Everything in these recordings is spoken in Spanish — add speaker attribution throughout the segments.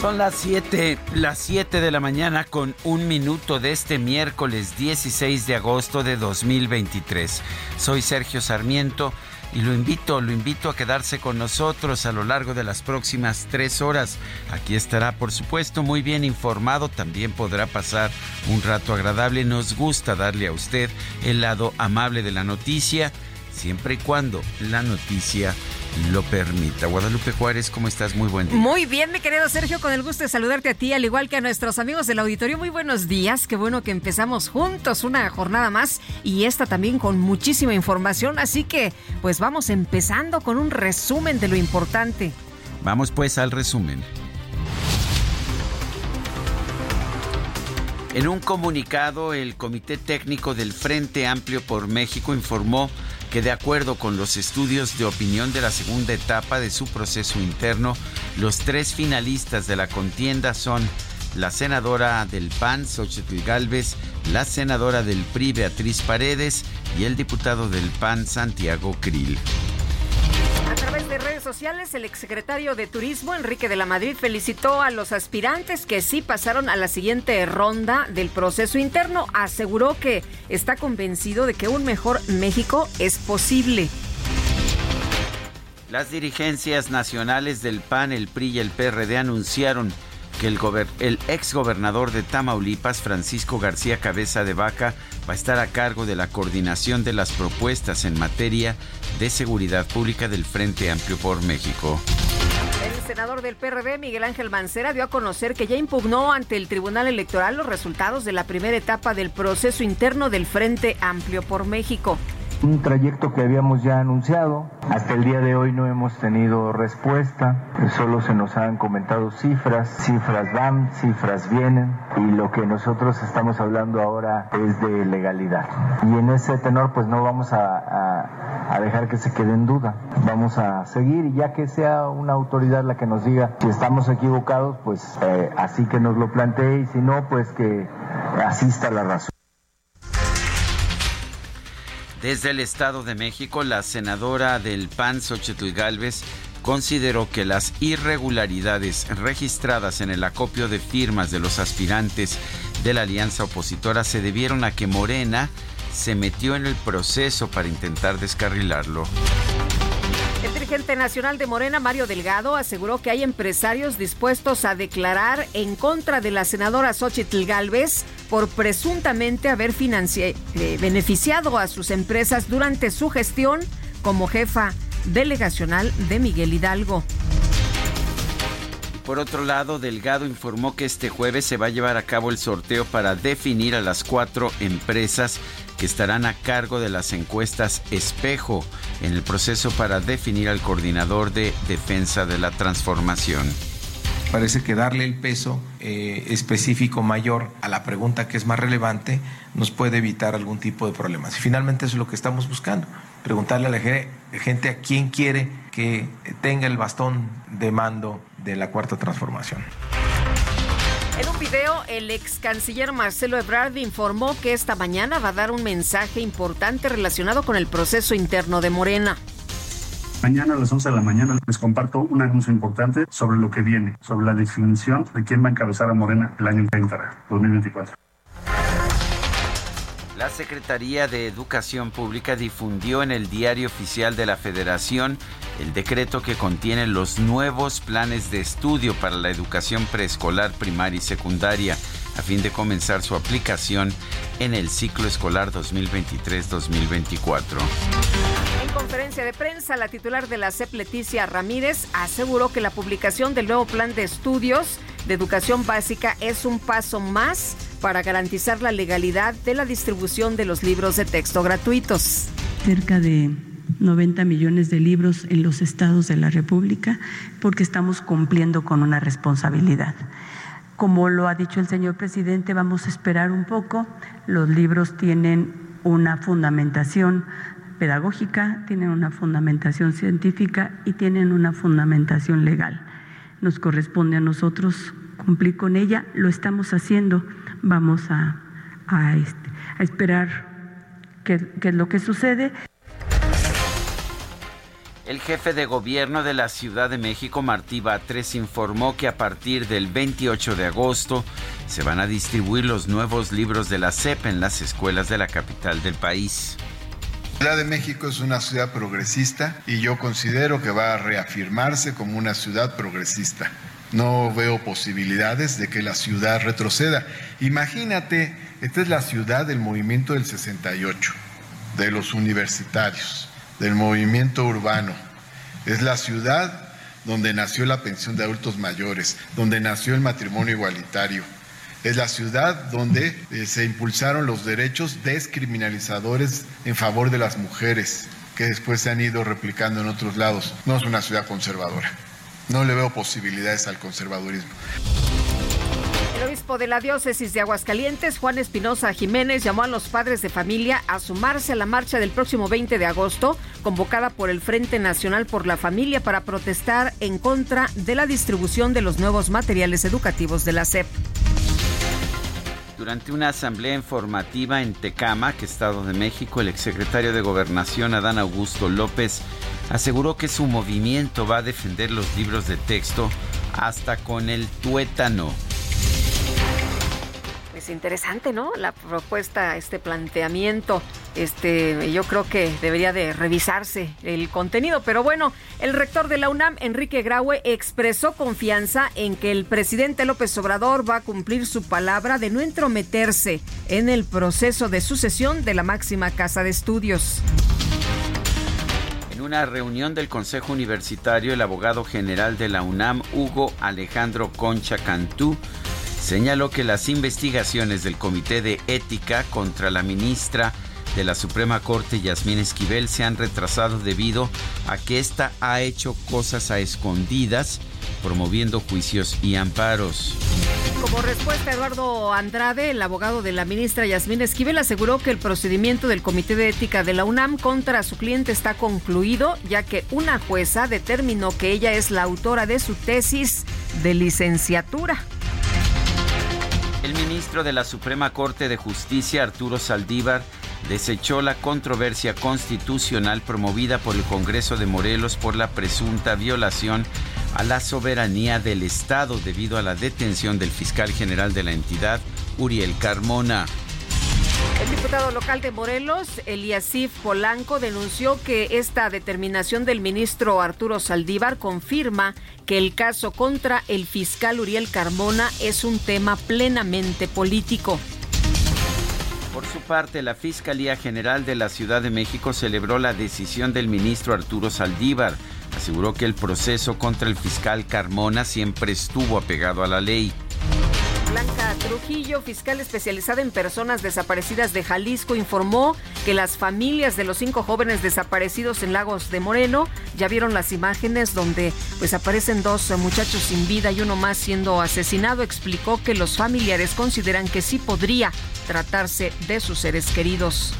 Speaker 1: Son las 7, las 7 de la mañana con un minuto de este miércoles 16 de agosto de 2023. Soy Sergio Sarmiento y lo invito, lo invito a quedarse con nosotros a lo largo de las próximas tres horas. Aquí estará, por supuesto, muy bien informado, también podrá pasar un rato agradable. Nos gusta darle a usted el lado amable de la noticia, siempre y cuando la noticia lo permita. Guadalupe Juárez, ¿cómo estás? Muy buen día.
Speaker 2: Muy bien, mi querido Sergio, con el gusto de saludarte a ti, al igual que a nuestros amigos del auditorio. Muy buenos días, qué bueno que empezamos juntos una jornada más y esta también con muchísima información, así que pues vamos empezando con un resumen de lo importante.
Speaker 1: Vamos pues al resumen. En un comunicado, el Comité Técnico del Frente Amplio por México informó que de acuerdo con los estudios de opinión de la segunda etapa de su proceso interno, los tres finalistas de la contienda son la senadora del PAN, Xochitl Galvez, la senadora del PRI, Beatriz Paredes, y el diputado del PAN, Santiago Krill.
Speaker 2: A través de redes sociales, el exsecretario de Turismo, Enrique de la Madrid, felicitó a los aspirantes que sí pasaron a la siguiente ronda del proceso interno. Aseguró que está convencido de que un mejor México es posible.
Speaker 1: Las dirigencias nacionales del PAN, el PRI y el PRD anunciaron que el, el exgobernador de Tamaulipas, Francisco García Cabeza de Vaca, va a estar a cargo de la coordinación de las propuestas en materia de seguridad pública del Frente Amplio por México.
Speaker 2: El senador del PRD, Miguel Ángel Mancera, dio a conocer que ya impugnó ante el Tribunal Electoral los resultados de la primera etapa del proceso interno del Frente Amplio por México
Speaker 3: un trayecto que habíamos ya anunciado. Hasta el día de hoy no hemos tenido respuesta, solo se nos han comentado cifras, cifras van, cifras vienen y lo que nosotros estamos hablando ahora es de legalidad. Y en ese tenor pues no vamos a, a, dejar que se quede en duda, vamos a seguir y ya que sea una autoridad la que nos diga si estamos equivocados, pues eh, así que nos lo plantee y si no, pues que asista la razón.
Speaker 1: Desde el Estado de México, la senadora del PAN, Xochitl Galvez, consideró que las irregularidades registradas en el acopio de firmas de los aspirantes de la alianza opositora se debieron a que Morena se metió en el proceso para intentar descarrilarlo.
Speaker 2: El dirigente nacional de Morena, Mario Delgado, aseguró que hay empresarios dispuestos a declarar en contra de la senadora Xochitl Galvez por presuntamente haber eh, beneficiado a sus empresas durante su gestión como jefa delegacional de Miguel Hidalgo.
Speaker 1: Por otro lado, Delgado informó que este jueves se va a llevar a cabo el sorteo para definir a las cuatro empresas que estarán a cargo de las encuestas espejo en el proceso para definir al coordinador de defensa de la transformación.
Speaker 4: Parece que darle el peso eh, específico mayor a la pregunta que es más relevante nos puede evitar algún tipo de problemas. Y finalmente eso es lo que estamos buscando, preguntarle a la gente a quién quiere que tenga el bastón de mando de la cuarta transformación.
Speaker 2: En un video, el ex canciller Marcelo Ebrard informó que esta mañana va a dar un mensaje importante relacionado con el proceso interno de Morena.
Speaker 5: Mañana a las 11 de la mañana les comparto un anuncio importante sobre lo que viene, sobre la definición de quién va a encabezar a Morena el año que entra, 2024.
Speaker 1: La Secretaría de Educación Pública difundió en el Diario Oficial de la Federación el decreto que contiene los nuevos planes de estudio para la educación preescolar, primaria y secundaria a fin de comenzar su aplicación en el ciclo escolar 2023-2024.
Speaker 2: En conferencia de prensa, la titular de la CEP, Leticia Ramírez, aseguró que la publicación del nuevo plan de estudios de educación básica es un paso más para garantizar la legalidad de la distribución de los libros de texto gratuitos.
Speaker 6: Cerca de 90 millones de libros en los estados de la República porque estamos cumpliendo con una responsabilidad. Como lo ha dicho el señor presidente, vamos a esperar un poco. Los libros tienen una fundamentación pedagógica, tienen una fundamentación científica y tienen una fundamentación legal. Nos corresponde a nosotros cumplir con ella, lo estamos haciendo vamos a, este, a esperar qué, qué es lo que sucede.
Speaker 1: El jefe de gobierno de la Ciudad de México, Martí Batres, informó que a partir del 28 de agosto se van a distribuir los nuevos libros de la CEP en las escuelas de la capital del país.
Speaker 7: Ciudad de México es una ciudad progresista y yo considero que va a reafirmarse como una ciudad progresista. No veo posibilidades de que la ciudad retroceda. Imagínate, esta es la ciudad del movimiento del 68, de los universitarios, del movimiento urbano. Es la ciudad donde nació la pensión de adultos mayores, donde nació el matrimonio igualitario. Es la ciudad donde eh, se impulsaron los derechos descriminalizadores en favor de las mujeres, que después se han ido replicando en otros lados. No es una ciudad conservadora. No le veo posibilidades al conservadurismo.
Speaker 2: El obispo de la diócesis de Aguascalientes, Juan Espinosa Jiménez, llamó a los padres de familia a sumarse a la marcha del próximo 20 de agosto, convocada por el Frente Nacional por la Familia para protestar en contra de la distribución de los nuevos materiales educativos de la SEP.
Speaker 1: Durante una asamblea informativa en Tecama, que Estado de México, el exsecretario de Gobernación, Adán Augusto López, aseguró que su movimiento va a defender los libros de texto hasta con el tuétano.
Speaker 2: Es interesante, ¿no? La propuesta, este planteamiento, este, yo creo que debería de revisarse el contenido, pero bueno, el rector de la UNAM, Enrique Graue, expresó confianza en que el presidente López Obrador va a cumplir su palabra de no entrometerse en el proceso de sucesión de la máxima casa de estudios.
Speaker 1: En una reunión del Consejo Universitario, el abogado general de la UNAM, Hugo Alejandro Concha Cantú, señaló que las investigaciones del Comité de Ética contra la ministra de la Suprema Corte, Yasmín Esquivel, se han retrasado debido a que ésta ha hecho cosas a escondidas, promoviendo juicios y amparos.
Speaker 2: Como respuesta, Eduardo Andrade, el abogado de la ministra Yasmín Esquivel, aseguró que el procedimiento del Comité de Ética de la UNAM contra su cliente está concluido, ya que una jueza determinó que ella es la autora de su tesis de licenciatura.
Speaker 1: El ministro de la Suprema Corte de Justicia, Arturo Saldívar, desechó la controversia constitucional promovida por el Congreso de Morelos por la presunta violación a la soberanía del Estado debido a la detención del fiscal general de la entidad, Uriel Carmona.
Speaker 2: El diputado local de Morelos, Eliasif Polanco, denunció que esta determinación del ministro Arturo Saldívar confirma que el caso contra el fiscal Uriel Carmona es un tema plenamente político.
Speaker 1: Por su parte, la Fiscalía General de la Ciudad de México celebró la decisión del ministro Arturo Saldívar. Aseguró que el proceso contra el fiscal Carmona siempre estuvo apegado a la ley.
Speaker 2: Blanca Trujillo, fiscal especializada en personas desaparecidas de Jalisco, informó que las familias de los cinco jóvenes desaparecidos en Lagos de Moreno ya vieron las imágenes donde pues aparecen dos muchachos sin vida y uno más siendo asesinado. Explicó que los familiares consideran que sí podría tratarse de sus seres queridos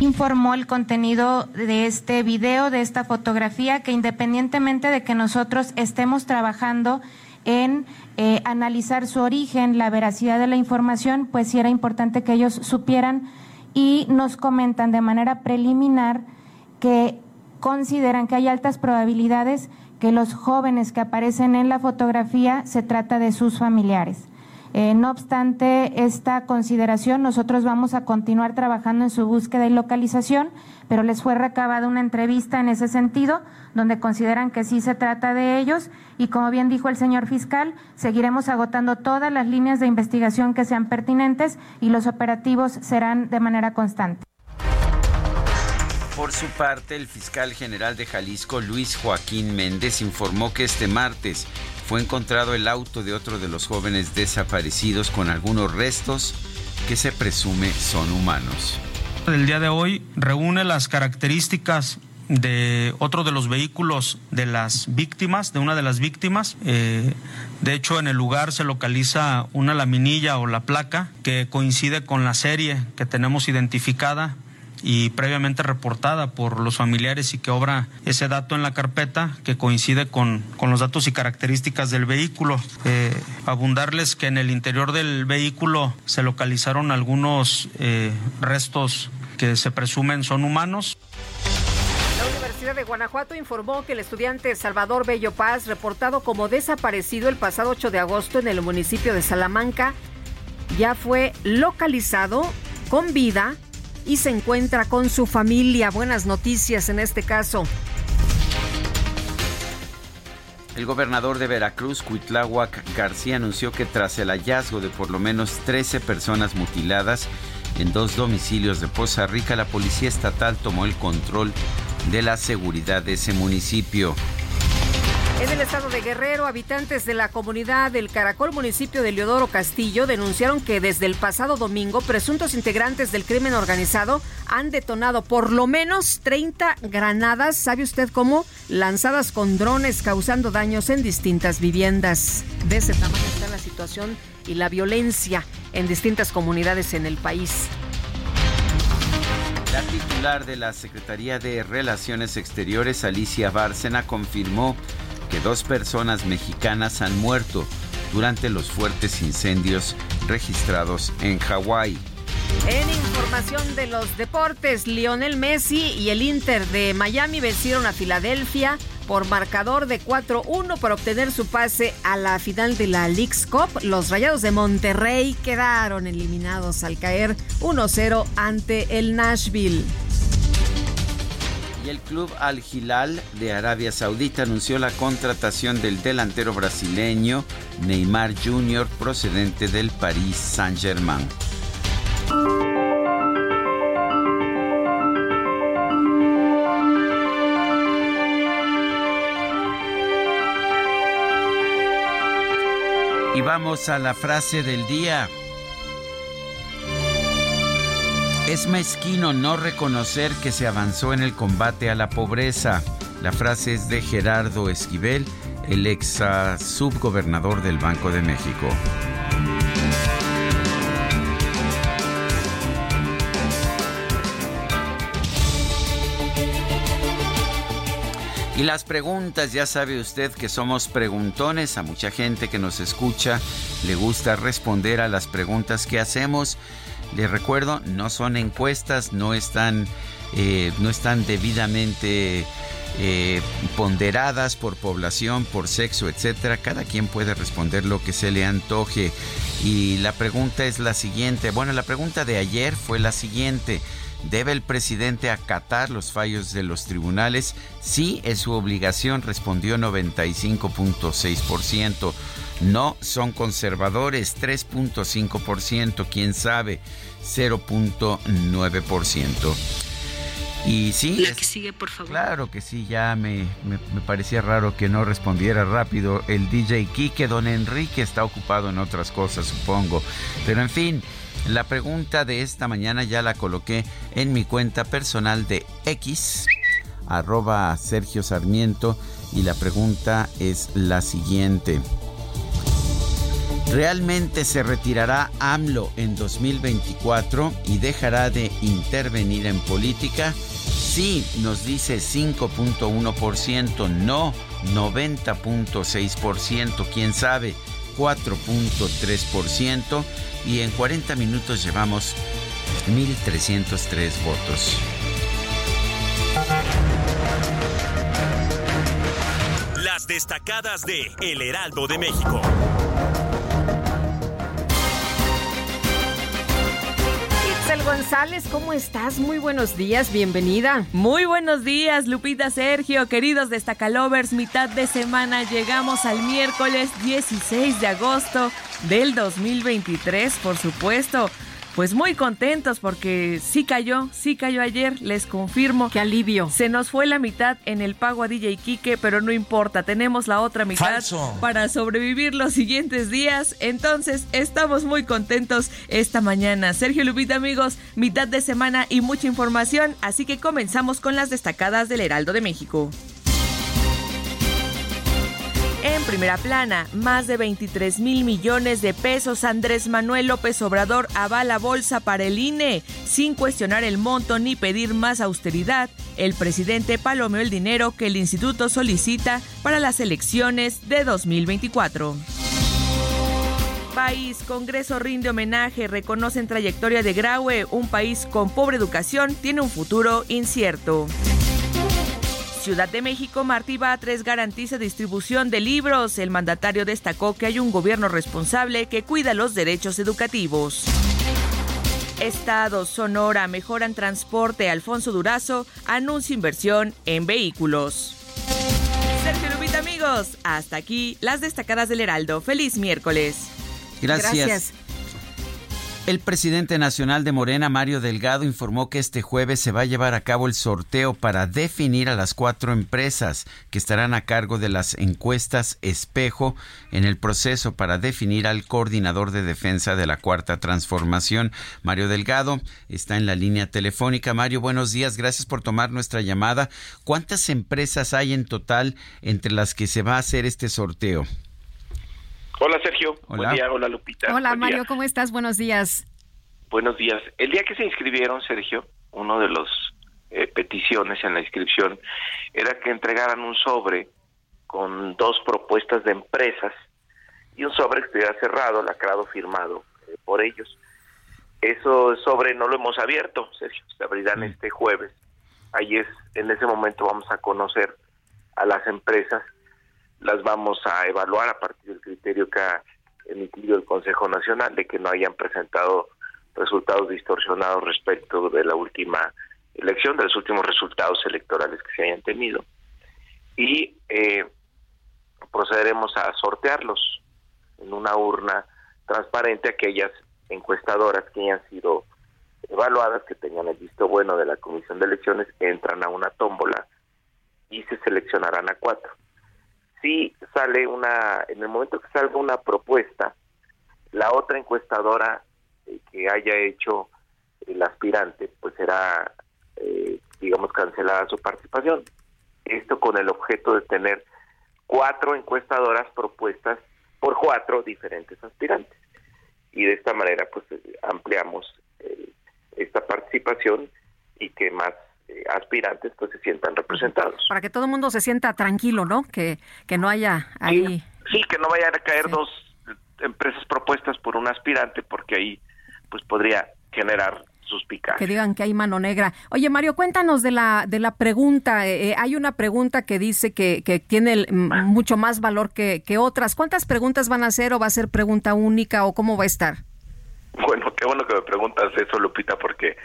Speaker 8: informó el contenido de este video, de esta fotografía, que independientemente de que nosotros estemos trabajando en eh, analizar su origen, la veracidad de la información, pues sí era importante que ellos supieran y nos comentan de manera preliminar que consideran que hay altas probabilidades que los jóvenes que aparecen en la fotografía se trata de sus familiares. Eh, no obstante esta consideración, nosotros vamos a continuar trabajando en su búsqueda y localización, pero les fue recabada una entrevista en ese sentido, donde consideran que sí se trata de ellos y como bien dijo el señor fiscal, seguiremos agotando todas las líneas de investigación que sean pertinentes y los operativos serán de manera constante.
Speaker 1: Por su parte, el fiscal general de Jalisco, Luis Joaquín Méndez, informó que este martes fue encontrado el auto de otro de los jóvenes desaparecidos con algunos restos que se presume son humanos.
Speaker 9: El día de hoy reúne las características de otro de los vehículos de las víctimas, de una de las víctimas. Eh, de hecho, en el lugar se localiza una laminilla o la placa que coincide con la serie que tenemos identificada y previamente reportada por los familiares y que obra ese dato en la carpeta que coincide con, los datos y características del vehículo. Eh, abundarles que en el interior del vehículo se localizaron algunos eh, restos que se presumen son humanos.
Speaker 2: La Universidad de Guanajuato informó que el estudiante Salvador Bello Paz, reportado como desaparecido el pasado 8 de agosto en el municipio de Salamanca, ya fue localizado con vida y se encuentra con su familia. Buenas noticias en este caso.
Speaker 1: El gobernador de Veracruz, Cuitláhuac García, anunció que tras el hallazgo de por lo menos 13 personas mutiladas en dos domicilios de Poza Rica, la policía estatal tomó el control de la seguridad de ese municipio.
Speaker 2: En el estado de Guerrero, habitantes de la comunidad del Caracol, municipio de Leodoro Castillo, denunciaron que desde el pasado domingo, presuntos integrantes del crimen organizado han detonado por lo menos 30 granadas, ¿sabe usted cómo? Lanzadas con drones, causando daños en distintas viviendas. De ese tamaño está la situación y la violencia en distintas comunidades en el país.
Speaker 1: La titular de la Secretaría de Relaciones Exteriores, Alicia Bárcena, confirmó dos personas mexicanas han muerto durante los fuertes incendios registrados en Hawái.
Speaker 2: En información de los deportes, Lionel Messi y el Inter de Miami vencieron a Filadelfia por marcador de 4-1 para obtener su pase a la final de la League's Cup. Los Rayados de Monterrey quedaron eliminados al caer 1-0 ante el Nashville.
Speaker 1: Y el club Al Hilal de Arabia Saudita anunció la contratación del delantero brasileño Neymar Jr. procedente del Paris Saint-Germain. Y vamos a la frase del día. Es mezquino no reconocer que se avanzó en el combate a la pobreza. La frase es de Gerardo Esquivel, el ex ah, subgobernador del Banco de México. Y las preguntas, ya sabe usted que somos preguntones, a mucha gente que nos escucha le gusta responder a las preguntas que hacemos. Les recuerdo, no son encuestas, no están, eh, no están debidamente eh, ponderadas por población, por sexo, etcétera. Cada quien puede responder lo que se le antoje. Y la pregunta es la siguiente. Bueno, la pregunta de ayer fue la siguiente. ¿Debe el presidente acatar los fallos de los tribunales? Sí, es su obligación, respondió 95.6%. No, son conservadores, 3.5%, quién sabe, 0.9%. Y sí.
Speaker 6: La que sigue, por favor.
Speaker 1: Claro que sí, ya me, me, parecía raro que no respondiera rápido el DJ Kike. Don Enrique está ocupado en otras cosas, supongo. Pero en fin, la pregunta de esta mañana ya la coloqué en mi cuenta personal de X, arroba Sergio Sarmiento, y la pregunta es la siguiente. ¿Realmente se retirará AMLO en 2024 y dejará de intervenir en política? Sí, nos dice 5.1%, no 90.6%, quién sabe, 4.3% y en 40 minutos llevamos 1.303 votos.
Speaker 10: Las destacadas de El Heraldo de México.
Speaker 2: González, ¿cómo estás? Muy buenos días, bienvenida.
Speaker 11: Muy buenos días, Lupita Sergio, queridos Destacalovers, mitad de semana llegamos al miércoles 16 de agosto del 2023, por supuesto. Pues muy contentos porque sí cayó, sí cayó ayer, les confirmo.
Speaker 2: Qué alivio.
Speaker 11: Se nos fue la mitad en el pago a DJ Kike, pero no importa, tenemos la otra mitad para sobrevivir los siguientes días. Entonces, estamos muy contentos esta mañana. Sergio Lupita, amigos, mitad de semana y mucha información, así que comenzamos con las destacadas del Heraldo de México. En primera plana, más de 23 mil millones de pesos Andrés Manuel López Obrador avala bolsa para el INE. Sin cuestionar el monto ni pedir más austeridad, el presidente palomeó el dinero que el instituto solicita para las elecciones de 2024. País, Congreso rinde homenaje, reconocen trayectoria de Graue, un país con pobre educación tiene un futuro incierto. Ciudad de México, Martí Batres garantiza distribución de libros. El mandatario destacó que hay un gobierno responsable que cuida los derechos educativos. Estado, Sonora, mejoran transporte. Alfonso Durazo anuncia inversión en vehículos. Sergio Lupita, amigos, hasta aquí las destacadas del Heraldo. Feliz miércoles.
Speaker 1: Gracias. Gracias. El presidente nacional de Morena, Mario Delgado, informó que este jueves se va a llevar a cabo el sorteo para definir a las cuatro empresas que estarán a cargo de las encuestas espejo en el proceso para definir al coordinador de defensa de la cuarta transformación. Mario Delgado está en la línea telefónica. Mario, buenos días. Gracias por tomar nuestra llamada. ¿Cuántas empresas hay en total entre las que se va a hacer este sorteo?
Speaker 12: Hola Sergio, hola. buen día, hola Lupita.
Speaker 2: Hola Mario, ¿cómo estás? Buenos días.
Speaker 12: Buenos días. El día que se inscribieron, Sergio, uno de los eh, peticiones en la inscripción era que entregaran un sobre con dos propuestas de empresas y un sobre que estuviera cerrado, lacrado, firmado eh, por ellos. Eso sobre no lo hemos abierto, Sergio, se abrirán este jueves. Ahí es, en ese momento vamos a conocer a las empresas las vamos a evaluar a partir del criterio que ha emitido el Consejo Nacional de que no hayan presentado resultados distorsionados respecto de la última elección, de los últimos resultados electorales que se hayan tenido. Y eh, procederemos a sortearlos en una urna transparente aquellas encuestadoras que hayan sido evaluadas, que tengan el visto bueno de la Comisión de Elecciones, entran a una tómbola y se seleccionarán a cuatro si sale una, en el momento que salga una propuesta, la otra encuestadora eh, que haya hecho el aspirante, pues será, eh, digamos, cancelada su participación. Esto con el objeto de tener cuatro encuestadoras propuestas por cuatro diferentes aspirantes. Y de esta manera, pues ampliamos eh, esta participación y que más eh, aspirantes pues se sientan representados.
Speaker 2: Para que todo el mundo se sienta tranquilo, ¿no? Que, que no haya ahí...
Speaker 12: Sí, que no vayan a caer dos empresas propuestas por un aspirante porque ahí pues podría generar suspicacia.
Speaker 2: Que digan que hay mano negra. Oye, Mario, cuéntanos de la de la pregunta. Eh, eh, hay una pregunta que dice que, que tiene mucho más valor que, que otras. ¿Cuántas preguntas van a hacer o va a ser pregunta única o cómo va a estar?
Speaker 12: Bueno, qué bueno que me preguntas eso, Lupita, porque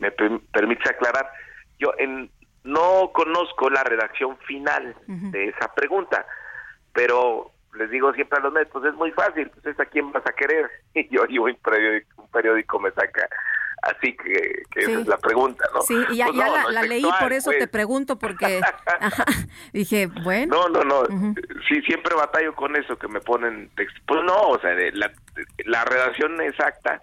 Speaker 12: me permite aclarar. Yo en, no conozco la redacción final de esa pregunta, pero les digo siempre a los medios, pues es muy fácil, pues es a quién vas a querer. Y yo, yo un periódico, un periódico me saca así que, esa es la pregunta, ¿no?
Speaker 2: Sí, y ya,
Speaker 12: pues
Speaker 2: la, leí, por eso te pues. pregunto, porque dije, bueno.
Speaker 12: No, no, no, sí, siempre batallo con eso, que me ponen texto. Pues no, o sea, la, la redacción exacta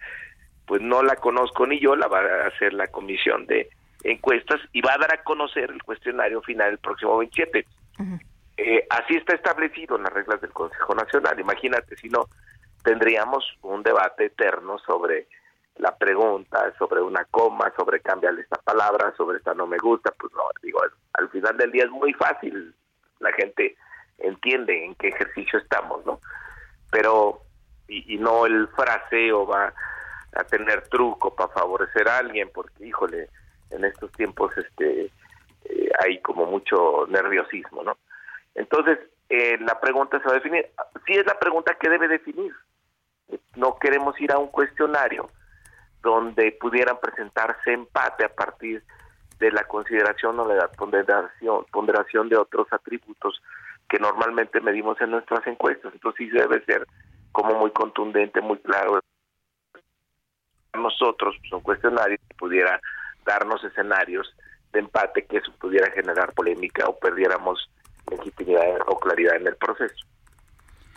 Speaker 12: pues no la conozco ni yo, la va a hacer la comisión de encuestas y va a dar a conocer el cuestionario final el próximo 27. Eh, así está establecido en las reglas del Consejo Nacional. Imagínate si no, tendríamos un debate eterno sobre la pregunta, sobre una coma, sobre cambiarle esta palabra, sobre esta no me gusta. Pues no, digo, al final del día es muy fácil. La gente entiende en qué ejercicio estamos, ¿no? Pero, y, y no el fraseo va a tener truco para favorecer a alguien, porque híjole, en estos tiempos este eh, hay como mucho nerviosismo, ¿no? Entonces, eh, la pregunta se va a definir. Sí es la pregunta que debe definir. No queremos ir a un cuestionario donde pudieran presentarse empate a partir de la consideración o la ponderación, ponderación de otros atributos que normalmente medimos en nuestras encuestas. Entonces sí debe ser como muy contundente, muy claro. Nosotros, pues, un cuestionario que pudiera darnos escenarios de empate que eso pudiera generar polémica o perdiéramos legitimidad o claridad en el proceso.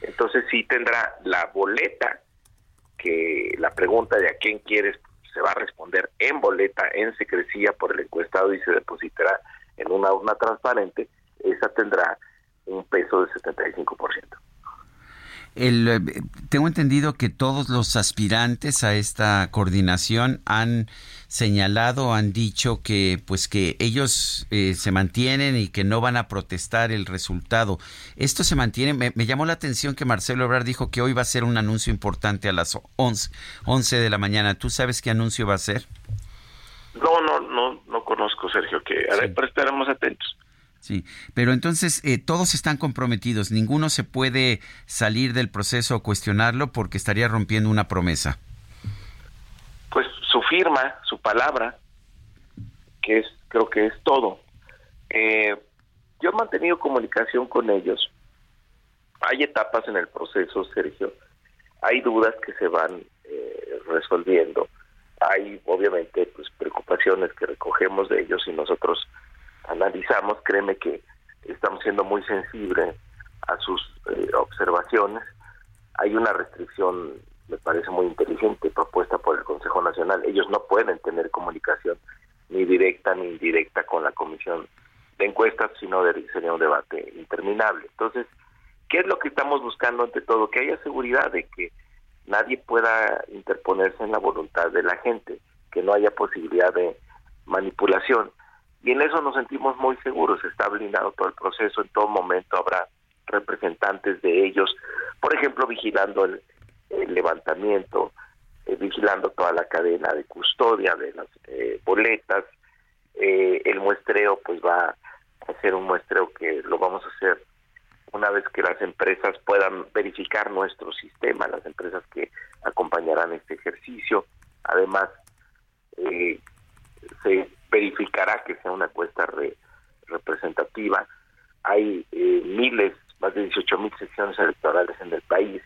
Speaker 12: Entonces sí tendrá la boleta que la pregunta de a quién quieres se va a responder en boleta, en secrecía por el encuestado y se depositará en una urna transparente, esa tendrá un peso del 75%.
Speaker 1: El, eh, tengo entendido que todos los aspirantes a esta coordinación han señalado, han dicho que pues que ellos eh, se mantienen y que no van a protestar el resultado. Esto se mantiene. Me, llamó la atención que Marcelo Ebrard dijo que hoy va a ser un anuncio importante a las 11, 11 de la mañana. ¿Tú sabes qué anuncio va a ser?
Speaker 12: No, no, no, no conozco, Sergio. Que pero estaremos atentos.
Speaker 1: Sí, pero entonces eh, todos están comprometidos, ninguno se puede salir del proceso o cuestionarlo porque estaría rompiendo una promesa.
Speaker 12: Pues su firma, su palabra, que es, creo que es todo. Eh, yo he mantenido comunicación con ellos. Hay etapas en el proceso, Sergio. Hay dudas que se van eh, resolviendo. Hay, obviamente, pues preocupaciones que recogemos de ellos y nosotros analizamos, créeme que estamos siendo muy sensibles a sus eh, observaciones. Hay una restricción, me parece muy inteligente, propuesta por el Consejo Nacional. Ellos no pueden tener comunicación ni directa ni indirecta con la Comisión de Encuestas, sino de, sería un debate interminable. Entonces, ¿qué es lo que estamos buscando ante todo? Que haya seguridad de que nadie pueda interponerse en la voluntad de la gente, que no haya posibilidad de manipulación y en eso nos sentimos muy seguros, está blindado todo el proceso, en todo momento habrá representantes de ellos, por ejemplo, vigilando el, levantamiento, eh, vigilando toda la cadena de custodia de las eh, boletas, eh, el muestreo pues va a ser un muestreo que lo vamos a hacer una vez que las empresas puedan verificar nuestro sistema, las empresas que acompañarán este ejercicio, además se verificará que sea una encuesta representativa. Hay eh, miles, más de 18 mil secciones electorales en el país.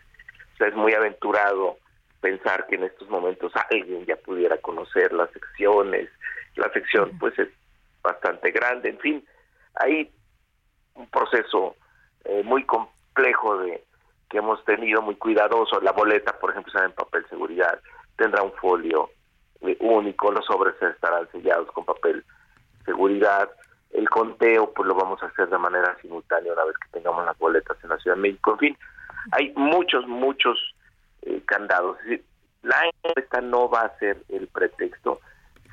Speaker 12: O sea, es muy aventurado pensar que en estos momentos alguien ya pudiera conocer las secciones. La sección, pues, es bastante grande. En fin, hay un proceso eh, muy complejo de que hemos tenido, muy cuidadoso. La boleta, por ejemplo, será en papel seguridad, tendrá un folio único, los sobres estarán sellados con papel seguridad, el conteo pues lo vamos a hacer de manera simultánea una vez que tengamos las boletas en la Ciudad de México, en fin, hay muchos, muchos eh, candados, la encuesta no va a ser el pretexto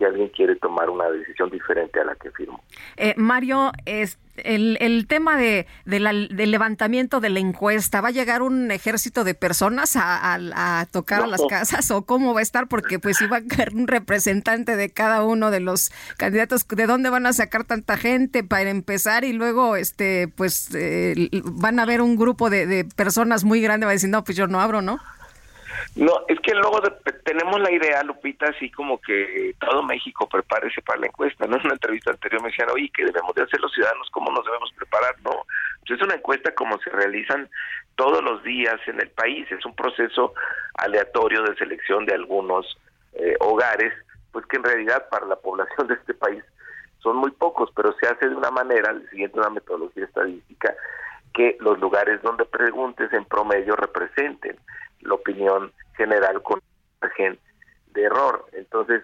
Speaker 12: si alguien quiere tomar una decisión diferente a la que firmó.
Speaker 2: Eh, Mario, es, el, el tema de, del levantamiento de la encuesta, ¿va a llegar un ejército de personas a, a, tocar a las casas o cómo va a estar? Porque pues iba a caer un representante de cada uno de los candidatos. ¿De dónde van a sacar tanta gente para empezar? Y luego, este, pues, eh, van a haber un grupo de, de personas muy grande, va a decir, no, pues yo no abro, ¿no?
Speaker 12: No, es que luego tenemos la idea, Lupita, así como que todo México prepárese para la encuesta. ¿no? En una entrevista anterior me decían, oye, ¿qué debemos de hacer los ciudadanos? ¿Cómo nos debemos preparar? No, es una encuesta como se realizan todos los días en el país. Es un proceso aleatorio de selección de algunos eh, hogares, pues que en realidad para la población de este país son muy pocos, pero se hace de una manera, siguiendo una metodología estadística, que los lugares donde preguntes en promedio representen la opinión general con margen de error. Entonces,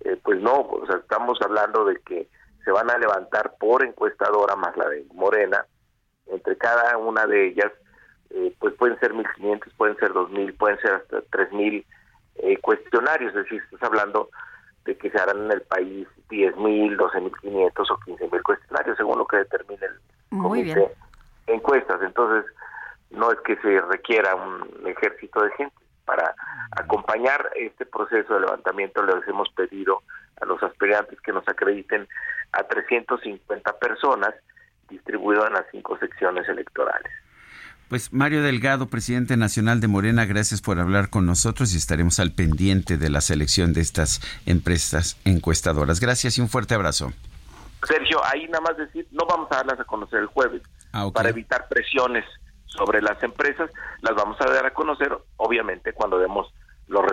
Speaker 12: eh, pues no, o sea, estamos hablando de que se van a levantar por encuestadora más la de Morena, entre cada una de ellas, eh, pues pueden ser 1.500, pueden ser 2.000, pueden ser hasta 3.000 eh, cuestionarios, es decir, estás hablando de que se harán en el país 10.000, 12.500 o 15.000 cuestionarios, según lo que determine el
Speaker 2: Muy
Speaker 12: comité encuestas. Entonces, no es que se requiera un ejército de gente. Para acompañar este proceso de levantamiento les hemos pedido a los aspirantes que nos acrediten a 350 personas distribuidas en las cinco secciones electorales.
Speaker 1: Pues Mario Delgado, presidente nacional de Morena, gracias por hablar con nosotros y estaremos al pendiente de la selección de estas empresas encuestadoras. Gracias y un fuerte abrazo.
Speaker 12: Sergio, ahí nada más decir, no vamos a darlas a conocer el jueves
Speaker 1: Ah,
Speaker 12: para evitar presiones sobre las empresas, las vamos a dar a conocer, obviamente, cuando demos los.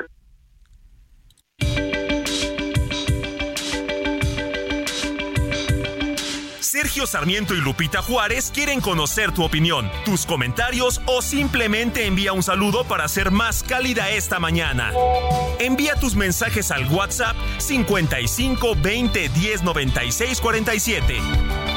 Speaker 10: Sergio Sarmiento y Lupita Juárez quieren conocer tu opinión, tus comentarios o simplemente envía un saludo para ser más cálida esta mañana. Envía tus mensajes al WhatsApp 55 20 10 96 47.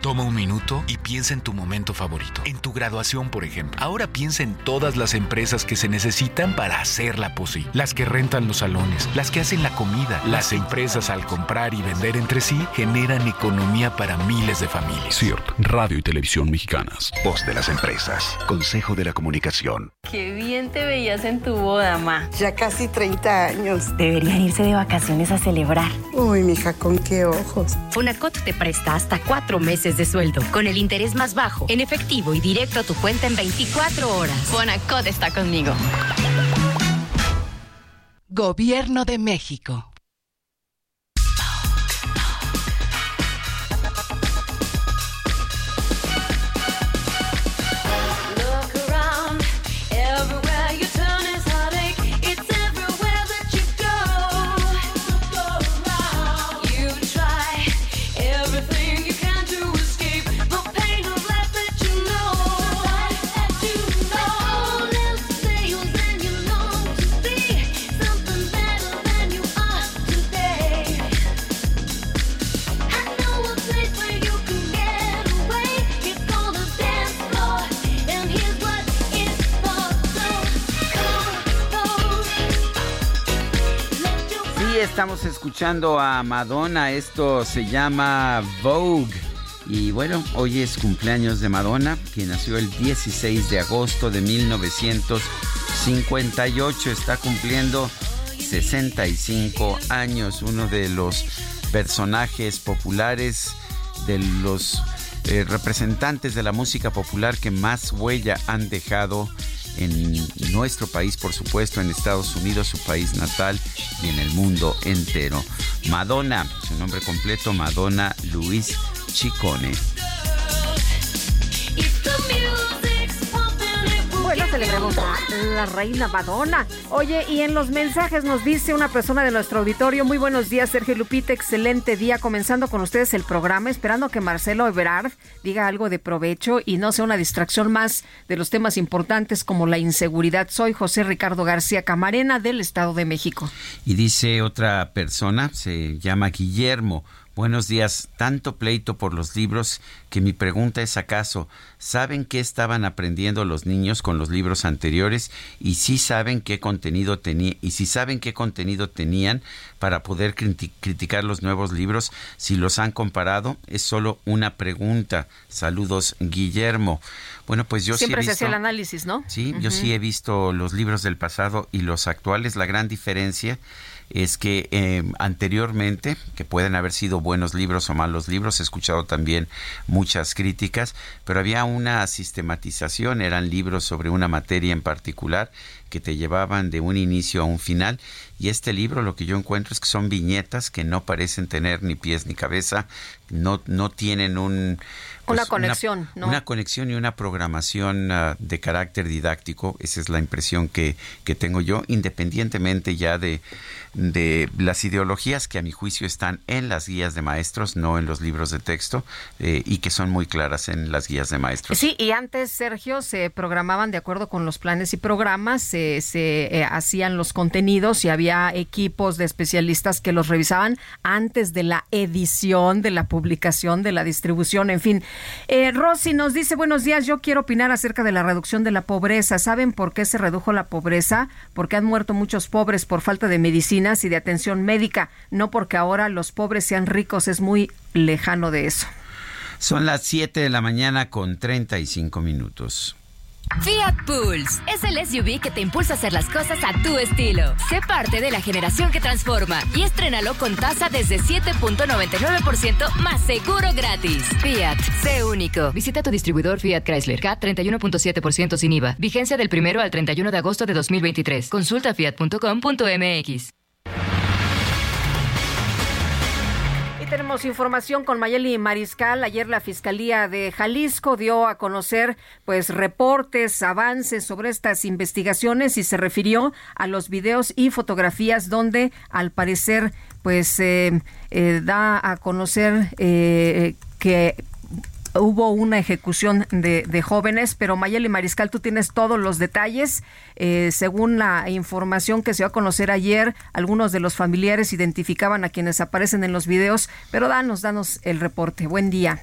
Speaker 13: Toma un minuto y piensa en tu momento favorito. En tu graduación, por ejemplo. Ahora piensa en todas las empresas que se necesitan para hacerla posible. Las que rentan los salones, las que hacen la comida. Las empresas al comprar y vender entre sí generan economía para miles de familias.
Speaker 14: CIRT, Radio y Televisión Mexicanas. Voz de las empresas. Consejo de la Comunicación.
Speaker 15: Qué bien te veías en tu boda, ma.
Speaker 16: Ya casi 30 años.
Speaker 15: Deberían irse de vacaciones a celebrar.
Speaker 16: Uy, mija, con qué ojos.
Speaker 17: Fonacot te presta hasta cuatro meses de sueldo, con el interés más bajo, en efectivo y directo a tu cuenta en 24 horas.
Speaker 15: Fonacot está conmigo.
Speaker 18: Gobierno de México.
Speaker 1: Estamos escuchando a Madonna, esto se llama Vogue. Y bueno, hoy es cumpleaños de Madonna, quien nació el 16 de agosto de 1958, está cumpliendo 65 años, uno de los personajes populares, de los eh, representantes de la música popular que más huella han dejado en nuestro país, por supuesto, en Estados Unidos, su país natal, y en el mundo entero. Madonna, su nombre completo, Madonna Luis Chicone.
Speaker 2: La reina Madonna. Oye, y en los mensajes nos dice una persona de nuestro auditorio, muy buenos días, Sergio Lupita, excelente día, comenzando con ustedes el programa, esperando que Marcelo Ebrard diga algo de provecho y no sea una distracción más de los temas importantes como la inseguridad. Soy José Ricardo García Camarena del Estado de México.
Speaker 1: Y dice otra persona, se llama Guillermo. Buenos días. Tanto pleito por los libros que mi pregunta es acaso, ¿saben qué estaban aprendiendo los niños con los libros anteriores? Y si saben qué contenido tenía y si saben qué contenido tenían para poder criti- criticar los nuevos libros, si los han comparado, es solo una pregunta. Saludos, Guillermo. Bueno, pues yo
Speaker 2: Siempre
Speaker 1: sí
Speaker 2: se
Speaker 1: visto
Speaker 2: el análisis, ¿no?
Speaker 1: Sí, yo sí he visto los libros del pasado y los actuales. La gran diferencia es que eh, anteriormente, que pueden haber sido buenos libros o malos libros, he escuchado también muchas críticas, pero había una sistematización, eran libros sobre una materia en particular que te llevaban de un inicio a un final. Y este libro lo que yo encuentro es que son viñetas que no parecen tener ni pies ni cabeza, no, no tienen un...
Speaker 2: una pues, conexión,
Speaker 1: una, ¿no? Una conexión y una programación uh, de carácter didáctico, esa es la impresión que, que tengo yo, independientemente ya de, de las ideologías que a mi juicio están en las guías de maestros, no en los libros de texto, eh, y que son muy claras en las guías de maestros.
Speaker 2: Sí, y antes, Sergio, se programaban de acuerdo con los planes y programas, se, se eh, hacían los contenidos y había equipos de especialistas que los revisaban antes de la edición, de la publicación, de la distribución, en fin. Eh, Rosy nos dice, buenos días, yo quiero opinar acerca de la reducción de la pobreza. ¿Saben por qué se redujo la pobreza? Porque han muerto muchos pobres por falta de medicina y de atención médica, no porque ahora los pobres sean ricos, es muy lejano de eso.
Speaker 1: Son las 7 de la mañana con 35 minutos.
Speaker 17: Fiat Pulse es el SUV que te impulsa a hacer las cosas a tu estilo. Sé parte de la generación que transforma y estrénalo con tasa desde 7.99% más seguro gratis. Fiat, sé único. Visita tu distribuidor Fiat Chrysler. K 31.7% sin IVA. Vigencia del 1 al 31 de agosto de 2023. Consulta fiat.com.mx.
Speaker 2: tenemos información con Mayeli Mariscal. Ayer la Fiscalía de Jalisco dio a conocer pues reportes, avances sobre estas investigaciones y se refirió a los videos y fotografías donde al parecer pues eh, eh, da a conocer eh, que hubo una ejecución de, jóvenes, pero Mayeli Mariscal, tú tienes todos los detalles. Eh, según la información que se va a conocer ayer, algunos de los familiares identificaban a quienes aparecen en los videos, pero danos, danos el reporte. Buen día.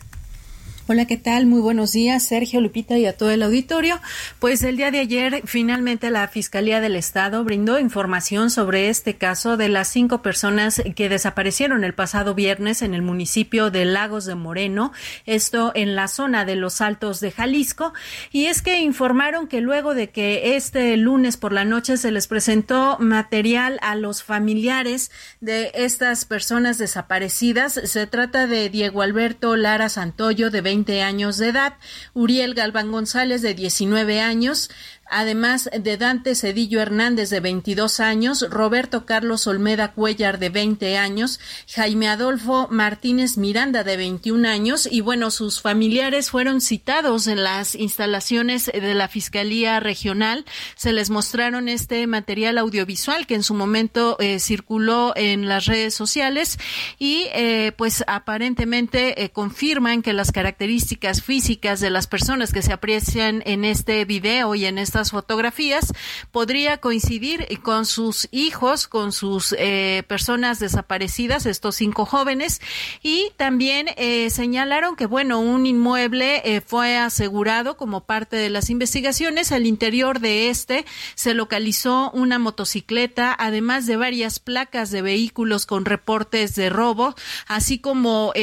Speaker 19: Hola, ¿qué tal? Muy buenos días, Sergio Lupita y a todo el auditorio. Pues el día de ayer, finalmente la Fiscalía del Estado brindó información sobre este caso de las cinco personas que desaparecieron el pasado viernes en el municipio de Lagos de Moreno, esto en la zona de los Altos de Jalisco. Y es que informaron que luego de que este lunes por la noche se les presentó material a los familiares de estas personas desaparecidas, se trata de Diego Alberto Lara Santoyo, de 20 años de edad, Uriel Galván González de 19 años, además de Dante Cedillo Hernández de 22 años, Roberto Carlos Olmeda Cuellar de 20 años, Jaime Adolfo Martínez Miranda de 21 años y bueno, sus familiares fueron citados en las instalaciones de la Fiscalía Regional. Se les mostraron este material audiovisual que en su momento eh, circuló en las redes sociales y eh, pues aparentemente eh, confirman que las características físicas de las personas que se aprecian en este video y en esta fotografías podría coincidir con sus hijos, con sus eh, personas desaparecidas, estos cinco jóvenes, y también eh, señalaron que, bueno, un inmueble eh, fue asegurado como parte de las investigaciones. Al interior de este se localizó una motocicleta, además de varias placas de vehículos con reportes de robo, así como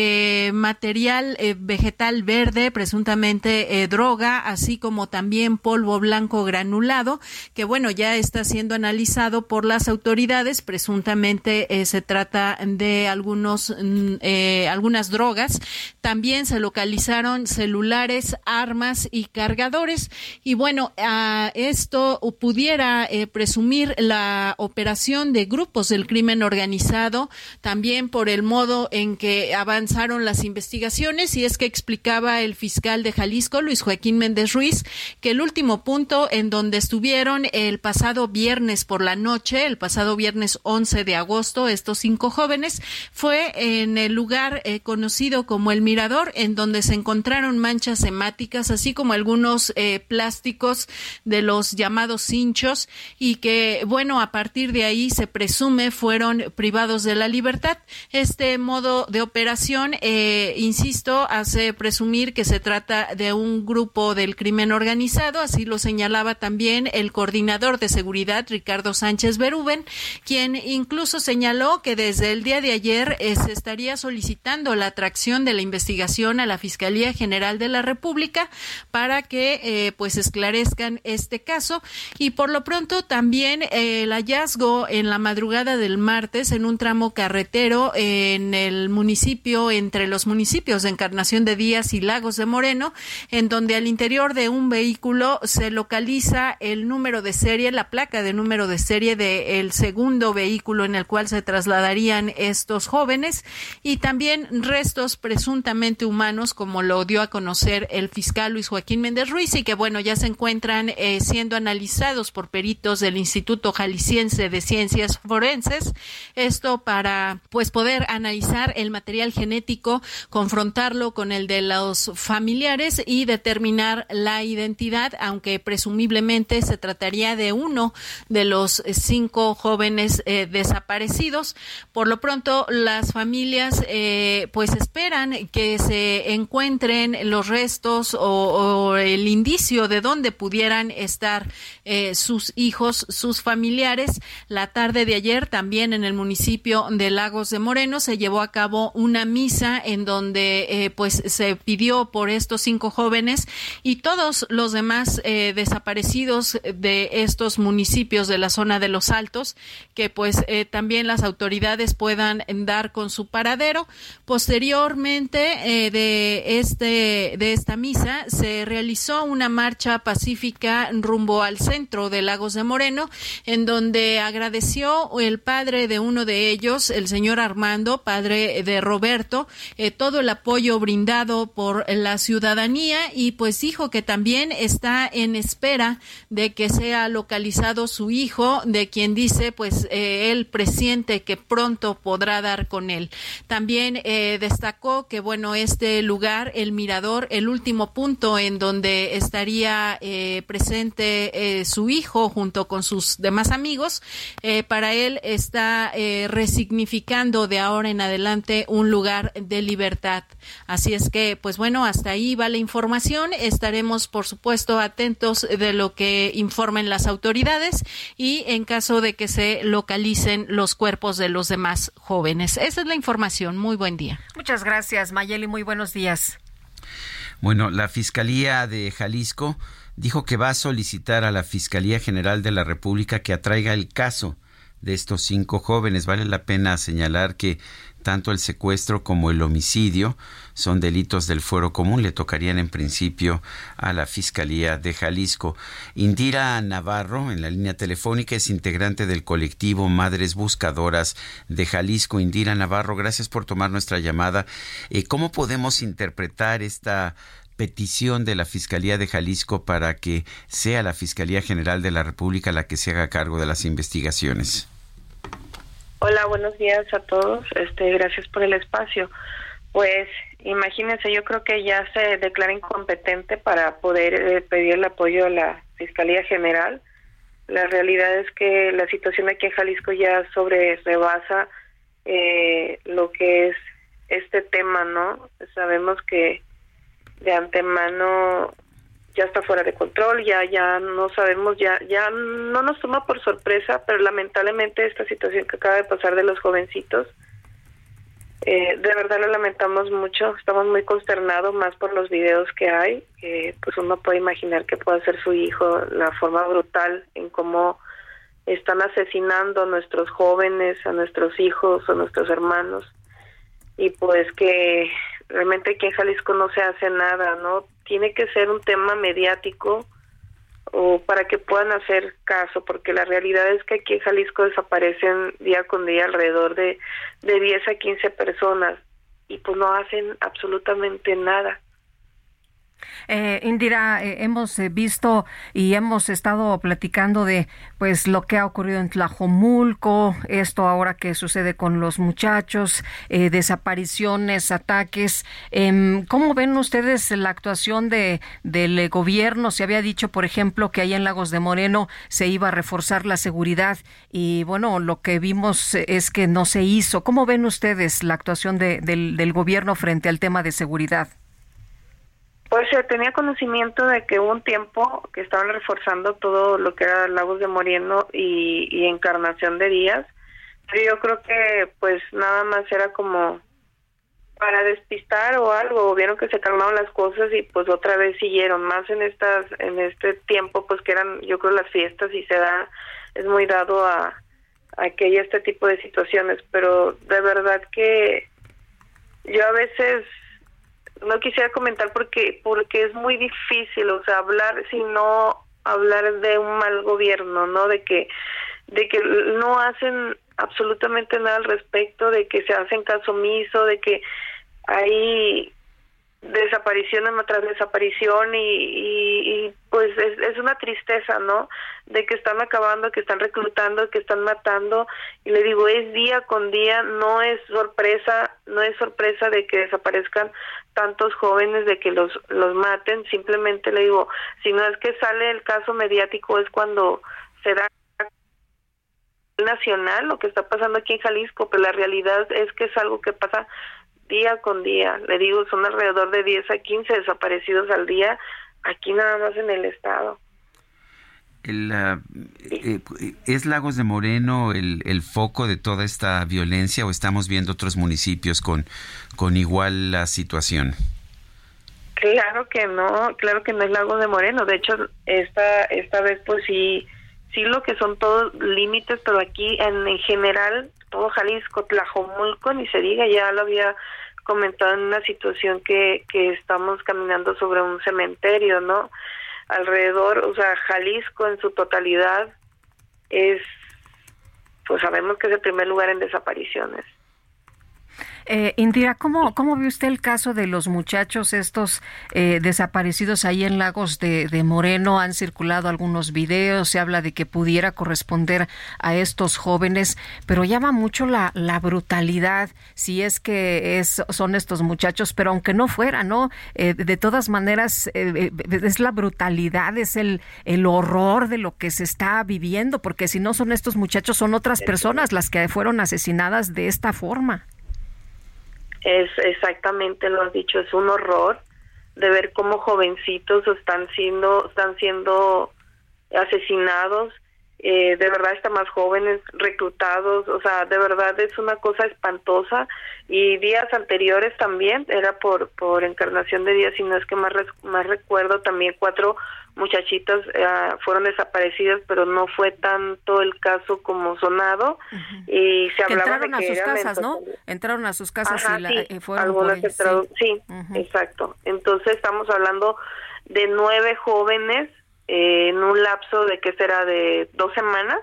Speaker 19: material vegetal verde, presuntamente droga, así como también polvo blanco granulado, que bueno, ya está siendo analizado por las autoridades. Presuntamente eh, se trata de algunos, mm, eh, algunas drogas. También se localizaron celulares, armas y cargadores. Y bueno, a esto pudiera eh, presumir la operación de grupos del crimen organizado, también por el modo en que avanzaron las investigaciones. Y es que explicaba el fiscal de Jalisco, Luis Joaquín Méndez Ruiz, que el último punto en donde estuvieron el pasado viernes por la noche, el pasado viernes 11 de agosto, estos cinco jóvenes, fue en el lugar eh, conocido como el Mirador, en donde se encontraron manchas hemáticas, así como algunos eh, plásticos de los llamados cinchos, y que, bueno, a partir de ahí se presume fueron privados de la libertad. Este modo de operación, eh, insisto, hace presumir que se trata de un grupo del crimen organizado, así lo señalaba también el coordinador de seguridad, Ricardo Sánchez Berúben, quien incluso señaló que desde el día de ayer eh, se estaría solicitando la atracción de la investigación a la Fiscalía General de la República para que eh, pues esclarezcan este caso. Y por lo pronto también el hallazgo en la madrugada del martes en un tramo carretero en el municipio entre los municipios de Encarnación de Díaz y Lagos de Moreno en donde al interior de un vehículo se localiza el número de serie, la placa de número de serie del segundo vehículo en el cual se trasladarían estos jóvenes y también restos presuntamente humanos, como lo dio a conocer el fiscal Luis Joaquín Méndez Ruiz, y que bueno, ya se encuentran eh, siendo analizados por peritos del Instituto Jalisciense de Ciencias Forenses. Esto para pues poder analizar el material genético, confrontarlo con el de los familiares y determinar la identidad, aunque se trataría de uno de los cinco jóvenes eh, desaparecidos. Por lo pronto, las familias eh, pues esperan que se encuentren los restos o, el indicio de dónde pudieran estar eh, sus hijos, sus familiares. La tarde de ayer también en el municipio de Lagos de Moreno se llevó a cabo una misa en donde pues se pidió por estos cinco jóvenes y todos los demás eh, desaparecidos de estos municipios de la zona de los Altos, que pues eh, también las autoridades puedan dar con su paradero. Posteriormente eh, de este de esta misa se realizó una marcha pacífica rumbo al centro de Lagos de Moreno, en donde agradeció el padre de uno de ellos, el señor Armando, padre de Roberto, todo el apoyo brindado por la ciudadanía y pues dijo que también está en espera de que sea localizado su hijo, de quien dice pues eh, él presiente que pronto podrá dar con él. También eh, destacó que bueno, este lugar, el mirador, el último punto en donde estaría eh, presente su hijo junto con sus demás amigos, para él está resignificando de ahora en adelante un lugar de libertad. Así es que, pues bueno, hasta ahí va la información. Estaremos, por supuesto, atentos lo que informen las autoridades y en caso de que se localicen los cuerpos de los demás jóvenes. Esa es la información. Muy buen día.
Speaker 2: Muchas gracias, Mayeli. Muy buenos días.
Speaker 1: Bueno, la Fiscalía de Jalisco dijo que va a solicitar a la Fiscalía General de la República que atraiga el caso de estos cinco jóvenes. Vale la pena señalar que tanto el secuestro como el homicidio son delitos del fuero común. Le tocarían en principio a la Fiscalía de Jalisco. Indira Navarro, en la línea telefónica, es integrante del colectivo Madres Buscadoras de Jalisco. Indira Navarro, gracias por tomar nuestra llamada. Eh, ¿Cómo podemos interpretar esta petición de la Fiscalía de Jalisco para que sea la Fiscalía General de la República la que se haga cargo de las investigaciones?
Speaker 20: Hola, buenos días a todos. Este, gracias por el espacio. Pues imagínense, yo creo que ya se declara incompetente para poder eh, pedir el apoyo a la Fiscalía General. La realidad es que la situación aquí en Jalisco ya sobre rebasa eh, lo que es este tema, ¿no? Sabemos que de antemano ya está fuera de control, ya ya no sabemos, ya ya no nos toma por sorpresa, pero lamentablemente esta situación que acaba de pasar de los jovencitos, eh, de verdad lo lamentamos mucho, estamos muy consternados más por los videos que hay, pues uno puede imaginar que puede ser su hijo, la forma brutal en cómo están asesinando a nuestros jóvenes, a nuestros hijos, a nuestros hermanos, y pues que realmente aquí en Jalisco no se hace nada, ¿no? Tiene que ser un tema mediático o para que puedan hacer caso, porque la realidad es que aquí en Jalisco desaparecen día con día alrededor de, de 10 a 15 personas y pues no hacen absolutamente nada.
Speaker 2: Eh, Indira, eh, hemos eh, visto y hemos estado platicando de pues lo que ha ocurrido en Tlajomulco, esto ahora que sucede con los muchachos, eh, desapariciones, ataques. Em, ¿Cómo ven ustedes la actuación de del gobierno? Se había dicho, por ejemplo, que ahí en Lagos de Moreno se iba a reforzar la seguridad y bueno, lo que vimos es que no se hizo. ¿Cómo ven ustedes la actuación de, del, del gobierno frente al tema de seguridad?
Speaker 20: Pues se tenía conocimiento de que hubo un tiempo que estaban reforzando todo lo que era Lagos de Moreno y, y Encarnación de Díaz, pero yo creo que pues nada más era como para despistar o algo, vieron que se calmaron las cosas y pues otra vez siguieron, más en estas en este tiempo pues que eran yo creo las fiestas y se da es muy dado a, a que haya este tipo de situaciones, pero de verdad que yo a veces no quisiera comentar porque porque es muy difícil, o sea, hablar sino hablar de un mal gobierno, ¿no? De que de que no hacen absolutamente nada al respecto, de que se hacen caso omiso, de que hay desaparición tras desaparición y, y, pues es, una tristeza, ¿no? De que están acabando, que están reclutando, que están matando y le digo, es día con día, no es sorpresa, no es sorpresa de que desaparezcan tantos jóvenes, de que los, los maten, simplemente le digo, si no es que sale el caso mediático es cuando se da nacional lo que está pasando aquí en Jalisco, pero la realidad es que es algo que pasa día con día. Le digo, son alrededor de 10 a 15 desaparecidos al día, aquí nada más en el estado.
Speaker 1: El, eh, ¿Es Lagos de Moreno el, el, foco de toda esta violencia o estamos viendo otros municipios con, con igual la situación?
Speaker 20: Claro que no, claro que no es Lagos de Moreno. De hecho, esta, esta vez pues sí, sí lo que son todos límites, pero aquí en, en general todo Jalisco, Tlajomulco, ni se diga, ya lo había comentado en una situación que, que estamos caminando sobre un cementerio, ¿no? Alrededor, o sea, Jalisco en su totalidad es, pues sabemos que es el primer lugar en desapariciones.
Speaker 2: Eh, Indira, ¿cómo, ¿cómo vio usted el caso de los muchachos estos eh, desaparecidos ahí en Lagos de, Moreno? Han circulado algunos videos, se habla de que pudiera corresponder a estos jóvenes, pero llama mucho la, la brutalidad, si es que es, son estos muchachos, pero aunque no fuera, ¿no? Eh, de todas maneras, eh, es la brutalidad, es el, el horror de lo que se está viviendo, porque si no son estos muchachos, son otras personas las que fueron asesinadas de esta forma.
Speaker 20: Es exactamente lo has dicho, es un horror de ver cómo jovencitos están siendo están siendo asesinados, eh, de verdad están más jóvenes reclutados, o sea, de verdad es una cosa espantosa. Y días anteriores también era por por encarnación de días, si no es que más más recuerdo también cuatro muchachitas eh, fueron desaparecidas, pero no fue tanto el caso como sonado. Y se hablaba
Speaker 2: entraron
Speaker 20: de
Speaker 2: a sus casas, ¿no? Entraron a sus casas y, la,
Speaker 20: sí,
Speaker 2: y fueron
Speaker 20: algunas
Speaker 2: por
Speaker 20: sí, exacto. Entonces estamos hablando de nueve jóvenes eh, en un lapso de que será de dos semanas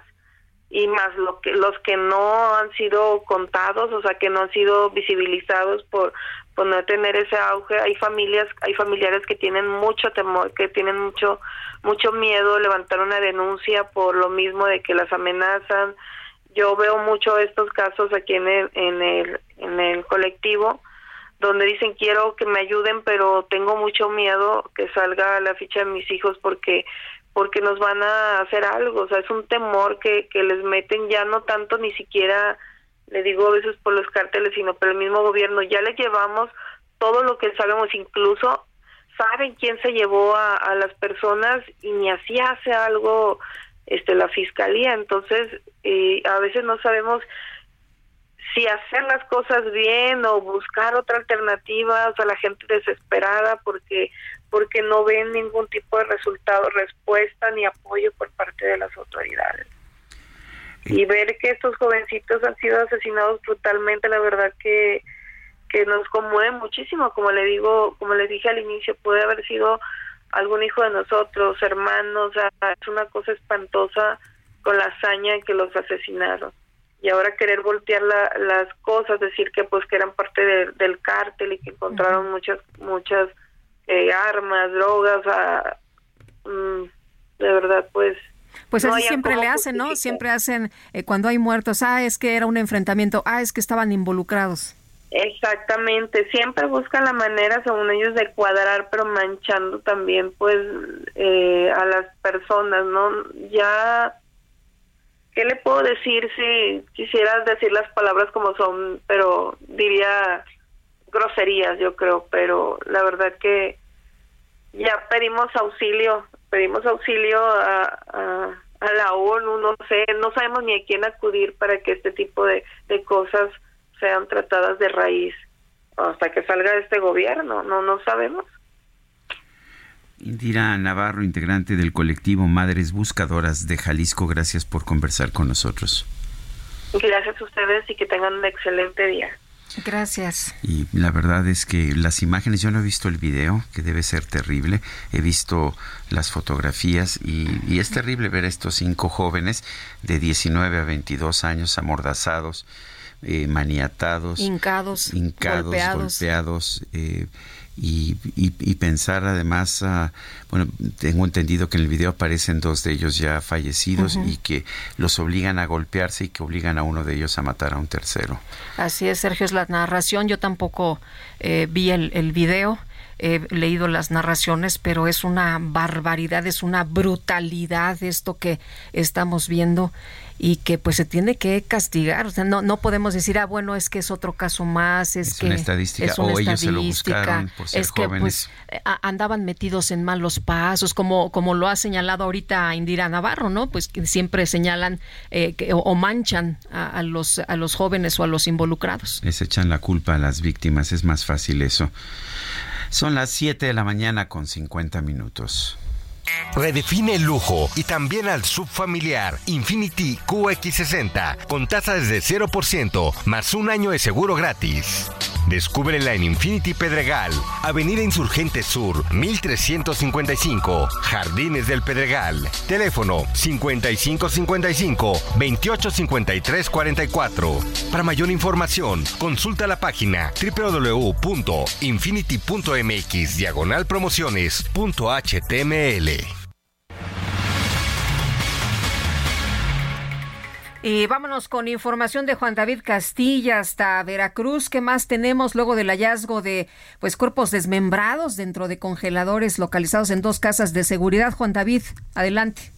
Speaker 20: y más lo que los que no han sido contados, o sea, que no han sido visibilizados por por no tener ese auge. Hay familias, hay familiares que tienen mucho temor, que tienen mucho mucho miedo levantar una denuncia por lo mismo de que las amenazan. Yo veo mucho estos casos aquí en el en el en el colectivo donde dicen quiero que me ayuden, pero tengo mucho miedo que salga la ficha de mis hijos porque porque nos van a hacer algo, o sea, es un temor que, que les meten ya no tanto ni siquiera le digo a veces por los cárteles, sino por el mismo gobierno, ya le llevamos todo lo que sabemos, incluso saben quién se llevó a, a las personas y ni así hace algo este la fiscalía, entonces eh, a veces no sabemos si hacer las cosas bien o buscar otra alternativa, o sea, la gente desesperada porque porque no ven ningún tipo de resultado, respuesta ni apoyo por parte de las autoridades y ver que estos jovencitos han sido asesinados brutalmente, la verdad que que nos conmueve muchísimo, como le digo, como les dije al inicio, puede haber sido algún hijo de nosotros, hermanos, es una cosa espantosa con la hazaña que los asesinaron. Y ahora querer voltear las cosas, decir que pues que eran parte del cártel y que encontraron muchas muchas eh, armas, drogas, mm, de verdad pues
Speaker 2: pues así siempre le hacen, ¿no? Siempre hacen, eh, cuando hay muertos, ah, es que era un enfrentamiento, ah, es que estaban involucrados.
Speaker 20: Exactamente, siempre buscan la manera, según ellos, de cuadrar, pero manchando también, pues, eh, a las personas, ¿no? Ya, ¿qué le puedo decir si quisieras decir las palabras como son, pero diría groserías, yo creo, pero la verdad que ya pedimos auxilio, pedimos auxilio a, a, la ONU, no sé, no sabemos ni a quién acudir para que este tipo de, de cosas sean tratadas de raíz hasta que salga este gobierno, no, no sabemos.
Speaker 1: Indira Navarro, integrante del colectivo Madres Buscadoras de Jalisco, gracias por conversar con nosotros.
Speaker 20: Gracias a ustedes y que tengan un excelente día.
Speaker 2: Gracias.
Speaker 1: Y la verdad es que las imágenes, yo no he visto el video, que debe ser terrible, he visto las fotografías y, es terrible ver a estos cinco jóvenes de 19 a 22 años amordazados, eh, maniatados,
Speaker 2: hincados,
Speaker 1: golpeados, golpeados eh, y, y, pensar además, ah, bueno, tengo entendido que en el video aparecen dos de ellos ya fallecidos y que los obligan a golpearse y que obligan a uno de ellos a matar a un tercero.
Speaker 2: Así es, Sergio, es la narración. Yo tampoco eh, vi el, el video he leído las narraciones, pero es una barbaridad, es una brutalidad esto que estamos viendo y que pues se tiene que castigar. O sea, no, no podemos decir, ah, bueno, es que es otro caso más, es, que
Speaker 1: una estadística, o ellos se lo buscaron por ser
Speaker 2: es que pues eh, andaban metidos en malos pasos, como, como lo ha señalado ahorita Indira Navarro, ¿no? Pues que siempre señalan eh, que, o, manchan a, los, a los jóvenes o a los involucrados.
Speaker 1: Les echan la culpa a las víctimas, es más fácil eso. Son las 7 de la mañana con 50 minutos.
Speaker 21: Redefine el lujo y también al subfamiliar Infinity QX60 con tasa desde 0% más un año de seguro gratis. Descúbrela en Infinity Pedregal, Avenida Insurgente Sur, 1355, Jardines del Pedregal. Teléfono 5555-285344. Para mayor información, consulta la página www.infinity.mx diagonal promociones.html.
Speaker 2: Y vámonos con información de Juan David Castilla hasta Veracruz. ¿Qué más tenemos luego del hallazgo de pues cuerpos desmembrados dentro de congeladores localizados en dos casas de seguridad? Juan David, adelante.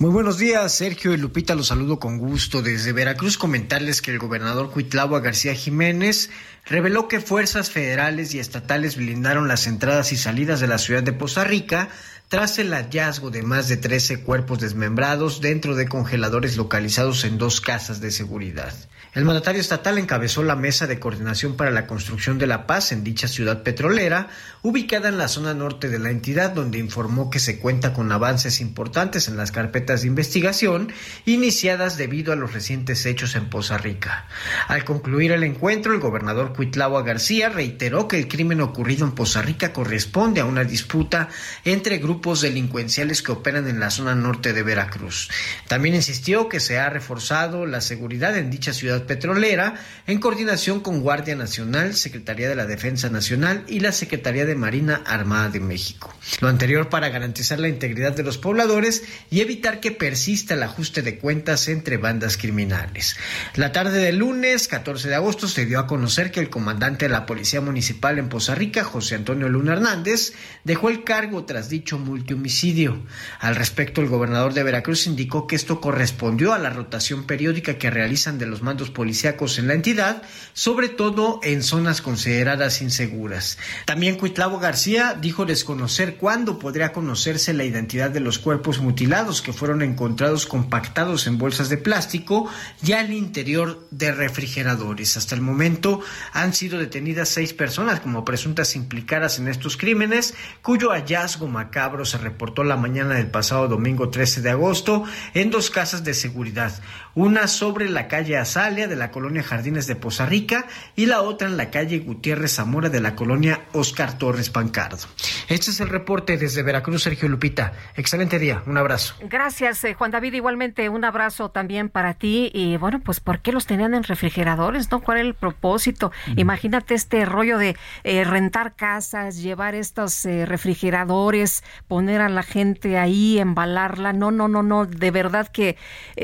Speaker 22: Muy buenos días, Sergio y Lupita, los saludo con gusto. Desde Veracruz comentarles que el gobernador Cuitlagua García Jiménez reveló que fuerzas federales y estatales blindaron las entradas y salidas de la ciudad de Poza Rica tras el hallazgo de más de 13 cuerpos desmembrados dentro de congeladores localizados en dos casas de seguridad. El mandatario estatal encabezó la mesa de coordinación para la construcción de la paz en dicha ciudad petrolera, ubicada en la zona norte de la entidad, donde informó que se cuenta con avances importantes en las carpetas de investigación iniciadas debido a los recientes hechos en Poza Rica. Al concluir el encuentro, el gobernador Cuitlagua García reiteró que el crimen ocurrido en Poza Rica corresponde a una disputa entre grupos delincuenciales que operan en la zona norte de Veracruz. También insistió que se ha reforzado la seguridad en dicha ciudad Petrolera en coordinación con Guardia Nacional, Secretaría de la Defensa Nacional y la Secretaría de Marina Armada de México. Lo anterior para garantizar la integridad de los pobladores y evitar que persista el ajuste de cuentas entre bandas criminales. La tarde del lunes 14 de agosto se dio a conocer que el comandante de la Policía Municipal en Poza Rica, José Antonio Luna Hernández, dejó el cargo tras dicho multihomicidio. Al respecto, el gobernador de Veracruz indicó que esto correspondió a la rotación periódica que realizan de los mandos policíacos en la entidad, sobre todo en zonas consideradas inseguras. También Cuitlavo García dijo desconocer cuándo podría conocerse la identidad de los cuerpos mutilados que fueron encontrados compactados en bolsas de plástico y al interior de refrigeradores. Hasta el momento han sido detenidas seis personas como presuntas implicadas en estos crímenes, cuyo hallazgo macabro se reportó la mañana del pasado domingo 13 de agosto en dos casas de seguridad, una sobre la calle Azalia de la colonia Jardines de Poza Rica y la otra en la calle Gutiérrez Zamora de la colonia Oscar Torres Pancardo. Este es el reporte desde Veracruz, Sergio Lupita. Excelente día, un abrazo.
Speaker 2: Gracias, eh, Juan David. Igualmente, un abrazo también para ti. Y bueno, pues, ¿por qué los tenían en refrigeradores? ¿No? ¿Cuál era el propósito? Imagínate este rollo de eh, rentar casas, llevar estos eh, refrigeradores, poner a la gente ahí, embalarla. No, no, no, no. De verdad que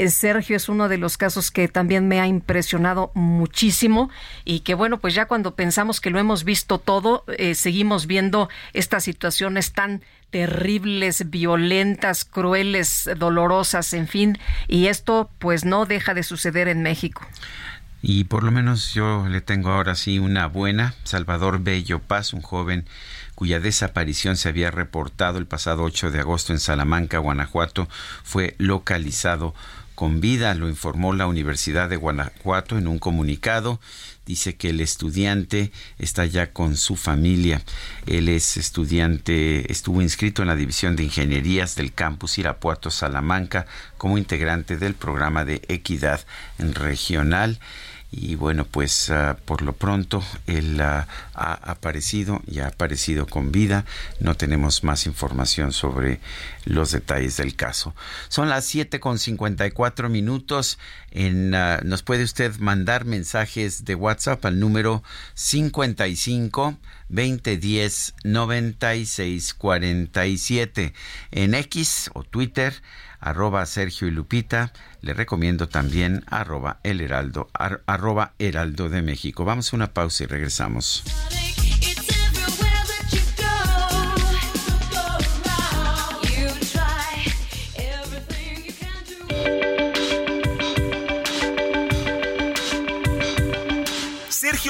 Speaker 2: Sergio es uno de los casos que también me ha impresionado muchísimo y que bueno, pues ya cuando pensamos que lo hemos visto todo, eh, seguimos viendo estas situaciones tan terribles, violentas, crueles, dolorosas, en fin, y esto pues no deja de suceder en México.
Speaker 1: Y por lo menos yo le tengo ahora sí una buena. Salvador Bello Paz, un joven cuya desaparición se había reportado el pasado 8 de agosto en Salamanca, Guanajuato, fue localizado con vida, lo informó la Universidad de Guanajuato en un comunicado. Dice que el estudiante está ya con su familia. Él es estudiante, estuvo inscrito en la División de Ingenierías del campus Irapuato Salamanca como integrante del programa de equidad regional y bueno pues ah, por lo pronto él ha aparecido y ha aparecido con vida. No tenemos más información sobre los detalles del caso. Son las siete con 54 minutos. En ah, nos puede usted mandar mensajes de WhatsApp al número 55 2010 96 47 en X o Twitter arroba Sergio y Lupita. Le recomiendo también arroba el heraldo, arroba heraldo de México. Vamos a una pausa y regresamos.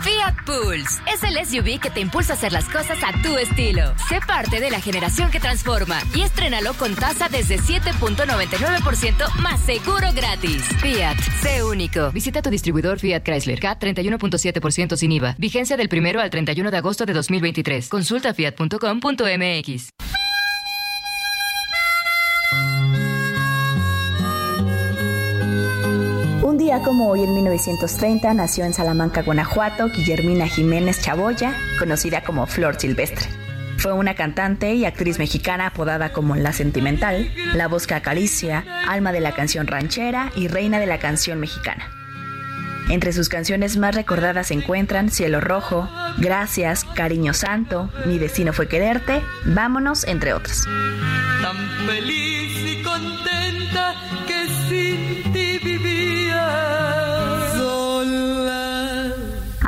Speaker 17: Fiat Pulse es el SUV que te impulsa a hacer las cosas a tu estilo. Sé parte de la generación que transforma y estrénalo con tasa desde 7.99% más seguro gratis. Fiat, sé único. Visita tu distribuidor Fiat Chrysler K 31.7% sin IVA. Vigencia del 1 al 31 de agosto de 2023. Consulta fiat.com.mx.
Speaker 23: día como hoy en 1930 nació en Salamanca, Guanajuato, Guillermina Jiménez Chaboya, conocida como Flor Silvestre. Fue una cantante y actriz mexicana apodada como La Sentimental, la voz que acaricia, alma de la canción ranchera y reina de la canción mexicana. Entre sus canciones más recordadas se encuentran Cielo Rojo, Gracias, Cariño Santo, Mi destino fue quererte, Vámonos, entre otras.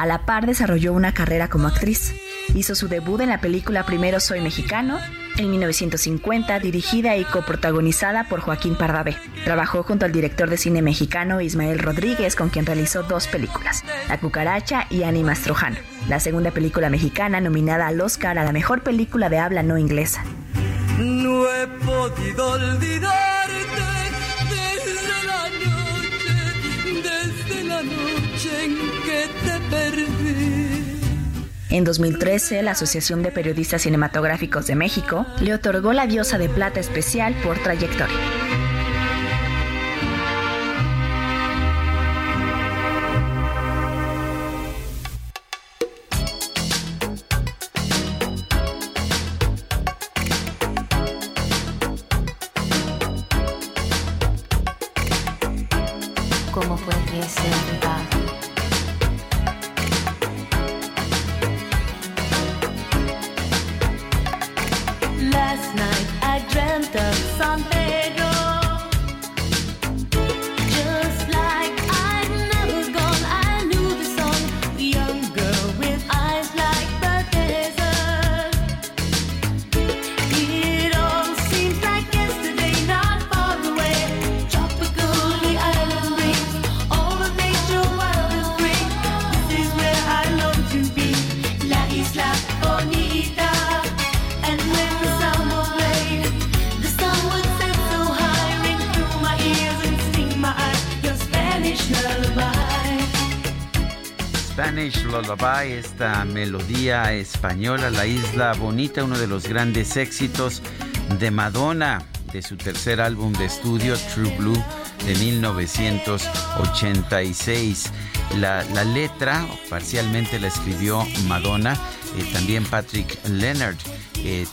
Speaker 23: A la par desarrolló una carrera como actriz. Hizo su debut en la película Primero Soy Mexicano, en 1950, dirigida y coprotagonizada por Joaquín Pardavé. Trabajó junto al director de cine mexicano Ismael Rodríguez, con quien realizó dos películas, La Cucaracha y Anima Trujano, la segunda película mexicana nominada al Oscar a la mejor película de habla no inglesa.
Speaker 24: En
Speaker 23: 2013, la Asociación de Periodistas Cinematográficos de México le otorgó la Diosa de Plata especial por trayectoria.
Speaker 1: Esta melodía española, La Isla Bonita, uno de los grandes éxitos de Madonna, de su tercer álbum de estudio, True Blue, de 1986. La, la letra parcialmente la escribió Madonna, eh, también Patrick Leonard.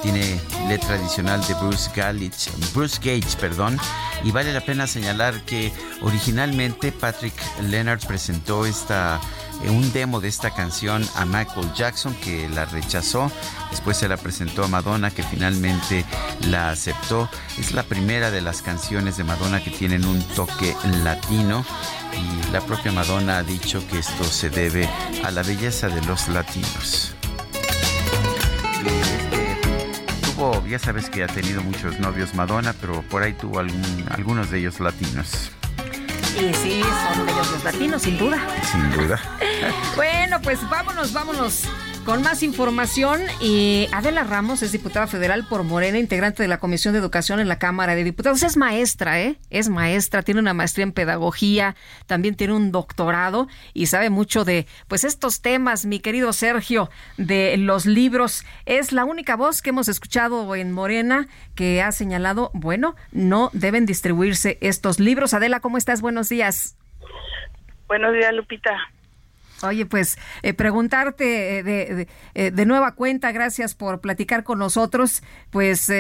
Speaker 1: Tiene letra adicional de Bruce Galich, Bruce Gage, perdón, y vale la pena señalar que originalmente Patrick Leonard presentó esta un demo de esta canción a Michael Jackson que la rechazó, después se la presentó a Madonna que finalmente la aceptó. Es la primera de las canciones de Madonna que tienen un toque latino y la propia Madonna ha dicho que esto se debe a la belleza de los latinos. Tuvo, ya sabes que ha tenido muchos novios Madonna, pero por ahí tuvo algunos de ellos latinos.
Speaker 2: Y sí, son bellos los latinos, sin duda.
Speaker 1: Sin duda.
Speaker 2: bueno, pues vámonos, vámonos con más información. Adela Ramos es diputada federal por Morena, integrante de la Comisión de Educación en la Cámara de Diputados. Es maestra, ¿eh? Es maestra, tiene una maestría en pedagogía, también tiene un doctorado y sabe mucho de, pues, estos temas, mi querido Sergio, de los libros. Es la única voz que hemos escuchado en Morena que ha señalado, bueno, no deben distribuirse estos libros. Adela, ¿cómo estás? Buenos días.
Speaker 25: Buenos días, Lupita.
Speaker 2: Oye, pues eh, preguntarte eh, de, de, eh, de, nueva cuenta, gracias por platicar con nosotros, pues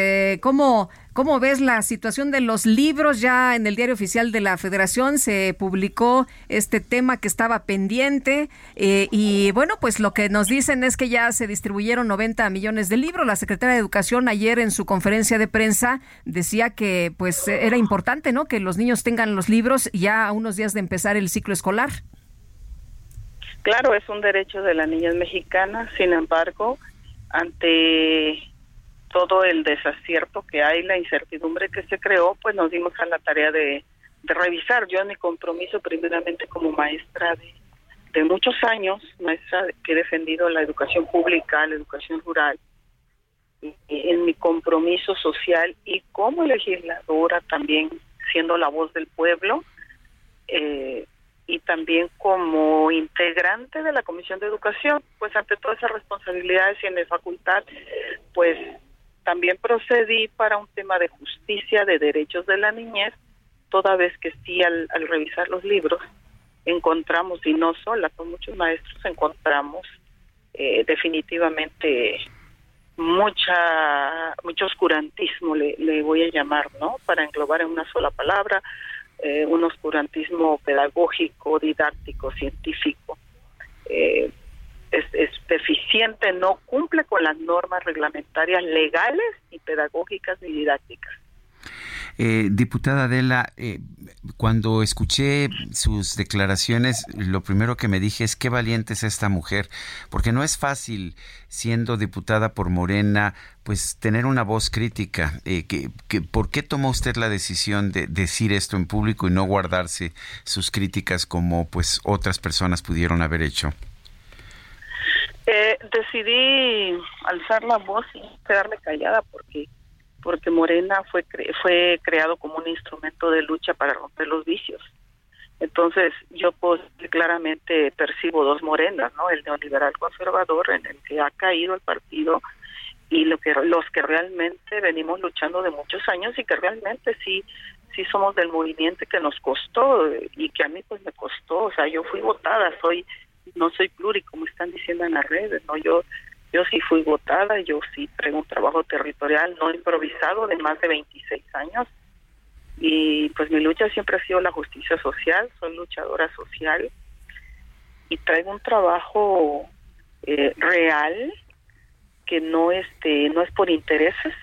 Speaker 2: ¿cómo, ¿cómo ves la situación de los libros? Ya en el diario oficial de la Federación se publicó este tema que estaba pendiente y bueno, pues lo que nos dicen es que ya se distribuyeron 90 millones de libros. La secretaria de Educación ayer en su conferencia de prensa decía que pues era importante, ¿no? Que los niños tengan los libros ya a unos días de empezar el ciclo escolar.
Speaker 25: Claro, es un derecho de las niñas mexicanas, sin embargo, ante todo el desacierto que hay, la incertidumbre que se creó, pues nos dimos a la tarea de, revisar. Yo en mi compromiso, primeramente como maestra de, muchos años, maestra que he defendido la educación pública, la educación rural, en mi compromiso social y como legisladora también siendo la voz del pueblo, eh, y también como integrante de la Comisión de Educación, pues ante todas esas responsabilidades y en mi facultad, pues también procedí para un tema de justicia, de derechos de la niñez, toda vez que sí al, revisar los libros encontramos, y no sola, con muchos maestros encontramos eh, definitivamente mucha mucho oscurantismo le, le voy a llamar, ¿no? Para englobar en una sola palabra, eh, un oscurantismo pedagógico, didáctico, científico. Eh, es, es, deficiente, no cumple con las normas reglamentarias legales y pedagógicas y didácticas.
Speaker 1: Eh, diputada Adela, eh, cuando escuché sus declaraciones, lo primero que me dije es qué valiente es esta mujer, porque no es fácil, siendo diputada por Morena, pues tener una voz crítica. Eh, que, que, ¿Por qué tomó usted la decisión de decir esto en público y no guardarse sus críticas como pues otras personas pudieron haber hecho?
Speaker 25: Eh, decidí alzar la voz y quedarme callada porque porque Morena fue cre fue creado como un instrumento de lucha para romper los vicios. Entonces, yo pues claramente percibo dos morenas, ¿no? El neoliberal conservador en el que ha caído el partido y lo que los que realmente venimos luchando de muchos años y que realmente sí sí somos del movimiento que nos costó y que a mí pues me costó, o sea, yo fui votada, soy no soy pluri como están diciendo en las redes, no yo yo sí fui votada, yo sí traigo un trabajo territorial no improvisado de más de 26 años. Y pues mi lucha siempre ha sido la justicia social, soy luchadora social y traigo un trabajo eh, real que no este no es por intereses.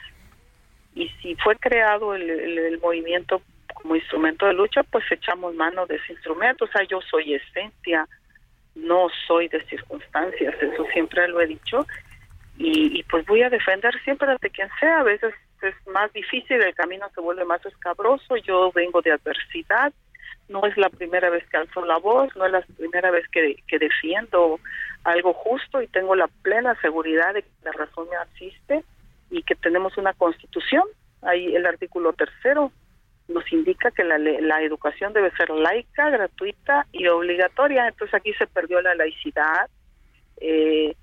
Speaker 25: Y si fue creado el, el, el movimiento como instrumento de lucha pues echamos mano de ese instrumento, o sea yo soy esencia no soy de circunstancias, eso siempre lo he dicho, y, y, pues voy a defender siempre ante quien sea, a veces es más difícil, el camino se vuelve más escabroso, yo vengo de adversidad, no es la primera vez que alzo la voz, no es la primera vez que, que defiendo algo justo y tengo la plena seguridad de que la razón me asiste y que tenemos una constitución, ahí el artículo tercero nos indica que la, la educación debe ser laica, gratuita y obligatoria. Entonces aquí se perdió la laicidad, eh,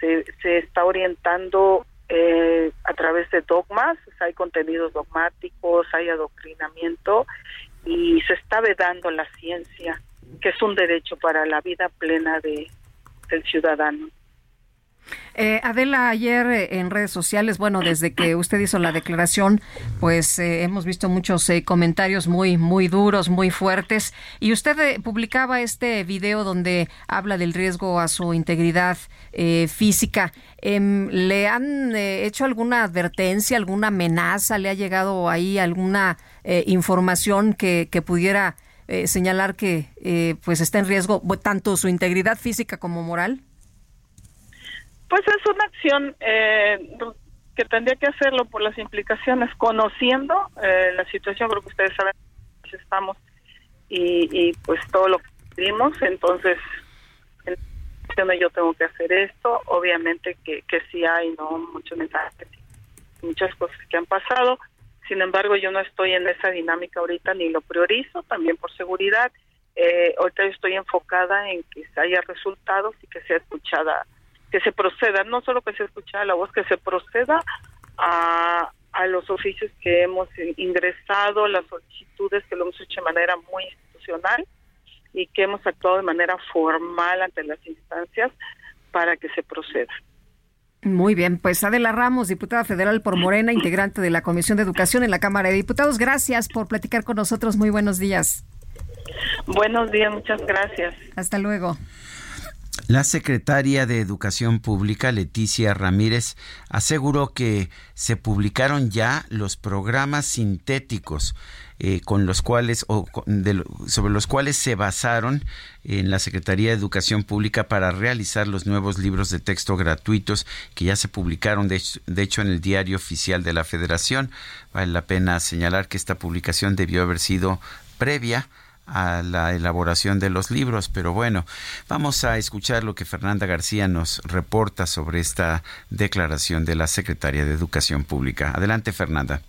Speaker 25: se, se está orientando eh, a través de dogmas, hay contenidos dogmáticos, hay adoctrinamiento y se está vedando la ciencia, que es un derecho para la vida plena de, del ciudadano.
Speaker 2: Eh, Adela, ayer eh, en redes sociales, bueno, desde que usted hizo la declaración, pues eh, hemos visto muchos comentarios muy, muy duros, muy fuertes. Y usted publicaba este video donde habla del riesgo a su integridad física. Em, ¿Le han hecho alguna advertencia, alguna amenaza? ¿Le ha llegado ahí alguna información que, que pudiera señalar que pues está en riesgo tanto su integridad física como moral?
Speaker 25: Pues es una acción eh, que tendría que hacerlo por las implicaciones, conociendo eh, la situación, creo que ustedes saben estamos y, pues todo lo que vimos, entonces yo tengo que hacer esto, obviamente que, que sí hay no muchos mensajes, muchas cosas que han pasado, sin embargo yo no estoy en esa dinámica ahorita ni lo priorizo, también por seguridad, eh, ahorita estoy enfocada en que haya resultados y que sea escuchada que se proceda, no solo que se escuche la voz, que se proceda a, a los oficios que hemos ingresado, las solicitudes que lo hemos hecho de manera muy institucional y que hemos actuado de manera formal ante las instancias para que se proceda.
Speaker 2: Muy bien, pues Adela Ramos, diputada federal por Morena, integrante de la Comisión de Educación en la Cámara de Diputados, gracias por platicar con nosotros. Muy buenos días.
Speaker 25: Buenos días, muchas gracias.
Speaker 2: Hasta luego.
Speaker 1: La secretaria de Educación Pública, Leticia Ramírez, aseguró que se publicaron ya los programas sintéticos eh, con los cuales o sobre los cuales se basaron en la Secretaría de Educación Pública para realizar los nuevos libros de texto gratuitos que ya se publicaron de hecho en el diario oficial de la Federación. Vale la pena señalar que esta publicación debió haber sido previa la elaboración de los libros. Pero bueno, vamos a escuchar lo que Fernanda García nos reporta sobre esta declaración de la Secretaria de Educación Pública. Adelante, Fernanda.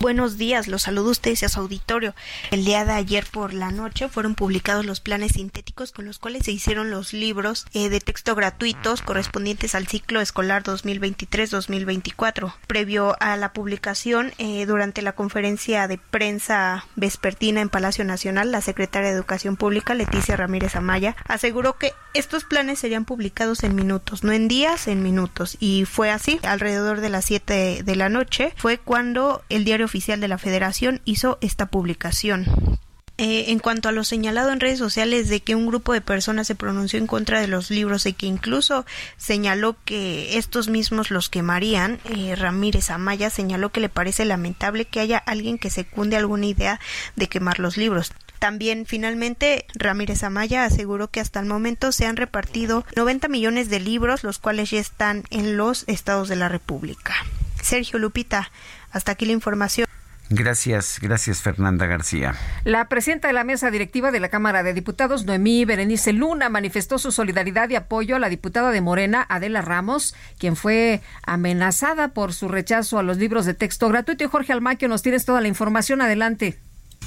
Speaker 26: Buenos días, los saludo a ustedes y a su auditorio. El día de ayer por la noche fueron publicados los planes sintéticos con los cuales se hicieron los libros eh, de texto gratuitos correspondientes al ciclo escolar 2023-2024. Previo a la publicación, eh, durante la conferencia de prensa vespertina en Palacio Nacional, la secretaria de Educación Pública, Leticia Ramírez Amaya, aseguró que estos planes serían publicados en minutos, no en días, en minutos. Y fue así, alrededor de las 7 de la noche, fue cuando el diario oficial de la Federación hizo esta publicación. Eh, en cuanto a lo señalado en redes sociales de que un grupo de personas se pronunció en contra de los libros y que incluso señaló que estos mismos los quemarían, eh, Ramírez Amaya señaló que le parece lamentable que haya alguien que secunde alguna idea de quemar los libros. También, finalmente, Ramírez Amaya aseguró que hasta el momento se han repartido 90 millones de libros, los cuales ya están en los estados de la República. Sergio Lupita, hasta aquí la información.
Speaker 1: Gracias, gracias Fernanda García.
Speaker 2: La presidenta de la mesa directiva de la Cámara de Diputados, Noemí Berenice Luna, manifestó su solidaridad y apoyo a la diputada de Morena, Adela Ramos, quien fue amenazada por su rechazo a los libros de texto gratuito. Y Jorge Almaquio, nos tienes toda la información. Adelante.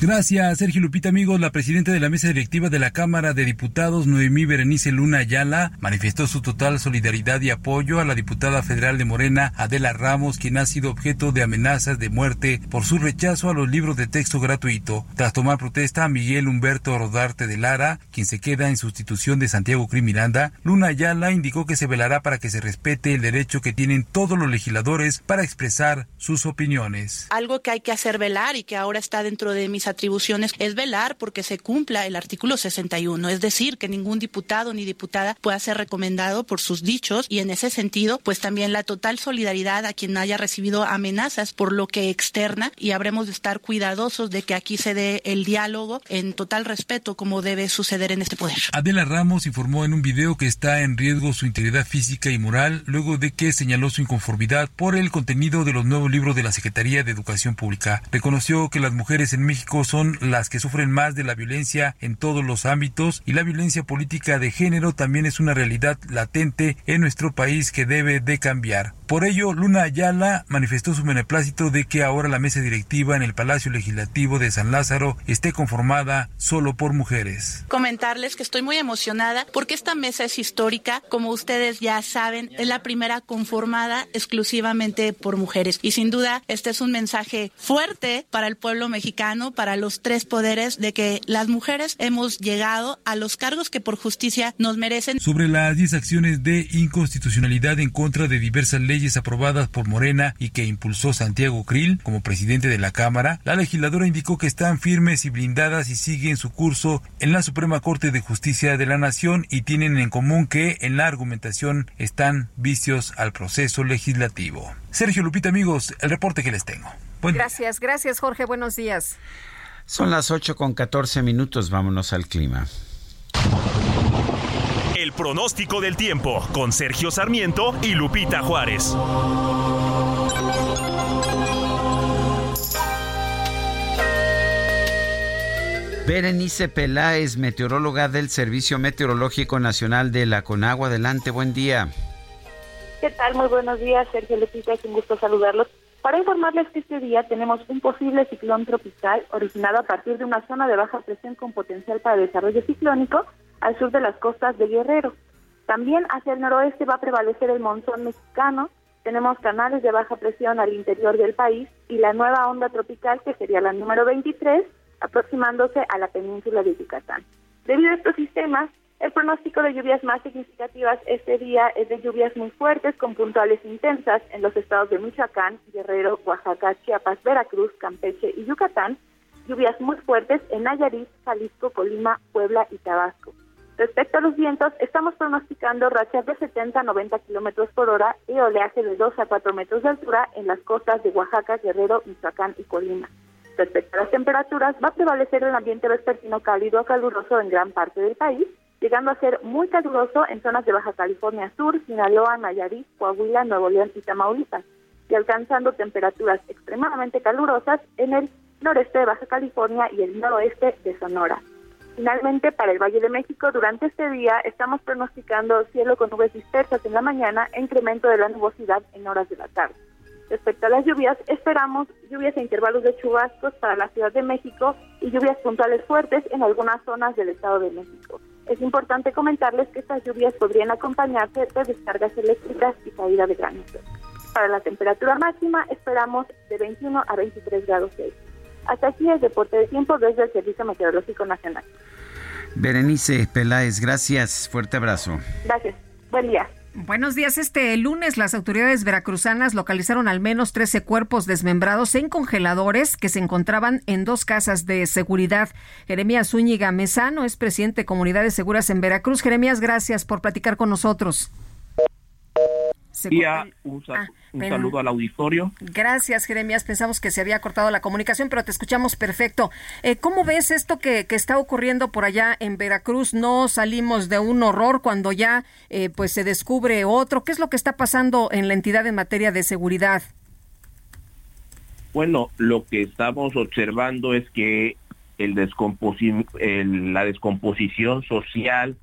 Speaker 27: Gracias, Sergio Lupita, amigos. La presidenta de la mesa directiva de la Cámara de Diputados, Noemí Berenice Luna Ayala, manifestó su total solidaridad y apoyo a la diputada federal de Morena, Adela Ramos, quien ha sido objeto de amenazas de muerte por su rechazo a los libros de texto gratuito. Tras tomar protesta a Miguel Humberto Rodarte de Lara, quien se queda en sustitución de Santiago Crimiranda, Luna Ayala indicó que se velará para que se respete el derecho que tienen todos los legisladores para expresar sus opiniones.
Speaker 28: Algo que hay que hacer velar y que ahora está dentro de mis atribuciones es velar porque se cumpla el artículo 61, es decir, que ningún diputado ni diputada pueda ser recomendado por sus dichos y en ese sentido, pues también la total solidaridad a quien haya recibido amenazas por lo que externa y habremos de estar cuidadosos de que aquí se dé el diálogo en total respeto como debe suceder en este poder.
Speaker 27: Adela Ramos informó en un video que está en riesgo su integridad física y moral luego de que señaló su inconformidad por el contenido de los nuevos libros de la Secretaría de Educación Pública. Reconoció que las mujeres en México son las que sufren más de la violencia en todos los ámbitos y la violencia política de género también es una realidad latente en nuestro país que debe de cambiar. Por ello, Luna Ayala manifestó su beneplácito de que ahora la mesa directiva en el Palacio Legislativo de San Lázaro esté conformada solo por mujeres.
Speaker 28: Comentarles que estoy muy emocionada porque esta mesa es histórica, como ustedes ya saben, es la primera conformada exclusivamente por mujeres y sin duda este es un mensaje fuerte para el pueblo mexicano, para los tres poderes de que las mujeres hemos llegado a los cargos que por justicia nos merecen.
Speaker 27: Sobre las 10 acciones de inconstitucionalidad en contra de diversas leyes aprobadas por Morena y que impulsó Santiago Krill como presidente de la Cámara, la legisladora indicó que están firmes y blindadas y siguen su curso en la Suprema Corte de Justicia de la Nación y tienen en común que en la argumentación están vicios al proceso legislativo. Sergio Lupita, amigos, el reporte que les tengo.
Speaker 2: gracias, gracias Jorge, buenos días.
Speaker 1: Son las 8 con 14 minutos, vámonos al clima.
Speaker 10: El pronóstico del tiempo con Sergio Sarmiento y Lupita Juárez.
Speaker 1: Berenice Peláez, meteoróloga del Servicio Meteorológico Nacional de la Conagua. Adelante, buen día.
Speaker 29: ¿Qué tal? Muy buenos días, Sergio Lupita, es un gusto saludarlos. Para informarles que este día tenemos un posible ciclón tropical originado a partir de una zona de baja presión con potencial para desarrollo ciclónico al sur de las costas de Guerrero. También hacia el noroeste va a prevalecer el monzón mexicano, tenemos canales de baja presión al interior del país y la nueva onda tropical, que sería la número 23, aproximándose a la península de Yucatán. Debido a estos sistemas, el pronóstico de lluvias más significativas este día es de lluvias muy fuertes con puntuales intensas en los estados de Michoacán, Guerrero, Oaxaca, Chiapas, Veracruz, Campeche y Yucatán, lluvias muy fuertes en Nayarit, Jalisco, Colima, Puebla y Tabasco. Respecto a los vientos, estamos pronosticando rachas de 70 a 90 kilómetros por hora y oleaje de 2 a 4 metros de altura en las costas de Oaxaca, Guerrero, Michoacán y Colima. Respecto a las temperaturas, va a prevalecer el ambiente vespertino cálido a caluroso en gran parte del país, llegando a ser muy caluroso en zonas de Baja California Sur, Sinaloa, Nayarit, Coahuila, Nuevo León y Tamaulipas, y alcanzando temperaturas extremadamente calurosas en el noreste de Baja California y el noroeste de Sonora. Finalmente, para el Valle de México, durante este día estamos pronosticando cielo con nubes dispersas en la mañana e incremento de la nubosidad en horas de la tarde. Respecto a las lluvias, esperamos lluvias a intervalos de chubascos para la Ciudad de México y lluvias puntuales fuertes en algunas zonas del Estado de México. Es importante comentarles que estas lluvias podrían acompañarse de descargas eléctricas y caída de granizo. Para la temperatura máxima esperamos de 21 a 23 grados Celsius. Hasta aquí el deporte de tiempo desde el Servicio Meteorológico Nacional.
Speaker 1: Berenice Peláez, gracias. Fuerte abrazo.
Speaker 29: Gracias. Buen día.
Speaker 2: Buenos días. Este lunes las autoridades veracruzanas localizaron al menos 13 cuerpos desmembrados en congeladores que se encontraban en dos casas de seguridad. Jeremías Zúñiga Mesano es presidente de Comunidades Seguras en Veracruz. Jeremías, gracias por platicar con nosotros.
Speaker 30: Día, un, saludo al auditorio.
Speaker 2: Gracias, Jeremías. Pensamos que se había cortado la comunicación, pero te escuchamos perfecto. Eh, ¿Cómo ves esto que, está ocurriendo por allá en Veracruz? No salimos de un horror cuando ya eh, pues se descubre otro. ¿Qué es lo que está pasando en la entidad en materia de seguridad?
Speaker 30: Bueno, lo que estamos observando es que el, el la descomposición social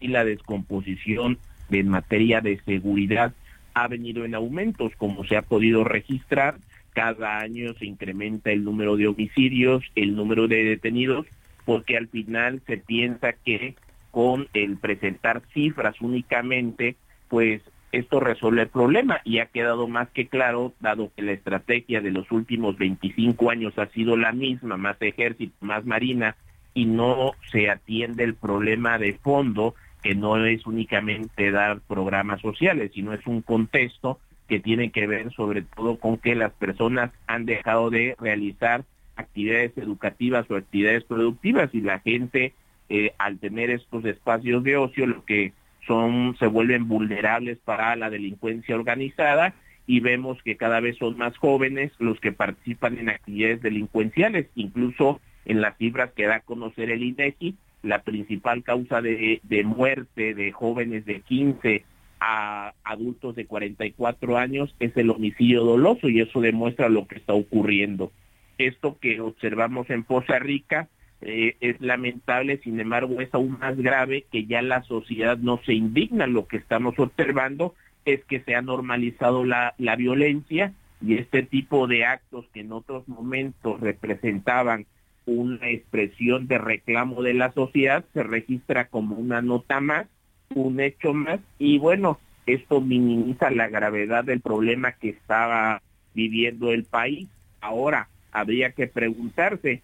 Speaker 30: y la descomposición en materia de seguridad ha venido en aumentos, como se ha podido registrar. Cada año se incrementa el número de homicidios, el número de detenidos, porque al final se piensa que con el presentar cifras únicamente, pues esto resuelve el problema y ha quedado más que claro, dado que la estrategia de los últimos 25 años ha sido la misma, más ejército, más marina, y no se atiende el problema de fondo que no es únicamente dar programas sociales, sino es un contexto que tiene que ver sobre todo con que las personas han dejado de realizar actividades educativas o actividades productivas y la gente eh, al tener estos espacios de ocio lo que son se vuelven vulnerables para la delincuencia organizada y vemos que cada vez son más jóvenes los que participan en actividades delincuenciales, incluso en las cifras que da a conocer el INEGI, la principal causa de, muerte de jóvenes de 15 a adultos de 44 años es el homicidio doloso y eso demuestra lo que está ocurriendo. Esto que observamos en Poza Rica eh, es lamentable, sin embargo es aún más grave que ya la sociedad no se indigna. Lo que estamos observando es que se ha normalizado la, la violencia y este tipo de actos que en otros momentos representaban una expresión de reclamo de la sociedad se registra como una nota más, un hecho más y bueno, esto minimiza la gravedad del problema que estaba viviendo el país. Ahora, habría que preguntarse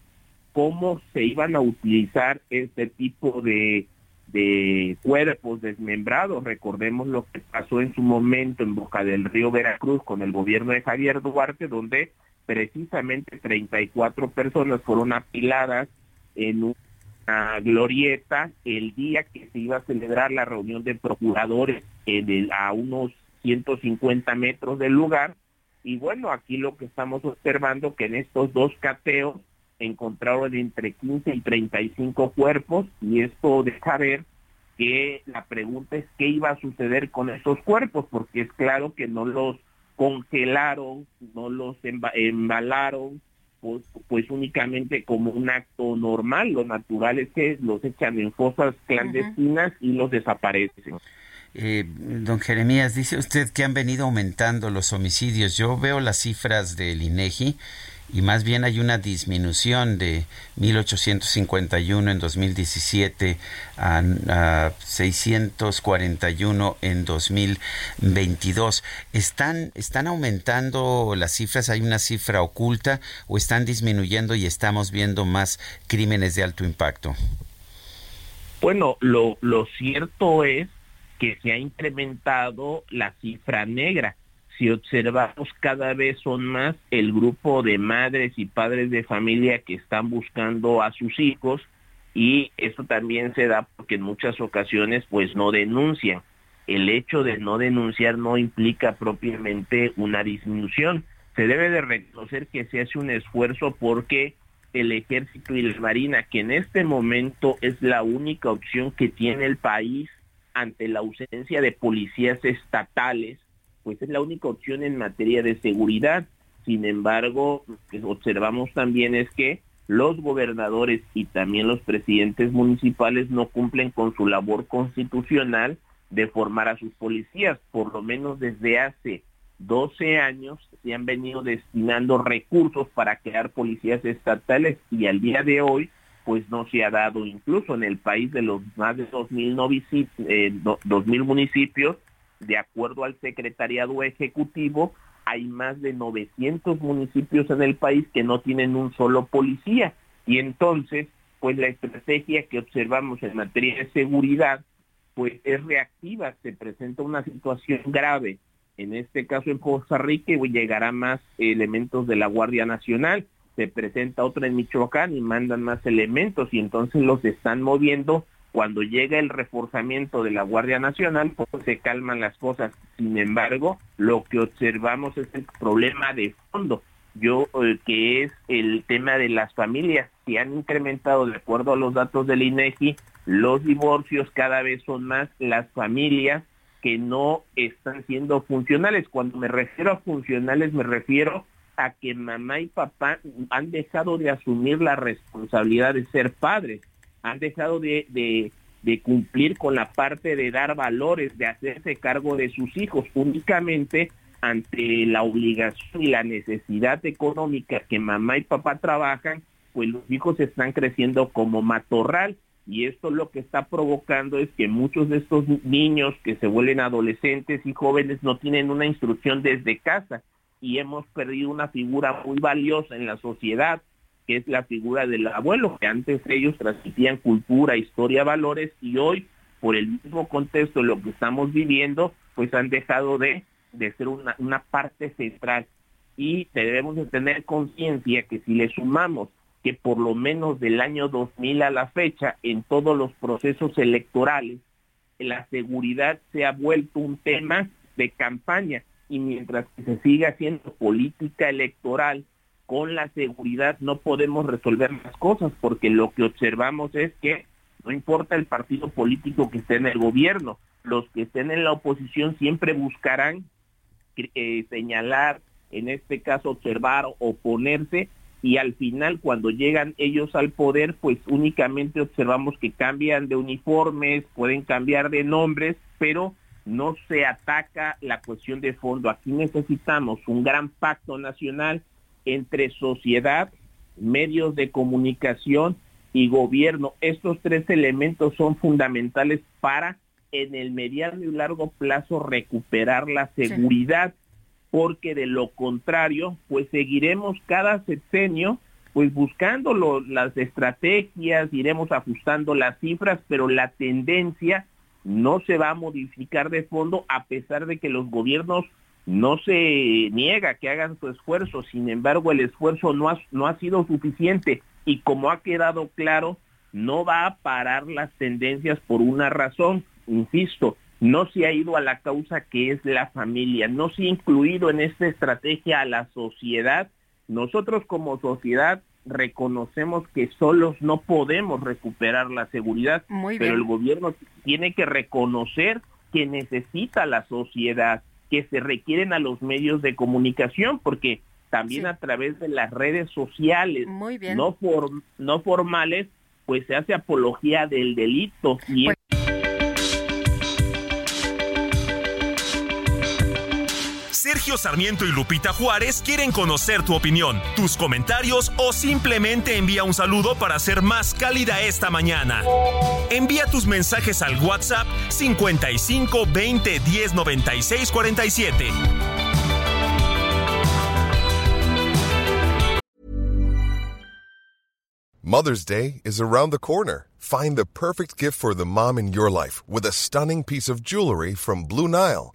Speaker 30: cómo se iban a utilizar este tipo de, de cuerpos desmembrados. Recordemos lo que pasó en su momento en Boca del Río Veracruz con el gobierno de Javier Duarte, donde precisamente 34 personas fueron apiladas en una glorieta el día que se iba a celebrar la reunión de procuradores a unos 150 metros del lugar. Y bueno, aquí lo que estamos observando que en estos dos cateos encontraron entre 15 y 35 cuerpos y esto deja ver que la pregunta es qué iba a suceder con esos cuerpos, porque es claro que no los congelaron, no los embalaron, pues, pues, únicamente como un acto normal. Lo natural es que los echan en fosas clandestinas y los desaparecen.
Speaker 1: Eh, don Jeremías, dice usted que han venido aumentando los homicidios. Yo veo las cifras del INEGI y más bien hay una disminución de 1851 en 2017 a, 641 en 2022. ¿Están, ¿Están aumentando las cifras? ¿Hay una cifra oculta o están disminuyendo y estamos viendo más crímenes de alto impacto?
Speaker 30: Bueno, lo, lo cierto es que se ha incrementado la cifra negra si observamos cada vez son más el grupo de madres y padres de familia que están buscando a sus hijos y eso también se da porque en muchas ocasiones pues no denuncian. El hecho de no denunciar no implica propiamente una disminución. Se debe de reconocer que se hace un esfuerzo porque el ejército y la marina, que en este momento es la única opción que tiene el país ante la ausencia de policías estatales, pues es la única opción en materia de seguridad. Sin embargo, lo que observamos también es que los gobernadores y también los presidentes municipales no cumplen con su labor constitucional de formar a sus policías. Por lo menos desde hace 12 años se han venido destinando recursos para crear policías estatales y al día de hoy pues no se ha dado incluso en el país de los más de 2.000 eh, 2000 municipios de acuerdo al Secretariado Ejecutivo, hay más de 900 municipios en el país que no tienen un solo policía. Y entonces, pues la estrategia que observamos en materia de seguridad, pues es reactiva, se presenta una situación grave. En este caso en Costa Rica llegará más elementos de la Guardia Nacional, se presenta otra en Michoacán y mandan más elementos y entonces los están moviendo cuando llega el reforzamiento de la Guardia Nacional, pues se calman las cosas. Sin embargo, lo que observamos es el problema de fondo, yo eh, que es el tema de las familias que han incrementado de acuerdo a los datos del INEGI, los divorcios cada vez son más las familias que no están siendo funcionales. Cuando me refiero a funcionales me refiero a que mamá y papá han dejado de asumir la responsabilidad de ser padres han dejado de, cumplir con la parte de dar valores, de hacerse cargo de sus hijos únicamente ante la obligación y la necesidad económica que mamá y papá trabajan, pues los hijos están creciendo como matorral. Y esto lo que está provocando es que muchos de estos niños que se vuelven adolescentes y jóvenes no tienen una instrucción desde casa. Y hemos perdido una figura muy valiosa en la sociedad que es la figura del abuelo, que antes ellos transmitían cultura, historia, valores, y hoy, por el mismo contexto lo que estamos viviendo, pues han dejado de, de ser una, una parte central. Y debemos de tener conciencia que si le sumamos que por lo menos del año 2000 a la fecha, en todos los procesos electorales, la seguridad se ha vuelto un tema de campaña y mientras que se siga haciendo política electoral con la seguridad no podemos resolver las cosas porque lo que observamos es que no importa el partido político que esté en el gobierno, los que estén en la oposición siempre buscarán eh, señalar, en este caso observar, oponerse y al final cuando llegan ellos al poder pues únicamente observamos que cambian de uniformes, pueden cambiar de nombres, pero no se ataca la cuestión de fondo. Aquí necesitamos un gran pacto nacional entre sociedad, medios de comunicación y gobierno. Estos tres elementos son fundamentales para en el mediano y largo plazo recuperar la seguridad porque de lo contrario, pues seguiremos cada sexenio pues buscando las estrategias, iremos ajustando las cifras, pero la tendencia no se va a modificar de fondo a pesar de que los gobiernos no se niega que hagan su esfuerzo, sin embargo el esfuerzo no ha, no ha sido suficiente y como ha quedado claro, no va a parar las tendencias por una razón, insisto, no se ha ido a la causa que es la familia, no se ha incluido en esta estrategia a la sociedad. Nosotros como sociedad reconocemos que solos no podemos recuperar la seguridad, pero el gobierno tiene que reconocer que necesita la sociedad, que se requieren a los medios de comunicación, porque también a través de las redes sociales, no por, no formales, pues se hace apología del delito y pues
Speaker 10: Sergio Sarmiento y Lupita Juárez quieren conocer tu opinión, tus comentarios o simplemente envía un saludo para ser más cálida esta mañana. Envía tus mensajes al WhatsApp 55 20 10 96 47.
Speaker 31: Mother's Day is around the corner. Find the perfect gift for the mom in your life with a stunning piece of jewelry from Blue Nile.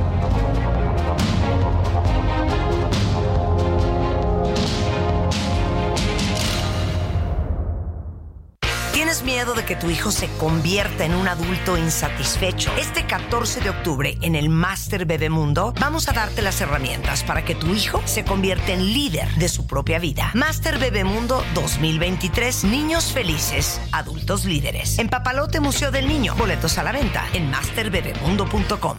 Speaker 32: ¿Tienes miedo de que tu hijo se convierta en un adulto insatisfecho? Este 14 de octubre en el Master Bebemundo vamos a darte las herramientas para que tu hijo se convierta en líder de su propia vida. Master Bebemundo 2023, niños felices, adultos líderes. En Papalote Museo del Niño, boletos a la venta en masterbebemundo.com.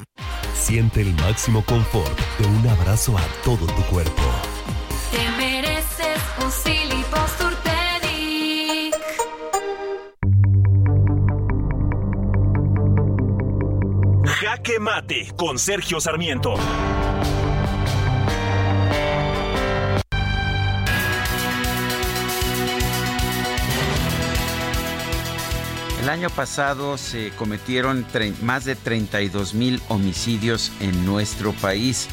Speaker 33: Siente el máximo confort de un abrazo a todo tu cuerpo.
Speaker 18: Te mereces un
Speaker 10: Jaque Mate con Sergio Sarmiento.
Speaker 1: El año pasado se cometieron más de 32 mil homicidios en nuestro país.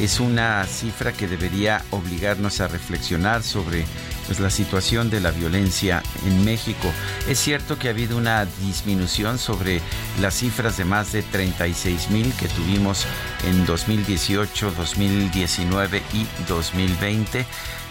Speaker 1: Es una cifra que debería obligarnos a reflexionar sobre pues, la situación de la violencia en México. Es cierto que ha habido una disminución sobre las cifras de más de 36 mil que tuvimos en 2018, 2019 y 2020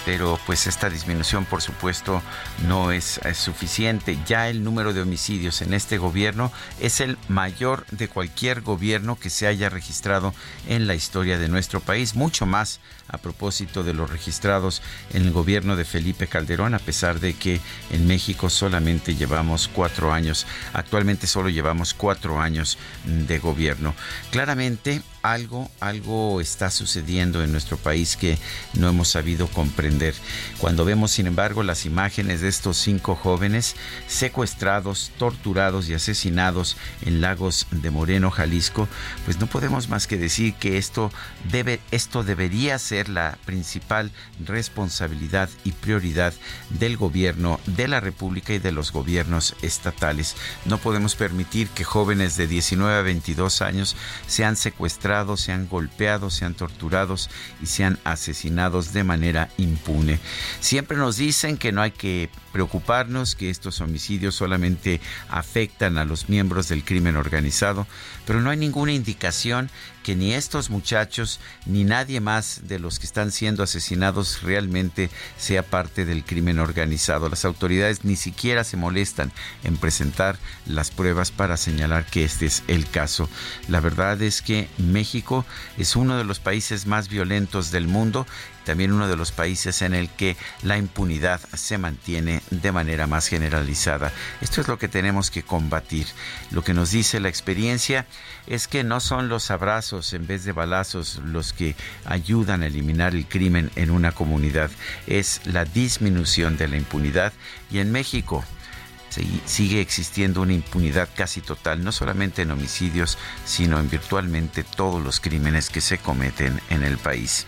Speaker 1: pero pues esta disminución por supuesto no es, suficiente. Ya el número de homicidios en este gobierno es el mayor de cualquier gobierno que se haya registrado en la historia de nuestro país, mucho más a propósito de los registrados en el gobierno de Felipe Calderón, a pesar de que en México solamente llevamos cuatro años, actualmente solo llevamos cuatro años de gobierno. Claramente algo, algo está sucediendo en nuestro país que no hemos sabido comprender. Cuando vemos, sin embargo, las imágenes de estos cinco jóvenes secuestrados, torturados y asesinados en Lagos de Moreno, Jalisco, pues no podemos más que decir que esto debe, esto debería ser la principal responsabilidad y prioridad del gobierno de la República y de los gobiernos estatales. No podemos permitir que jóvenes de 19 a 22 años sean secuestrados sean golpeados, sean torturados y sean asesinados de manera impune. Siempre nos dicen que no hay que preocuparnos, que estos homicidios solamente afectan a los miembros del crimen organizado, pero no hay ninguna indicación que ni estos muchachos ni nadie más de los que están siendo asesinados realmente sea parte del crimen organizado. Las autoridades ni siquiera se molestan en presentar las pruebas para señalar que este es el caso. La verdad es que México es uno de los países más violentos del mundo también uno de los países en el que la impunidad se mantiene de manera más generalizada. Esto es lo que tenemos que combatir. Lo que nos dice la experiencia es que no son los abrazos en vez de balazos los que ayudan a eliminar el crimen en una comunidad, es la disminución de la impunidad y en México sigue existiendo una impunidad casi total, no solamente en homicidios, sino en virtualmente todos los crímenes que se cometen en el país.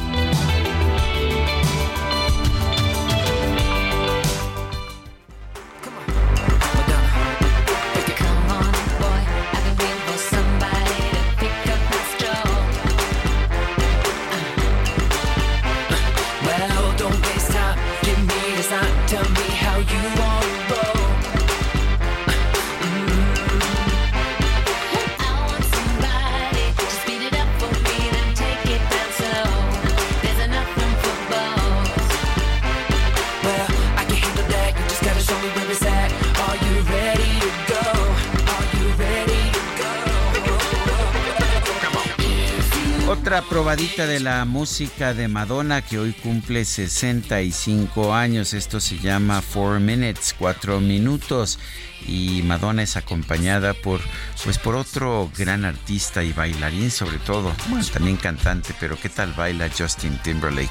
Speaker 1: Otra probadita de la música de Madonna que hoy cumple 65 años. Esto se llama Four Minutes, cuatro minutos. Y Madonna es acompañada por, pues, por otro gran artista y bailarín, sobre todo. También cantante, pero ¿qué tal baila Justin Timberlake?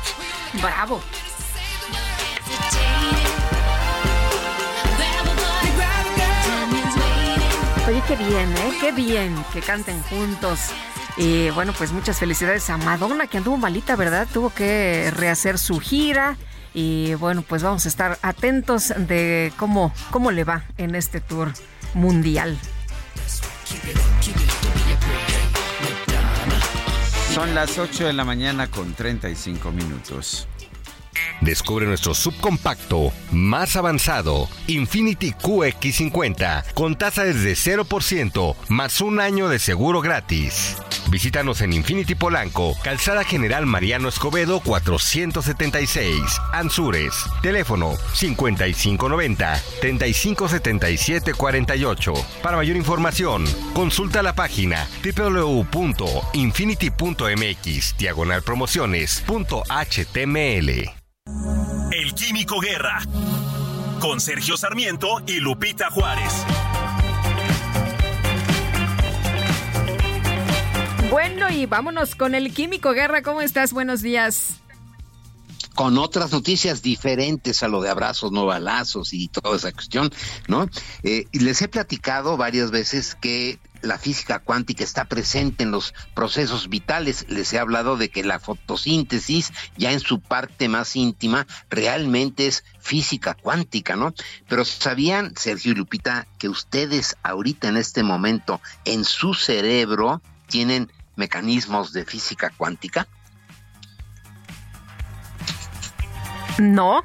Speaker 2: Bravo. Oye, qué bien, ¿eh? Qué bien que canten juntos. Y bueno, pues muchas felicidades a Madonna, que anduvo malita, ¿verdad? Tuvo que rehacer su gira. Y bueno, pues vamos a estar atentos de cómo, cómo le va en este tour mundial.
Speaker 1: Son las 8 de la mañana con 35 minutos.
Speaker 21: Descubre nuestro subcompacto más avanzado, Infinity QX50, con tasa desde 0%, más un año de seguro gratis. Visítanos en Infinity Polanco, Calzada General Mariano Escobedo 476, Ansures. Teléfono 5590-357748. Para mayor información, consulta la página www.infinity.mx, diagonal promociones.html.
Speaker 10: El Químico Guerra. Con Sergio Sarmiento y Lupita Juárez.
Speaker 2: Bueno, y vámonos con el Químico Guerra. ¿Cómo estás? Buenos días.
Speaker 34: Con otras noticias diferentes a lo de abrazos, no balazos y toda esa cuestión, ¿no? Eh, les he platicado varias veces que la física cuántica está presente en los procesos vitales. Les he hablado de que la fotosíntesis, ya en su parte más íntima, realmente es física cuántica, ¿no? Pero ¿sabían, Sergio y Lupita, que ustedes ahorita en este momento en su cerebro tienen mecanismos de física cuántica?
Speaker 2: No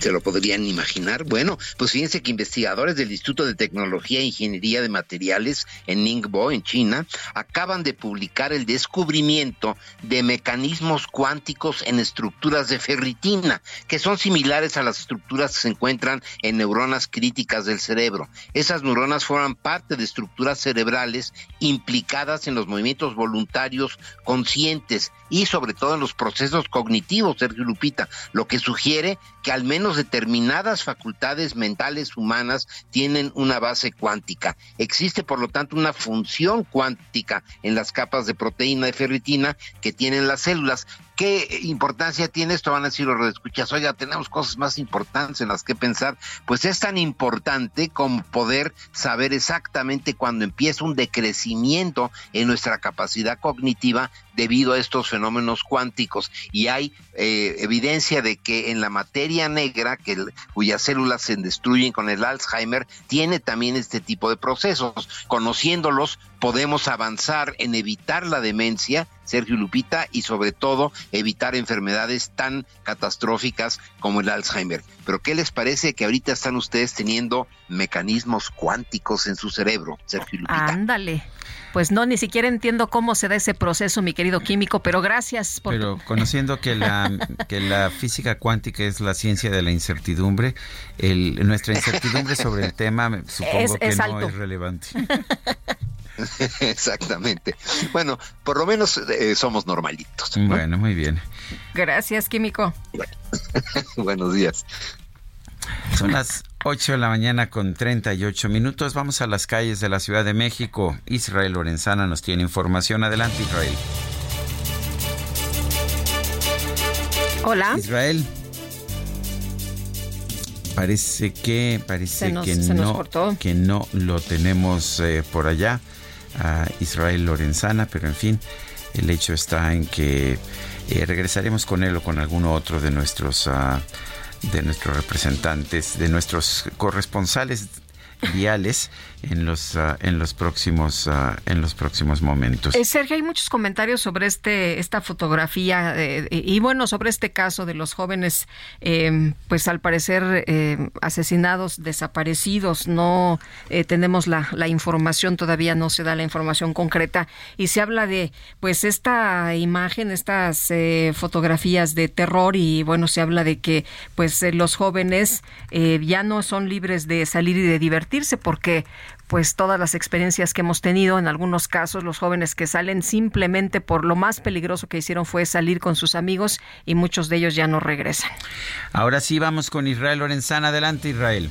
Speaker 34: se lo podrían imaginar. Bueno, pues fíjense que investigadores del Instituto de Tecnología e Ingeniería de Materiales en Ningbo, en China, acaban de publicar el descubrimiento de mecanismos cuánticos en estructuras de ferritina, que son similares a las estructuras que se encuentran en neuronas críticas del cerebro. Esas neuronas forman parte de estructuras cerebrales implicadas en los movimientos voluntarios conscientes y sobre todo en los procesos cognitivos, Sergio Lupita, lo que sugiere que al menos determinadas facultades mentales humanas tienen una base cuántica. Existe, por lo tanto, una función cuántica en las capas de proteína de ferritina que tienen las células ¿Qué importancia tiene esto? Van a decir los escuchas, oiga, tenemos cosas más importantes en las que pensar. Pues es tan importante como poder saber exactamente cuando empieza un decrecimiento en nuestra capacidad cognitiva debido a estos fenómenos cuánticos. Y hay eh, evidencia de que en la materia negra, que, cuyas células se destruyen con el Alzheimer, tiene también este tipo de procesos. Conociéndolos, podemos avanzar en evitar la demencia, Sergio Lupita, y sobre todo evitar enfermedades tan catastróficas como el Alzheimer. Pero ¿qué les parece que ahorita están ustedes teniendo mecanismos cuánticos en su cerebro, Sergio Lupita?
Speaker 2: Ándale. Pues no, ni siquiera entiendo cómo se da ese proceso, mi querido químico, pero gracias
Speaker 1: por... Pero conociendo que la, que la física cuántica es la ciencia de la incertidumbre, el, nuestra incertidumbre sobre el tema supongo que no es relevante.
Speaker 34: Exactamente. Bueno, por lo menos eh, somos normalitos.
Speaker 1: Bueno, muy bien.
Speaker 2: Gracias, químico.
Speaker 34: Buenos días.
Speaker 1: Son las 8 de la mañana con 38 minutos. Vamos a las calles de la Ciudad de México. Israel Lorenzana nos tiene información. Adelante, Israel.
Speaker 2: Hola.
Speaker 1: Israel. Parece que parece que no que no lo tenemos eh, por allá a Israel Lorenzana, pero en fin, el hecho está en que eh, regresaremos con él o con alguno otro de nuestros uh, de nuestros representantes, de nuestros corresponsales viales en los uh, en los próximos uh, en los próximos momentos.
Speaker 2: Eh, Sergio, hay muchos comentarios sobre este esta fotografía eh, y bueno sobre este caso de los jóvenes, eh, pues al parecer asesinados, desaparecidos. No tenemos la, la información todavía, no se da la información concreta y se habla de pues esta imagen, estas fotografías de terror y bueno se habla de que pues los jóvenes ya no son libres de salir y de divertirse porque pues todas las experiencias que hemos tenido, en algunos casos los jóvenes que salen simplemente por lo más peligroso que hicieron fue salir con sus amigos y muchos de ellos ya no regresan.
Speaker 1: Ahora sí vamos con Israel Lorenzana. Adelante Israel.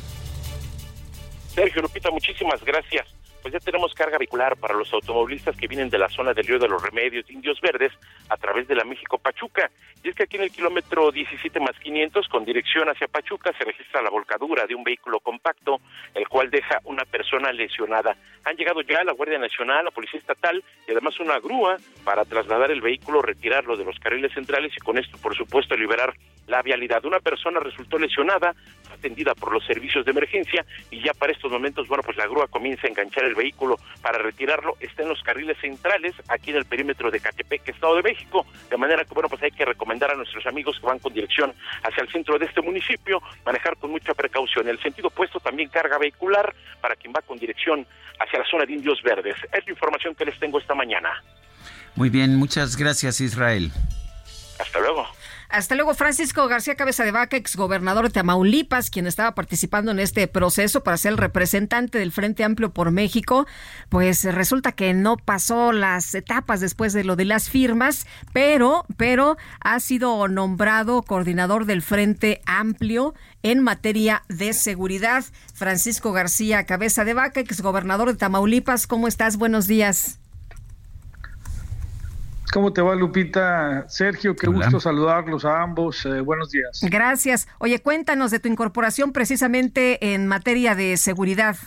Speaker 35: Sergio Lupita, muchísimas gracias pues ya tenemos carga vehicular para los automovilistas que vienen de la zona del Río de los Remedios Indios Verdes a través de la México Pachuca. Y es que aquí en el kilómetro 17 más 500 con dirección hacia Pachuca se registra la volcadura de un vehículo compacto, el cual deja una persona lesionada. Han llegado ya la Guardia Nacional, la Policía Estatal y además una grúa para trasladar el vehículo, retirarlo de los carriles centrales y con esto, por supuesto, liberar la vialidad. Una persona resultó lesionada, atendida por los servicios de emergencia y ya para estos momentos, bueno, pues la grúa comienza a enganchar el vehículo para retirarlo. Está en los carriles centrales, aquí en el perímetro de Catepec, Estado de México, de manera que, bueno, pues hay que recomendar a nuestros amigos que van con dirección hacia el centro de este municipio manejar con mucha precaución. En el sentido opuesto también carga vehicular para quien va con dirección hacia la zona de Indios Verdes. Es la información que les tengo esta mañana.
Speaker 1: Muy bien, muchas gracias Israel.
Speaker 35: Hasta luego.
Speaker 2: Hasta luego, Francisco García Cabeza de Vaca, exgobernador de Tamaulipas, quien estaba participando en este proceso para ser el representante del Frente Amplio por México. Pues resulta que no pasó las etapas después de lo de las firmas, pero, pero ha sido nombrado coordinador del Frente Amplio en materia de seguridad. Francisco García Cabeza de Vaca, exgobernador de Tamaulipas, ¿cómo estás? Buenos días.
Speaker 36: ¿Cómo te va, Lupita? Sergio, qué gusto saludarlos a ambos. Eh, buenos días.
Speaker 2: Gracias. Oye, cuéntanos de tu incorporación precisamente en materia de seguridad.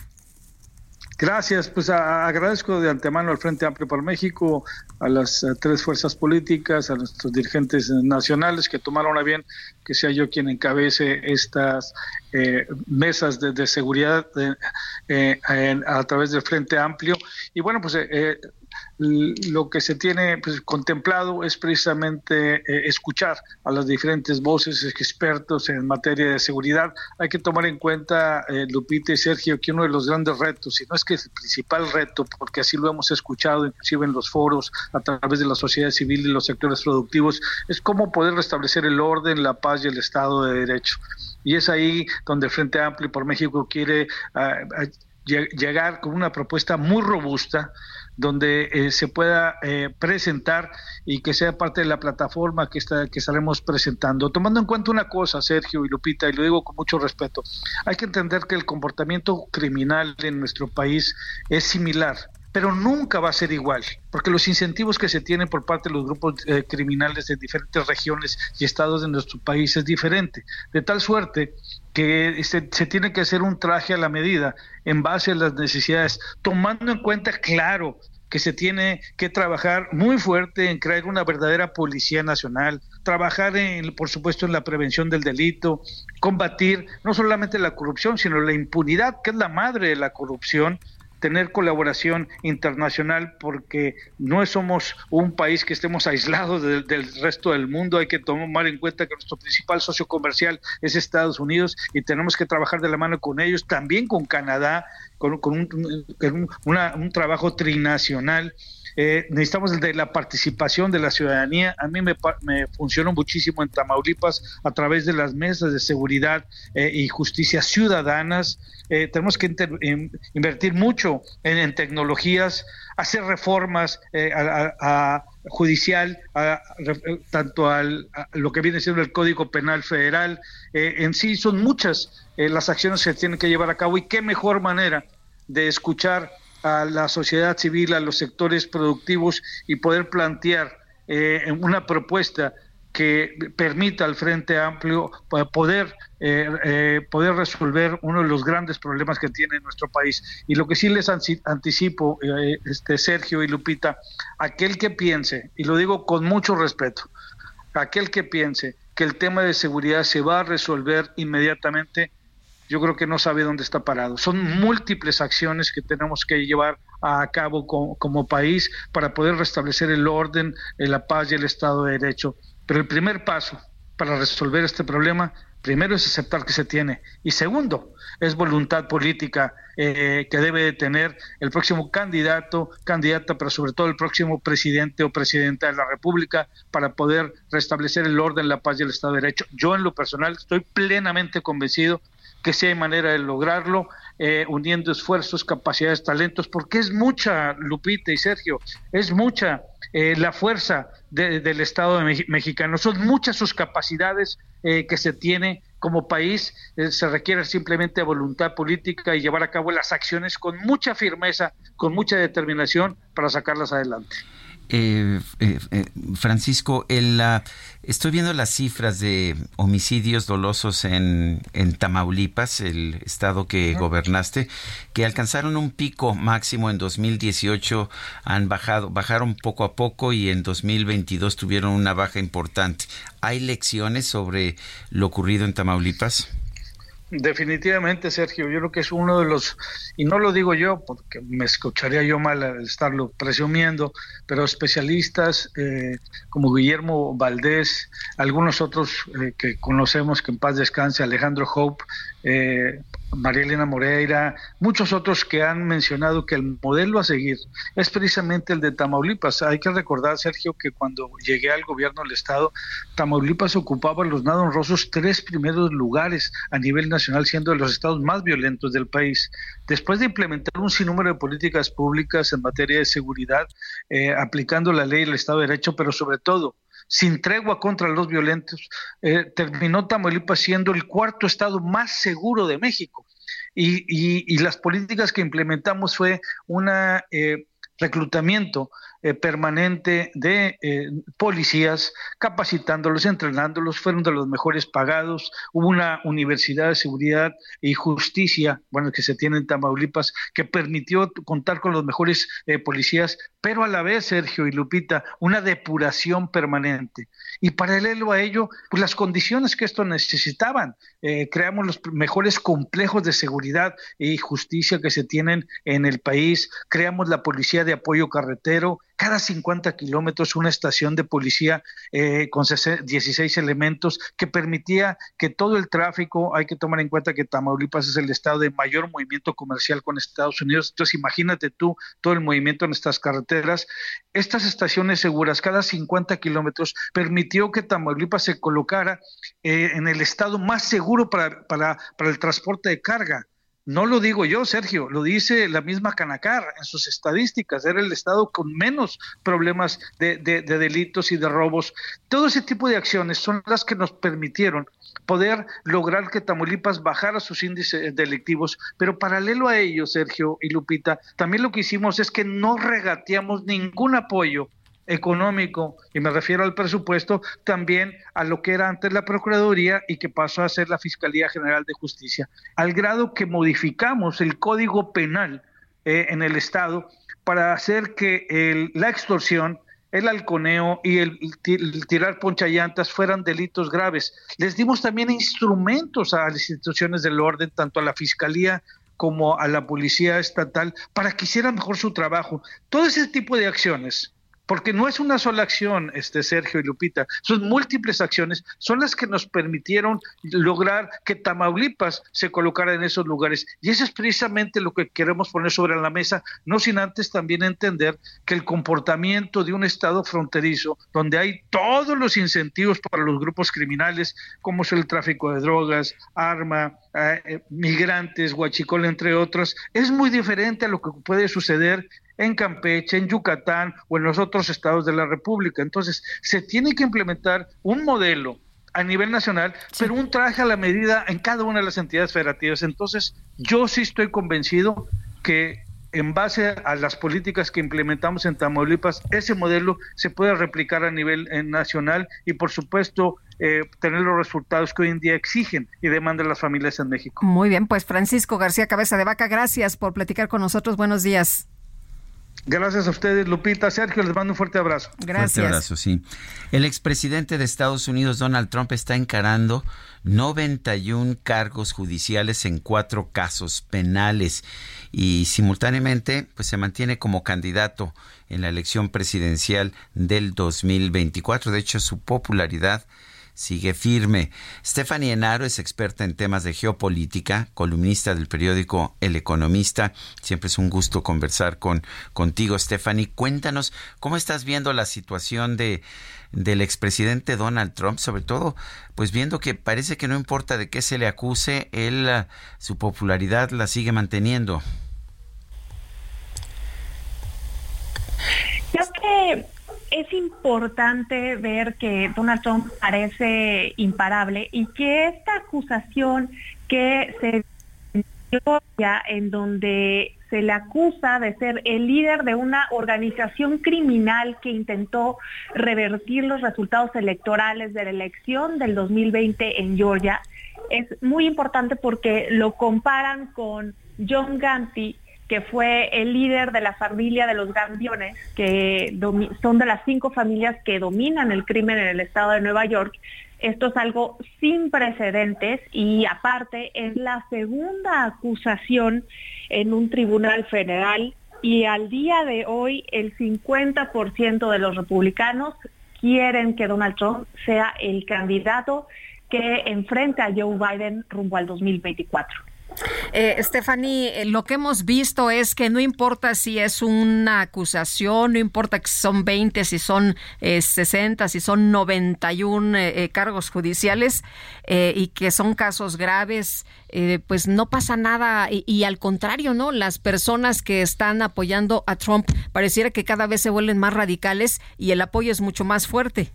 Speaker 36: Gracias, pues agradezco de antemano al Frente Amplio para México, a las eh, tres fuerzas políticas, a nuestros dirigentes nacionales que tomaron a bien que sea yo quien encabece estas eh, mesas de, seguridad a través del Frente Amplio. Y bueno, pues lo que se tiene pues, contemplado es precisamente eh, escuchar a las diferentes voces expertos en materia de seguridad. Hay que tomar en cuenta, eh, Lupita y Sergio, que uno de los grandes retos, y no es que es el principal reto, porque así lo hemos escuchado inclusive en los foros, a través de la sociedad civil y los sectores productivos, es cómo poder restablecer el orden, la paz y el Estado de Derecho. Y es ahí donde el Frente Amplio por México quiere ah, llegar con una propuesta muy robusta donde eh, se pueda eh, presentar y que sea parte de la plataforma que, está, que estaremos presentando. Tomando en cuenta una cosa, Sergio y Lupita, y lo digo con mucho respeto, hay que entender que el comportamiento criminal en nuestro país es similar pero nunca va a ser igual, porque los incentivos que se tienen por parte de los grupos eh, criminales de diferentes regiones y estados de nuestro país es diferente, de tal suerte que se, tiene que hacer un traje a la medida en base a las necesidades, tomando en cuenta, claro, que se tiene que trabajar muy fuerte en crear una verdadera policía nacional, trabajar en, por supuesto, en la prevención del delito, combatir no solamente la corrupción, sino la impunidad, que es la madre de la corrupción, tener colaboración internacional porque no somos un país que estemos aislados del resto del mundo, hay que tomar en cuenta que nuestro principal socio comercial es Estados Unidos y tenemos que trabajar de la mano con ellos, también con Canadá, con, un trabajo trinacional eh, necesitamos de la participación de la ciudadanía. A mí me, me, funcionó muchísimo en Tamaulipas a través de las mesas de seguridad eh, y justicia ciudadanas. Eh, tenemos que invertir mucho en, tecnologías, hacer reformas a, judicial, tanto al, a lo que viene siendo el Código Penal Federal. en sí son muchas las acciones que se tienen que llevar a cabo y qué mejor manera de escuchar a la sociedad civil, a los sectores productivos y poder plantear eh, una propuesta que permita al Frente Amplio poder, eh, eh, poder resolver uno de los grandes problemas que tiene nuestro país. Y lo que sí les anticipo, este Sergio y Lupita, aquel que piense, y lo digo con mucho respeto, aquel que piense que el tema de seguridad se va a resolver inmediatamente, yo creo que no sabe dónde está parado. Son múltiples acciones que tenemos que llevar a cabo como, país para poder restablecer el orden, eh, la paz y el Estado de Derecho. Pero el primer paso para resolver este problema, primero es aceptar que se tiene y segundo es voluntad política eh, que debe de tener el próximo candidato, candidata, pero sobre todo el próximo presidente o presidenta de la República para poder restablecer el orden, la paz y el Estado de Derecho. Yo en lo personal estoy plenamente convencido que sí hay manera de lograrlo, eh, uniendo esfuerzos, capacidades, talentos, porque es mucha, Lupita y Sergio, es mucha eh, la fuerza del Estado mexicano, son muchas sus capacidades eh, que se tiene como país, se requiere simplemente voluntad política y llevar a cabo las acciones con mucha firmeza, con mucha determinación para sacarlas adelante.
Speaker 1: Eh, eh, eh, Francisco, el, estoy viendo las cifras de homicidios dolosos en, en Tamaulipas, el estado que gobernaste, que alcanzaron un pico máximo en 2018, han bajado, bajaron poco a poco y en 2022 tuvieron una baja importante. ¿Hay lecciones sobre lo ocurrido en Tamaulipas?
Speaker 36: Definitivamente, Sergio, yo creo que es uno de los, y no lo digo yo porque me escucharía yo mal al estarlo presumiendo, pero especialistas eh, como Guillermo Valdés, algunos otros eh, que conocemos, que en paz descanse, Alejandro Hope, eh, María Elena Moreira, muchos otros que han mencionado que el modelo a seguir es precisamente el de Tamaulipas. Hay que recordar, Sergio, que cuando llegué al gobierno del Estado, Tamaulipas ocupaba los nada honrosos tres primeros lugares a nivel nacional, siendo de los estados más violentos del país. Después de implementar un sinnúmero de políticas públicas en materia de seguridad, eh, aplicando la ley del Estado de Derecho, pero sobre todo sin tregua contra los violentos, eh, terminó Tamaulipas siendo el cuarto estado más seguro de México. Y, las políticas que implementamos fue un eh, reclutamiento eh, permanente de eh, policías, capacitándolos, entrenándolos, fueron de los mejores pagados. Hubo una universidad de seguridad y justicia, bueno, que se tiene en Tamaulipas, que permitió contar con los mejores eh, policías, pero a la vez, Sergio y Lupita, una depuración permanente. Y paralelo a ello, pues las condiciones que esto necesitaban. creamos los mejores complejos de seguridad y justicia que se tienen en el país, creamos la policía de apoyo carretero, cada 50 kilómetros una estación de policía eh, con 16 elementos que permitía que todo el tráfico, hay que tomar en cuenta que Tamaulipas es el estado de mayor movimiento comercial con Estados Unidos, entonces imagínate tú todo el movimiento en estas carreteras. Estas estaciones seguras cada 50 kilómetros permitió que Tamaulipas se colocara eh, en el estado más seguro para, para, para el transporte de carga No lo digo yo, Sergio, lo dice la misma Canacar en sus estadísticas. Era el estado con menos problemas de, de, delitos y de robos. Todo ese tipo de acciones son las que nos permitieron poder lograr que Tamaulipas bajara sus índices delictivos. Pero paralelo a ello, Sergio y Lupita, también lo que hicimos es que no regateamos ningún apoyo económico, y me refiero al presupuesto, también a lo que era antes la Procuraduría y que pasó a ser la Fiscalía General de Justicia, al grado que modificamos el Código Penal eh, en el Estado para hacer que la extorsión, el halconeo y el, el tirar ponchallantas fueran delitos graves. Les dimos también instrumentos a las instituciones del orden, tanto a la Fiscalía como a la Policía Estatal, para que hicieran mejor su trabajo. Todo ese tipo de acciones porque no es una sola acción, este Sergio y Lupita, son múltiples acciones, son las que nos permitieron lograr que Tamaulipas se colocara en esos lugares. Y eso es precisamente lo que queremos poner sobre la mesa, no sin antes también entender que el comportamiento de un Estado fronterizo, donde hay todos los incentivos para los grupos criminales, como es el tráfico de drogas, arma, eh, migrantes, huachicol, entre otros, es muy diferente a lo que puede suceder en Campeche, en Yucatán o en los otros estados de la República. Entonces, se tiene que implementar un modelo a nivel nacional, pero un traje a la medida en cada una de las entidades federativas. Entonces, yo sí estoy convencido que en base a las políticas que implementamos en Tamaulipas, ese modelo se puede replicar a nivel eh, nacional y, por supuesto, eh, tener los resultados que hoy en día exigen y demandan las familias en México.
Speaker 2: Muy bien, pues Francisco García Cabeza de Vaca, gracias por platicar con nosotros. Buenos días.
Speaker 36: Gracias a ustedes, Lupita. Sergio, les mando un fuerte abrazo.
Speaker 1: Gracias. Fuerte abrazo, sí. El expresidente de Estados Unidos, Donald Trump, está encarando 91 cargos judiciales en cuatro casos penales y simultáneamente pues se mantiene como candidato en la elección presidencial del 2024. De hecho, su popularidad sigue firme. Stephanie Enaro es experta en temas de geopolítica, columnista del periódico El Economista. Siempre es un gusto conversar con contigo, Stephanie. Cuéntanos cómo estás viendo la situación de del expresidente Donald Trump, sobre todo, pues viendo que parece que no importa de qué se le acuse, él su popularidad la sigue manteniendo.
Speaker 37: Creo que es importante ver que Donald Trump parece imparable y que esta acusación que se ya en donde se le acusa de ser el líder de una organización criminal que intentó revertir los resultados electorales de la elección del 2020 en Georgia, es muy importante porque lo comparan con John Ganti, que fue el líder de la familia de los Gambiones, que son de las cinco familias que dominan el crimen en el estado de Nueva York. Esto es algo sin precedentes y aparte es la segunda acusación en un tribunal federal y al día de hoy el 50% de los republicanos quieren que Donald Trump sea el candidato que enfrenta a Joe Biden rumbo al 2024.
Speaker 2: Eh, Stephanie, eh, lo que hemos visto es que no importa si es una acusación, no importa que son 20, si son 60, eh, si son 91 eh, cargos judiciales y que son casos graves, pues no pasa nada y, y, al contrario, ¿no? Las personas que están apoyando a Trump pareciera que cada vez se vuelven más radicales y el apoyo es mucho más fuerte.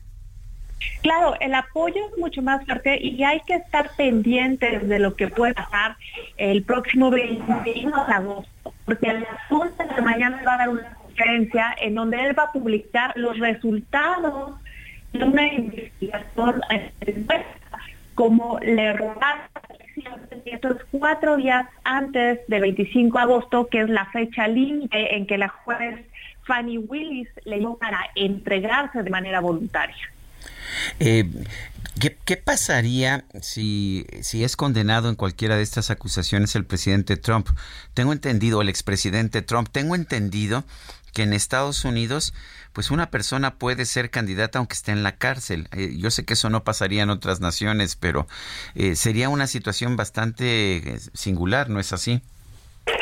Speaker 37: Claro, el apoyo es mucho más fuerte y hay que estar pendientes de lo que puede pasar el próximo 21 de agosto, porque a las 11 de mañana va a dar una conferencia en donde él va a publicar los resultados de una investigación como le robaron estos cuatro días antes del 25 de agosto, que es la fecha límite en que la juez Fanny Willis le dio para entregarse de manera voluntaria.
Speaker 1: Eh, ¿qué, pasaría si, si es condenado en cualquiera de estas acusaciones el presidente Trump? Tengo entendido, el expresidente Trump, tengo entendido que en Estados Unidos, pues una persona puede ser candidata aunque esté en la cárcel. Eh, yo sé que eso no pasaría en otras naciones, pero eh, sería una situación bastante singular, ¿no es así?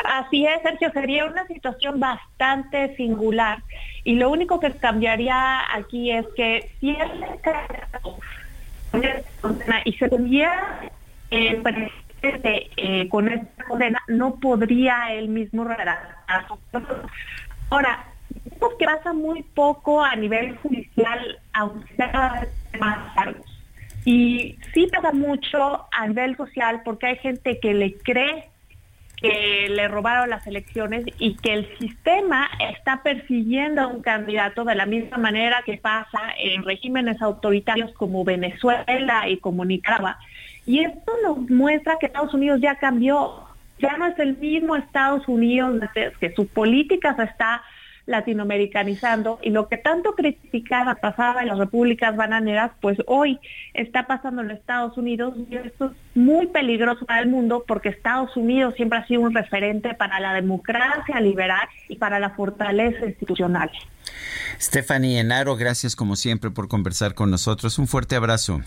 Speaker 37: Así es, Sergio, sería una situación bastante singular. Y lo único que cambiaría aquí es que si él y se tuviera el presidente eh, con esta Morena, no podría él mismo redactar. Ahora, que pasa muy poco a nivel judicial, aunque sea más cargos. Y sí pasa mucho a nivel social porque hay gente que le cree que le robaron las elecciones y que el sistema está persiguiendo a un candidato de la misma manera que pasa en regímenes autoritarios como Venezuela y como. Y esto nos muestra que Estados Unidos ya cambió, ya no es el mismo Estados Unidos, que su política se está latinoamericanizando y lo que tanto criticaba pasaba en las repúblicas bananeras, pues hoy está pasando en Estados Unidos y esto es muy peligroso para el mundo porque Estados Unidos siempre ha sido un referente para la democracia liberal y para la fortaleza institucional.
Speaker 1: Stephanie Enaro, gracias como siempre por conversar con nosotros. Un fuerte abrazo.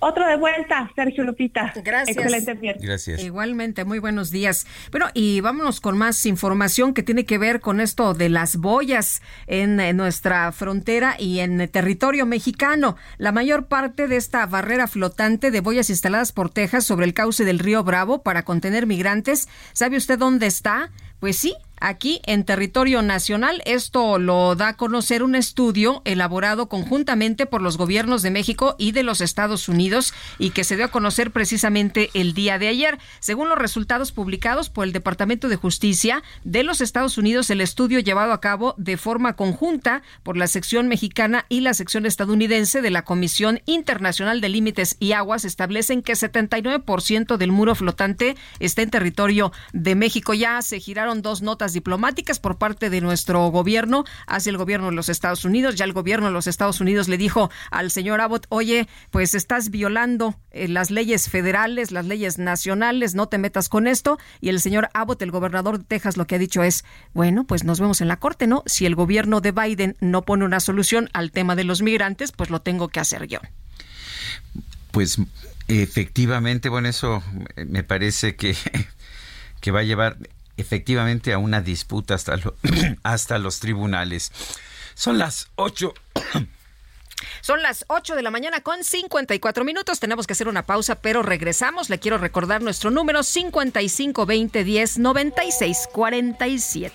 Speaker 37: Otro de vuelta, Sergio Lupita.
Speaker 2: Gracias.
Speaker 37: Excelente viernes.
Speaker 1: Gracias.
Speaker 2: Igualmente, muy buenos días. Bueno, y vámonos con más información que tiene que ver con esto de las boyas en, en nuestra frontera y en el territorio mexicano. La mayor parte de esta barrera flotante de boyas instaladas por Texas sobre el cauce del río Bravo para contener migrantes, ¿sabe usted dónde está? Pues sí, aquí en territorio nacional. Esto lo da a conocer un estudio elaborado conjuntamente por los gobiernos de México y de los Estados Unidos y que se dio a conocer precisamente el día de ayer. Según los resultados publicados por el Departamento de Justicia de los Estados Unidos, el estudio llevado a cabo de forma conjunta por la sección mexicana y la sección estadounidense de la Comisión Internacional de Límites y Aguas establecen que 79% del muro flotante está en territorio de México. Ya se giraron dos notas diplomáticas por parte de nuestro gobierno hacia el gobierno de los Estados Unidos. Ya el gobierno de los Estados Unidos le dijo al señor Abbott, oye, pues estás violando eh, las leyes federales, las leyes nacionales, no te metas con esto. Y el señor Abbott, el gobernador de Texas, lo que ha dicho es, bueno, pues nos vemos en la corte, ¿no? Si el gobierno de Biden no pone una solución al tema de los migrantes, pues lo tengo que hacer yo.
Speaker 1: Pues efectivamente, bueno, eso me parece que, que va a llevar efectivamente a una disputa hasta, hasta los tribunales. Son las 8.
Speaker 2: Son las 8 de la mañana con 54 minutos. Tenemos que hacer una pausa, pero regresamos. Le quiero recordar nuestro número 55 20 10 96 47.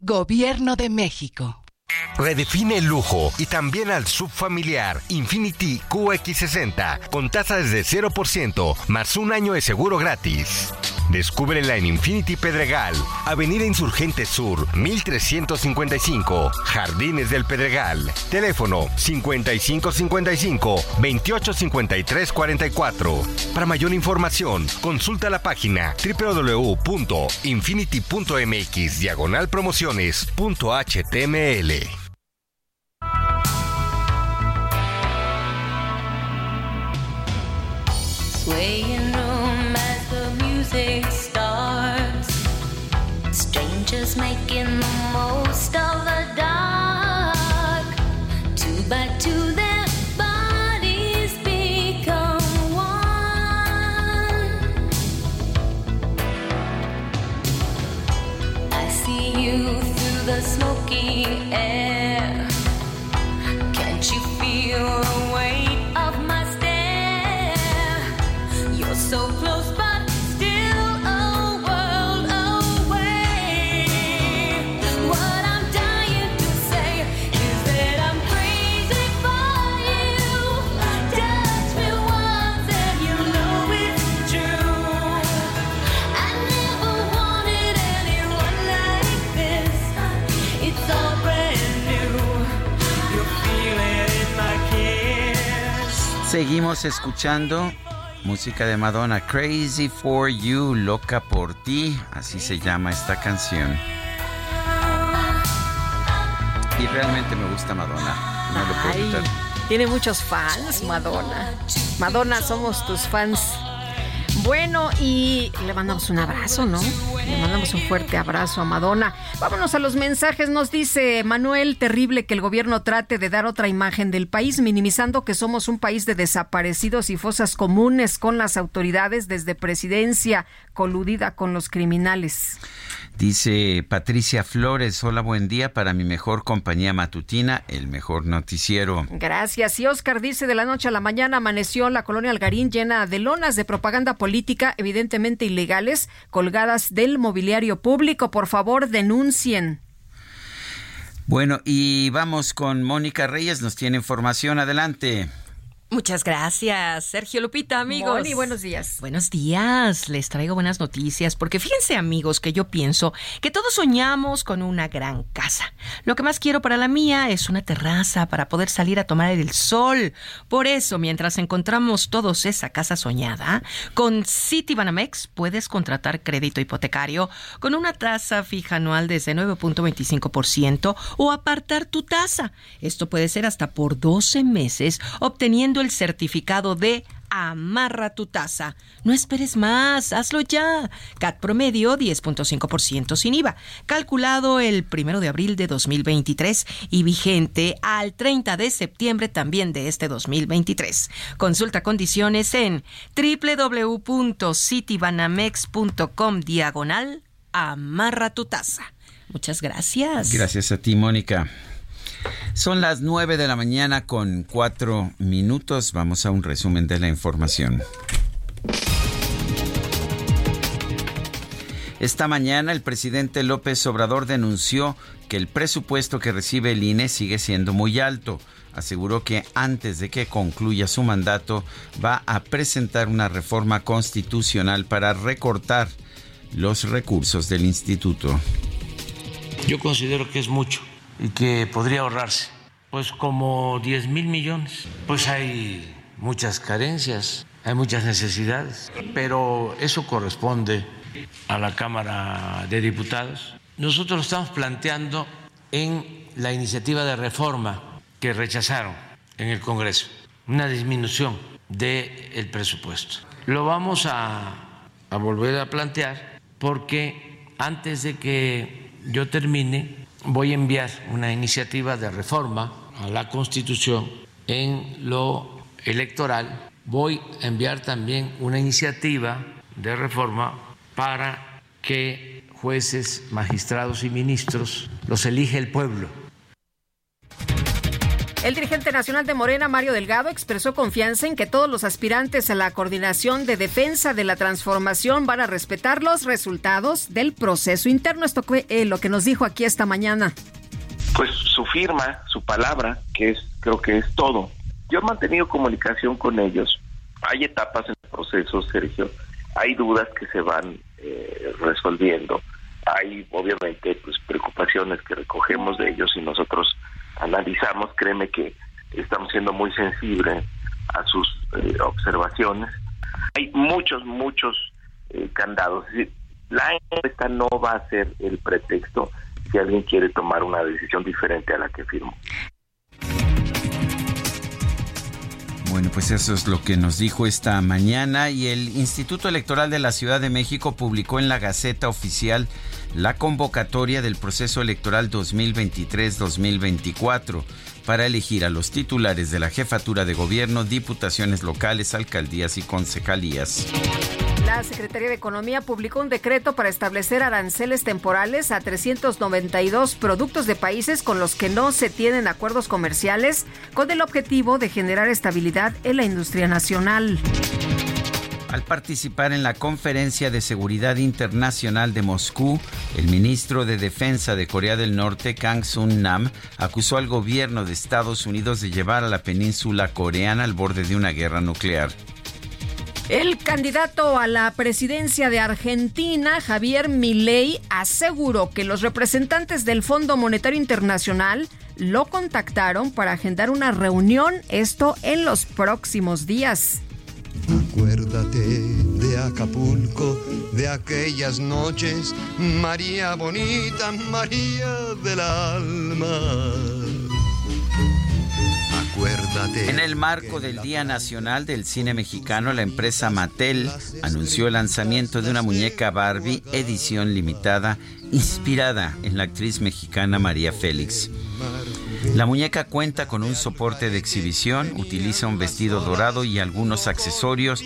Speaker 38: Gobierno de México.
Speaker 21: Redefine el lujo y también al subfamiliar Infinity QX60 con tasa desde 0% más un año de seguro gratis. Descúbrela en Infinity Pedregal, Avenida Insurgente Sur, 1355, Jardines del Pedregal. Teléfono 5555-285344. Para mayor información, consulta la página www.infinity.mx diagonal promociones.html.
Speaker 18: Wait.
Speaker 1: Seguimos escuchando música de Madonna, Crazy for You, loca por ti, así se llama esta canción. Y realmente me gusta Madonna, no lo puedo evitar.
Speaker 2: tiene muchos fans, Madonna. Madonna, somos tus fans. Bueno, y le mandamos un abrazo, ¿no? Le mandamos un fuerte abrazo a Madonna. Vámonos a los mensajes. Nos dice Manuel, terrible que el gobierno trate de dar otra imagen del país, minimizando que somos un país de desaparecidos y fosas comunes con las autoridades desde presidencia coludida con los criminales.
Speaker 1: Dice Patricia Flores, hola, buen día para mi mejor compañía matutina, el mejor noticiero.
Speaker 2: Gracias. Y Oscar dice, de la noche a la mañana amaneció la colonia Algarín llena de lonas de propaganda política, evidentemente ilegales, colgadas del mobiliario público. Por favor, denuncien.
Speaker 1: Bueno, y vamos con Mónica Reyes, nos tiene información, adelante.
Speaker 39: Muchas gracias, Sergio Lupita, amigos.
Speaker 2: Moni, buenos días.
Speaker 39: Buenos días, les traigo buenas noticias, porque fíjense amigos que yo pienso que todos soñamos con una gran casa. Lo que más quiero para la mía es una terraza para poder salir a tomar el sol. Por eso, mientras encontramos todos esa casa soñada, con Citibanamex puedes contratar crédito hipotecario con una tasa fija anual desde 9.25% o apartar tu tasa. Esto puede ser hasta por 12 meses, obteniendo el certificado de Amarra tu tasa. No esperes más, hazlo ya. CAT promedio 10.5% sin IVA, calculado el primero de abril de 2023 y vigente al 30 de septiembre también de este 2023. Consulta condiciones en www.citibanamex.com diagonal Amarra tu tasa. Muchas gracias.
Speaker 1: Gracias a ti, Mónica. Son las 9 de la mañana con 4 minutos. Vamos a un resumen de la información. Esta mañana el presidente López Obrador denunció que el presupuesto que recibe el INE sigue siendo muy alto. Aseguró que antes de que concluya su mandato va a presentar una reforma constitucional para recortar los recursos del instituto.
Speaker 40: Yo considero que es mucho y que podría ahorrarse. Pues como 10 mil millones. Pues hay muchas carencias, hay muchas necesidades, pero eso corresponde a la Cámara de Diputados. Nosotros lo estamos planteando en la iniciativa de reforma que rechazaron en el Congreso, una disminución del presupuesto. Lo vamos a, a volver a plantear porque antes de que yo termine, voy a enviar una iniciativa de reforma a la Constitución en lo electoral. Voy a enviar también una iniciativa de reforma para que jueces, magistrados y ministros los elige el pueblo.
Speaker 2: El dirigente nacional de Morena, Mario Delgado, expresó confianza en que todos los aspirantes a la coordinación de defensa de la transformación van a respetar los resultados del proceso interno. Esto fue eh, lo que nos dijo aquí esta mañana.
Speaker 12: Pues su firma, su palabra, que es creo que es todo. Yo he mantenido comunicación con ellos. Hay etapas en el proceso, Sergio. Hay dudas que se van eh, resolviendo. Hay obviamente pues preocupaciones que recogemos de ellos y nosotros analizamos, créeme que estamos siendo muy sensibles a sus eh, observaciones. Hay muchos, muchos eh, candados. La encuesta no va a ser el pretexto si alguien quiere tomar una decisión diferente a la que firmó.
Speaker 1: Bueno, pues eso es lo que nos dijo esta mañana y el Instituto Electoral de la Ciudad de México publicó en la Gaceta Oficial la convocatoria del proceso electoral 2023-2024 para elegir a los titulares de la jefatura de gobierno, diputaciones locales, alcaldías y concejalías.
Speaker 2: La Secretaría de Economía publicó un decreto para establecer aranceles temporales a 392 productos de países con los que no se tienen acuerdos comerciales con el objetivo de generar estabilidad en la industria nacional.
Speaker 1: Al participar en la Conferencia de Seguridad Internacional de Moscú, el ministro de Defensa de Corea del Norte, Kang Sun Nam, acusó al gobierno de Estados Unidos de llevar a la península coreana al borde de una guerra nuclear.
Speaker 2: El candidato a la presidencia de Argentina, Javier Milei, aseguró que los representantes del Fondo Monetario Internacional lo contactaron para agendar una reunión, esto en los próximos días.
Speaker 41: Acuérdate de Acapulco, de aquellas noches, María bonita, María del alma. Acuérdate.
Speaker 1: En el marco del Día Nacional del Cine Mexicano, la empresa Mattel anunció el lanzamiento de una muñeca Barbie edición limitada inspirada en la actriz mexicana María Félix. La muñeca cuenta con un soporte de exhibición, utiliza un vestido dorado y algunos accesorios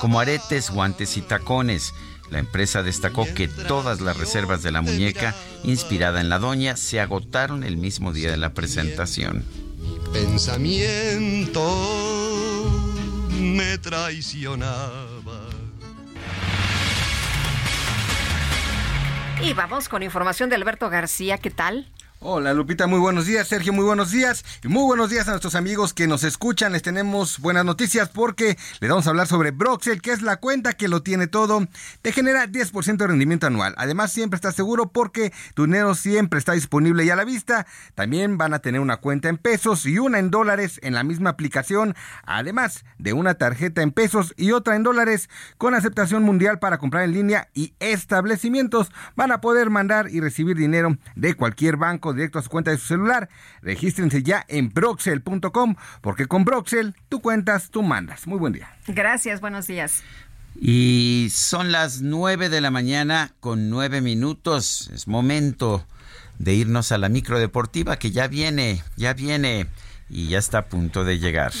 Speaker 1: como aretes, guantes y tacones. La empresa destacó que todas las reservas de la muñeca, inspirada en la doña, se agotaron el mismo día de la presentación.
Speaker 41: Pensamiento me traicionaba.
Speaker 2: Y vamos con información de Alberto García, ¿qué tal?
Speaker 42: Hola Lupita, muy buenos días. Sergio, muy buenos días. Y muy buenos días a nuestros amigos que nos escuchan. Les tenemos buenas noticias porque les vamos a hablar sobre Broxel, que es la cuenta que lo tiene todo. Te genera 10% de rendimiento anual. Además, siempre estás seguro porque tu dinero siempre está disponible y a la vista. También van a tener una cuenta en pesos y una en dólares en la misma aplicación. Además de una tarjeta en pesos y otra en dólares con aceptación mundial para comprar en línea y establecimientos van a poder mandar y recibir dinero de cualquier banco directo a su cuenta de su celular. Regístrense ya en broxel.com porque con Broxel tú cuentas, tú mandas. Muy buen día.
Speaker 2: Gracias, buenos días.
Speaker 1: Y son las 9 de la mañana con 9 minutos. Es momento de irnos a la micro deportiva que ya viene, ya viene y ya está a punto de llegar.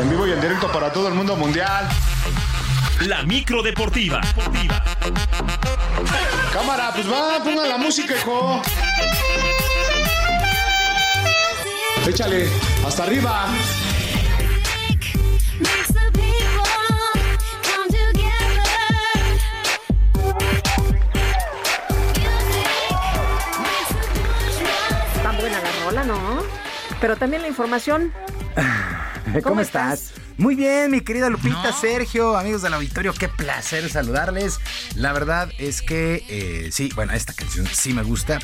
Speaker 43: En vivo y en directo para todo el mundo mundial.
Speaker 10: La micro deportiva.
Speaker 43: Cámara, pues va, pongan la música, hijo. Échale, hasta arriba.
Speaker 2: Está buena la rola, ¿no? Pero también la información.
Speaker 44: ¿Cómo, estás? Muy bien, mi querida Lupita, Sergio, amigos del auditorio, qué placer saludarles. La verdad es que eh, sí, bueno, esta canción sí me gusta.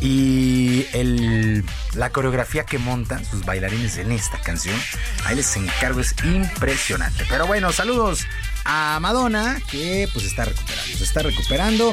Speaker 44: Y el, la coreografía que montan sus bailarines en esta canción, ahí les encargo, es impresionante. Pero bueno, saludos a Madonna, que pues está recuperando, se está recuperando.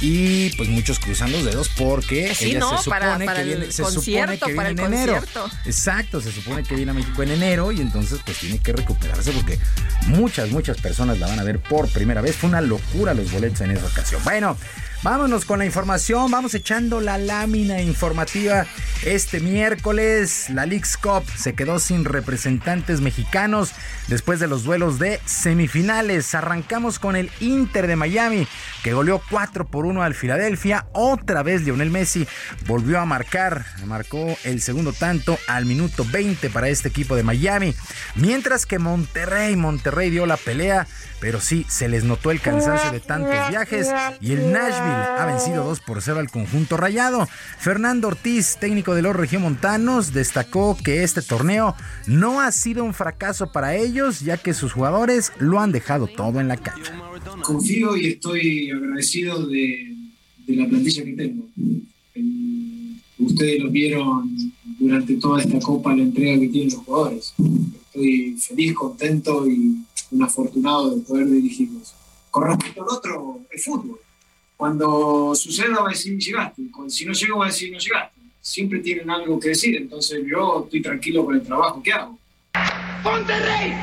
Speaker 44: Y pues muchos cruzando los dedos porque
Speaker 2: Sí,
Speaker 44: ella
Speaker 2: ¿no?
Speaker 44: se supone
Speaker 2: Para- para
Speaker 44: que viene,
Speaker 2: el
Speaker 44: se supone que viene en enero.
Speaker 2: concierto.
Speaker 44: Exacto, se supone que viene a México en enero y entonces pues tiene que recuperarse porque muchas, muchas personas la van a ver por primera vez. Fue una locura los boletos en esa ocasión. Bueno, vámonos con la información, vamos echando la lámina informativa. Este miércoles la Leagues Cup se quedó sin representantes mexicanos después de los duelos de semifinales. Arrancamos con el Inter de Miami que goleó 4 por 1 al Filadelfia. Otra vez Lionel Messi volvió a marcar, marcó el segundo tanto al minuto 20 para este equipo de Miami. Mientras que Monterrey, Monterrey dio la pelea, pero sí se les notó el cansancio de tantos viajes y el Nashville ha vencido 2 por 0 al conjunto rayado. Fernando Ortiz, técnico de los regiomontanos, destacó que este torneo no ha sido un fracaso para ellos, ya que sus jugadores lo han dejado todo en la cancha.
Speaker 45: confío y estoy agradecido de, de la plantilla que tengo. Eh, Ustedes lo vieron durante toda esta copa, la entrega que tienen los jugadores. Estoy feliz, contento y un afortunado de poder dirigirlos. Con respecto al otro, el fútbol. Cuando suceda va a decir llegaste, si no llego va a decir no llegaste. Siempre tienen algo que decir, entonces yo estoy tranquilo con el trabajo que hago.
Speaker 18: ¡Monterrey!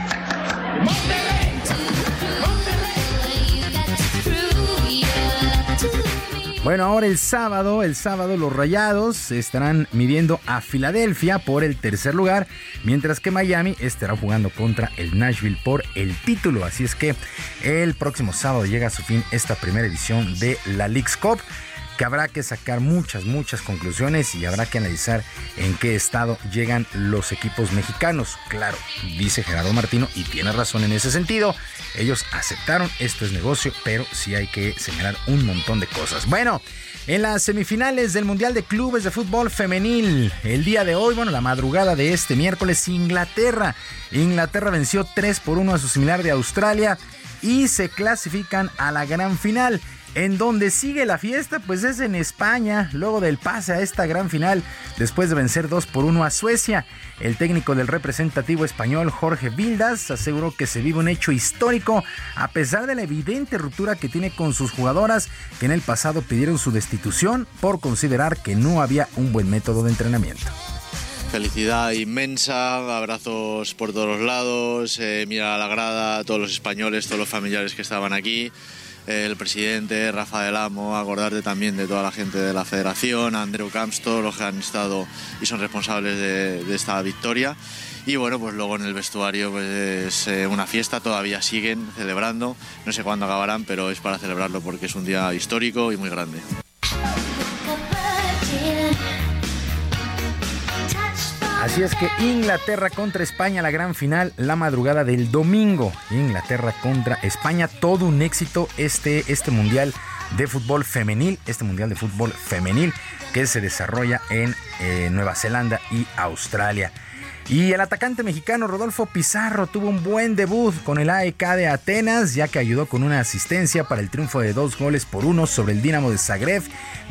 Speaker 44: Bueno, ahora el sábado, el sábado los Rayados estarán midiendo a Filadelfia por el tercer lugar, mientras que Miami estará jugando contra el Nashville por el título. Así es que el próximo sábado llega a su fin esta primera edición de la League's Cup. Que habrá que sacar muchas, muchas conclusiones y habrá que analizar en qué estado llegan los equipos mexicanos. Claro, dice Gerardo Martino y tiene razón en ese sentido. Ellos aceptaron, esto es negocio, pero sí hay que señalar un montón de cosas. Bueno, en las semifinales del Mundial de Clubes de Fútbol Femenil, el día de hoy, bueno, la madrugada de este miércoles, Inglaterra. Inglaterra venció 3 por 1 a su similar de Australia y se clasifican a la gran final. En donde sigue la fiesta, pues es en España, luego del pase a esta gran final, después de vencer 2 por 1 a Suecia. El técnico del representativo español, Jorge Vildas, aseguró que se vive un hecho histórico, a pesar de la evidente ruptura que tiene con sus jugadoras, que en el pasado pidieron su destitución por considerar que no había un buen método de entrenamiento.
Speaker 41: Felicidad inmensa, abrazos por todos los lados, eh, mira a la grada, todos los españoles, todos los familiares que estaban aquí, el presidente, Rafael Amo, acordarte también de toda la gente de la federación, Andrew Camps, todos los que han estado y son responsables de, de esta victoria. Y bueno, pues luego en el vestuario pues es eh, una fiesta, todavía siguen celebrando, no sé cuándo acabarán, pero es para celebrarlo porque es un día histórico y muy grande.
Speaker 44: Así es que Inglaterra contra España, la gran final, la madrugada del domingo. Inglaterra contra España, todo un éxito este, este mundial de fútbol femenil, este mundial de fútbol femenil que se desarrolla en eh, Nueva Zelanda y Australia. Y el atacante mexicano Rodolfo Pizarro tuvo un buen debut con el AEK de Atenas, ya que ayudó con una asistencia para el triunfo de dos goles por uno sobre el Dinamo de Zagreb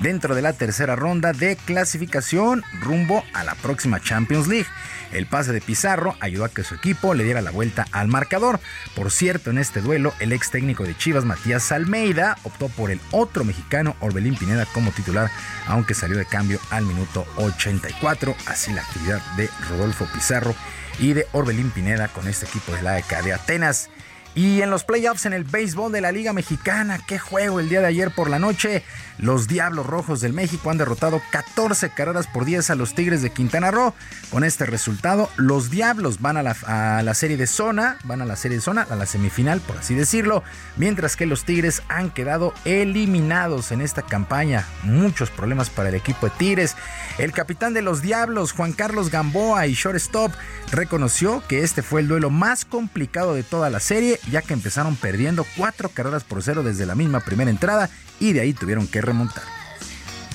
Speaker 44: dentro de la tercera ronda de clasificación rumbo a la próxima Champions League. El pase de Pizarro ayudó a que su equipo le diera la vuelta al marcador. Por cierto, en este duelo, el ex técnico de Chivas, Matías Almeida, optó por el otro mexicano, Orbelín Pineda, como titular, aunque salió de cambio al minuto 84. Así la actividad de Rodolfo Pizarro y de Orbelín Pineda con este equipo de la AEK de Atenas. Y en los playoffs en el béisbol de la Liga Mexicana, qué juego el día de ayer por la noche. Los Diablos Rojos del México han derrotado 14 carreras por 10 a los Tigres de Quintana Roo. Con este resultado, los Diablos van a la, a la serie de zona, van a la serie de zona, a la semifinal, por así decirlo, mientras que los Tigres han quedado eliminados en esta campaña. Muchos problemas para el equipo de Tigres. El capitán de los Diablos, Juan Carlos Gamboa y shortstop, reconoció que este fue el duelo más complicado de toda la serie, ya que empezaron perdiendo cuatro carreras por cero desde la misma primera entrada y de ahí tuvieron que remontar.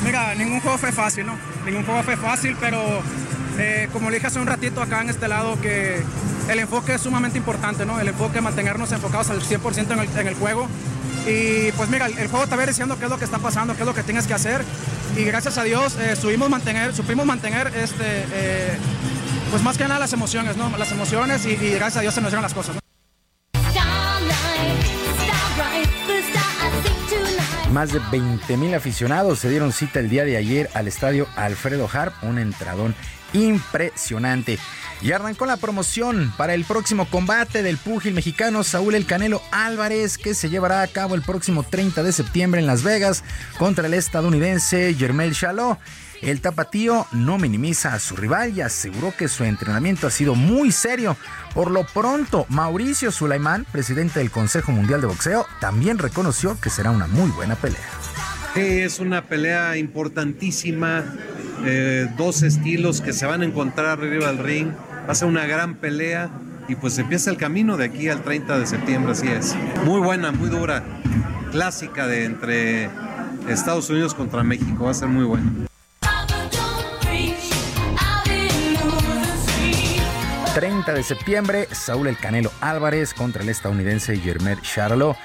Speaker 46: Mira, ningún juego fue fácil, ¿no? Ningún juego fue fácil, pero eh, como le dije hace un ratito acá en este lado, que el enfoque es sumamente importante, ¿no? El enfoque mantenernos enfocados al 100% en el, en el juego. Y pues mira, el, el juego va diciendo qué es lo que está pasando, qué es lo que tienes que hacer. Y gracias a Dios eh, mantener, supimos mantener este, eh, pues más que nada las emociones, ¿no? Las emociones y, y gracias a Dios se nos dieron las cosas, ¿no?
Speaker 44: Más de 20 mil aficionados se dieron cita el día de ayer al estadio Alfredo Harp, un entradón impresionante. Y arrancó la promoción para el próximo combate del púgil mexicano Saúl El Canelo Álvarez, que se llevará a cabo el próximo 30 de septiembre en Las Vegas contra el estadounidense Jermel Chalot. El tapatío no minimiza a su rival y aseguró que su entrenamiento ha sido muy serio. Por lo pronto, Mauricio Sulaimán, presidente del Consejo Mundial de Boxeo, también reconoció que será una muy buena pelea.
Speaker 47: Sí, es una pelea importantísima, eh, dos estilos que se van a encontrar arriba del ring, va a ser una gran pelea y pues empieza el camino de aquí al 30 de septiembre, así es. Muy buena, muy dura, clásica de entre Estados Unidos contra México, va a ser muy buena.
Speaker 44: 30 de septiembre, Saúl El Canelo Álvarez contra el estadounidense Jermel Charlo.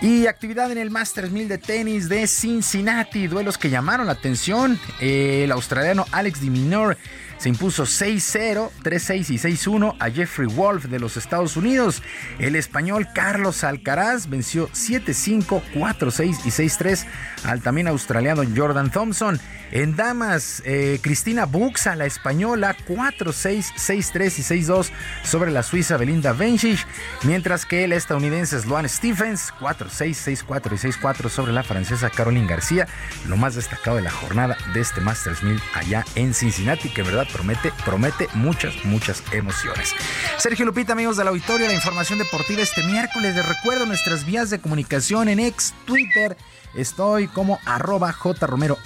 Speaker 44: Y actividad en el Masters 1000 de tenis de Cincinnati, duelos que llamaron la atención. El australiano Alex Diminor se impuso 6-0, 3-6 y 6-1 a Jeffrey Wolf de los Estados Unidos. El español Carlos Alcaraz venció 7-5, 4-6 y 6-3 al también australiano Jordan Thompson. En damas, eh, Cristina Buxa, la española, 4-6, 6-3 y 6-2 sobre la suiza Belinda Bencic, mientras que el estadounidense Sloan Stephens, 4-6, 6-4 y 6-4 sobre la francesa Caroline García, lo más destacado de la jornada de este Masters 1000 allá en Cincinnati, que en verdad promete, promete muchas, muchas emociones. Sergio Lupita, amigos del auditorio, la información deportiva este miércoles. Les recuerdo nuestras vías de comunicación en ex Twitter. Estoy como arroba jromerohb,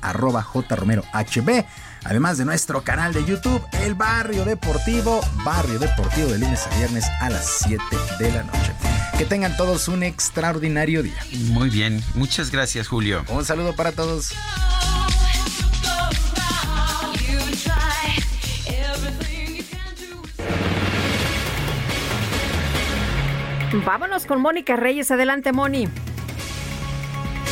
Speaker 44: arroba jromerohb. Además de nuestro canal de YouTube, El Barrio Deportivo, Barrio Deportivo de lunes a viernes a las 7 de la noche. Que tengan todos un extraordinario día.
Speaker 1: Muy bien, muchas gracias Julio.
Speaker 44: Un saludo para todos.
Speaker 2: Vámonos con Mónica Reyes. Adelante, Moni.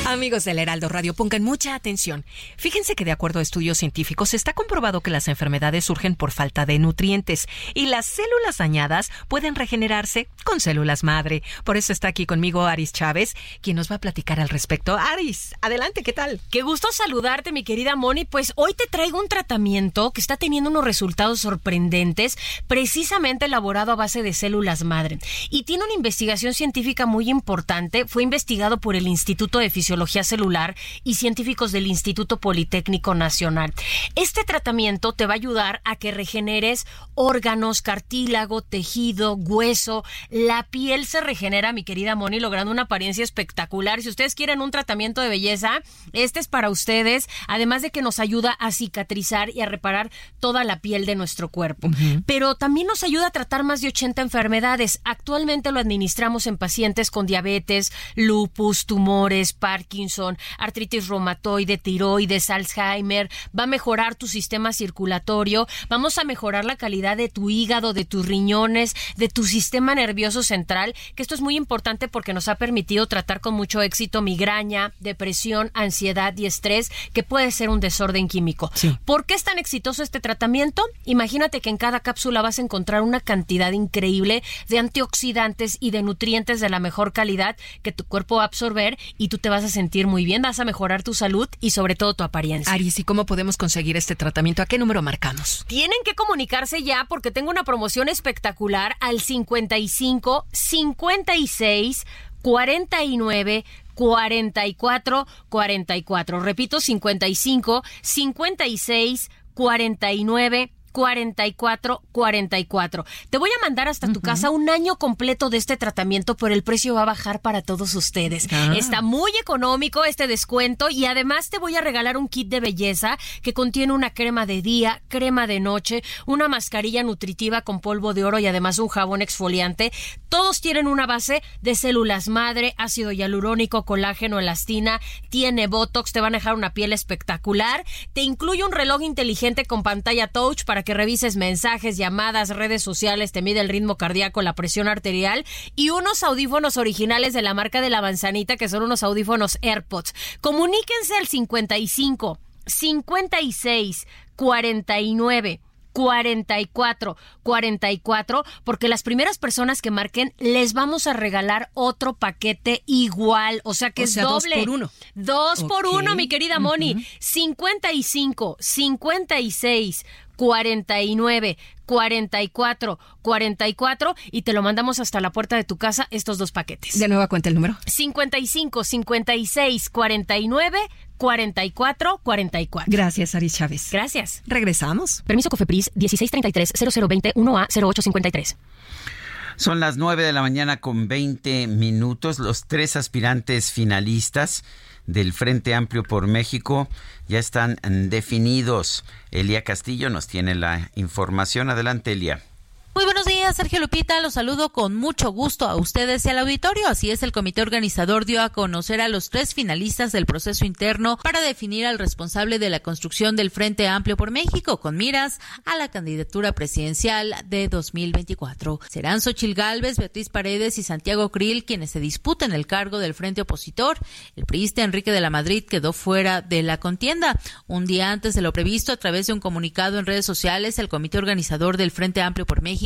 Speaker 39: Amigos del Heraldo Radio, pongan mucha atención. Fíjense que de acuerdo a estudios científicos está comprobado que las enfermedades surgen por falta de nutrientes y las células dañadas pueden regenerarse con células madre. Por eso está aquí conmigo Aris Chávez, quien nos va a platicar al respecto. Aris, adelante, ¿qué tal?
Speaker 48: Qué gusto saludarte, mi querida Moni. Pues hoy te traigo un tratamiento que está teniendo unos resultados sorprendentes, precisamente elaborado a base de células madre. Y tiene una investigación científica muy importante. Fue investigado por el Instituto de Fisiología Celular y científicos del Instituto Politécnico Nacional. Este tratamiento te va a ayudar a que regeneres órganos, cartílago, tejido, hueso. La piel se regenera, mi querida Moni, logrando una apariencia espectacular. Si ustedes quieren un tratamiento de belleza, este es para ustedes, además de que nos ayuda a cicatrizar y a reparar toda la piel de nuestro cuerpo. Pero también nos ayuda a tratar más de 80 enfermedades. Actualmente lo administramos en pacientes con diabetes, lupus, tumores, Parkinson, artritis reumatoide, tiroides, Alzheimer, va a mejorar tu sistema circulatorio, vamos a mejorar la calidad de tu hígado, de tus riñones, de tu sistema nervioso central, que esto es muy importante porque nos ha permitido tratar con mucho éxito migraña, depresión, ansiedad y estrés, que puede ser un desorden químico. ¿Por qué es tan exitoso este tratamiento? Imagínate que en cada cápsula vas a encontrar una cantidad increíble de antioxidantes y de nutrientes de la mejor calidad que tu cuerpo va a absorber y tú te vas a sentir muy bien, vas a mejorar tu salud y sobre todo tu apariencia.
Speaker 39: Aris, ¿y cómo podemos conseguir este tratamiento? ¿A qué número marcamos?
Speaker 48: Tienen que comunicarse ya porque tengo una promoción espectacular al 55 56 49 44 44. Repito, 55 56 49 44 44. Te voy a mandar hasta tu casa un año completo de este tratamiento, pero el precio va a bajar para todos ustedes.
Speaker 39: Ah.
Speaker 48: Está muy económico este descuento y además te voy a regalar un kit de belleza que contiene una crema de día, crema de noche, una mascarilla nutritiva con polvo de oro y además un jabón exfoliante. Todos tienen una base de células madre, ácido hialurónico, colágeno, elastina, tiene botox, te van a dejar una piel espectacular. Te incluye un reloj inteligente con pantalla touch para que revises mensajes, llamadas, redes sociales, te mide el ritmo cardíaco, la presión arterial y unos audífonos originales de la marca de la manzanita que son unos audífonos AirPods. Comuníquense al 55 56 49 44 44 porque las primeras personas que marquen les vamos a regalar otro paquete igual, o sea que
Speaker 39: O
Speaker 48: es
Speaker 39: sea, dos
Speaker 48: doble.
Speaker 39: por uno.
Speaker 48: Dos por uno, mi querida Moni. 55 56 49 44 44 y te lo mandamos hasta la puerta de tu casa estos dos paquetes.
Speaker 39: De nueva cuenta el número.
Speaker 48: 55 56 49 44 44.
Speaker 39: Gracias, Aris Chávez.
Speaker 48: Gracias.
Speaker 39: Regresamos.
Speaker 48: Permiso Cofepris 1633 0020 1A 0853.
Speaker 1: Son las 9 de la mañana con 20 minutos. Los tres aspirantes finalistas del Frente Amplio por México ya están mm, definidos. Elia Castillo nos tiene la información. Adelante, Elia.
Speaker 49: Muy buenos días, Sergio Lupita. Los saludo con mucho gusto a ustedes y al auditorio. Así es, el comité organizador dio a conocer a los tres finalistas del proceso interno para definir al responsable de la construcción del Frente Amplio por México, con miras a la candidatura presidencial de 2024. Serán Xochil Gálvez, Beatriz Paredes y Santiago Krill quienes se disputen el cargo del frente opositor. El priista Enrique de la Madrid quedó fuera de la contienda. Un día antes de lo previsto, a través de un comunicado en redes sociales, el comité organizador del Frente Amplio por México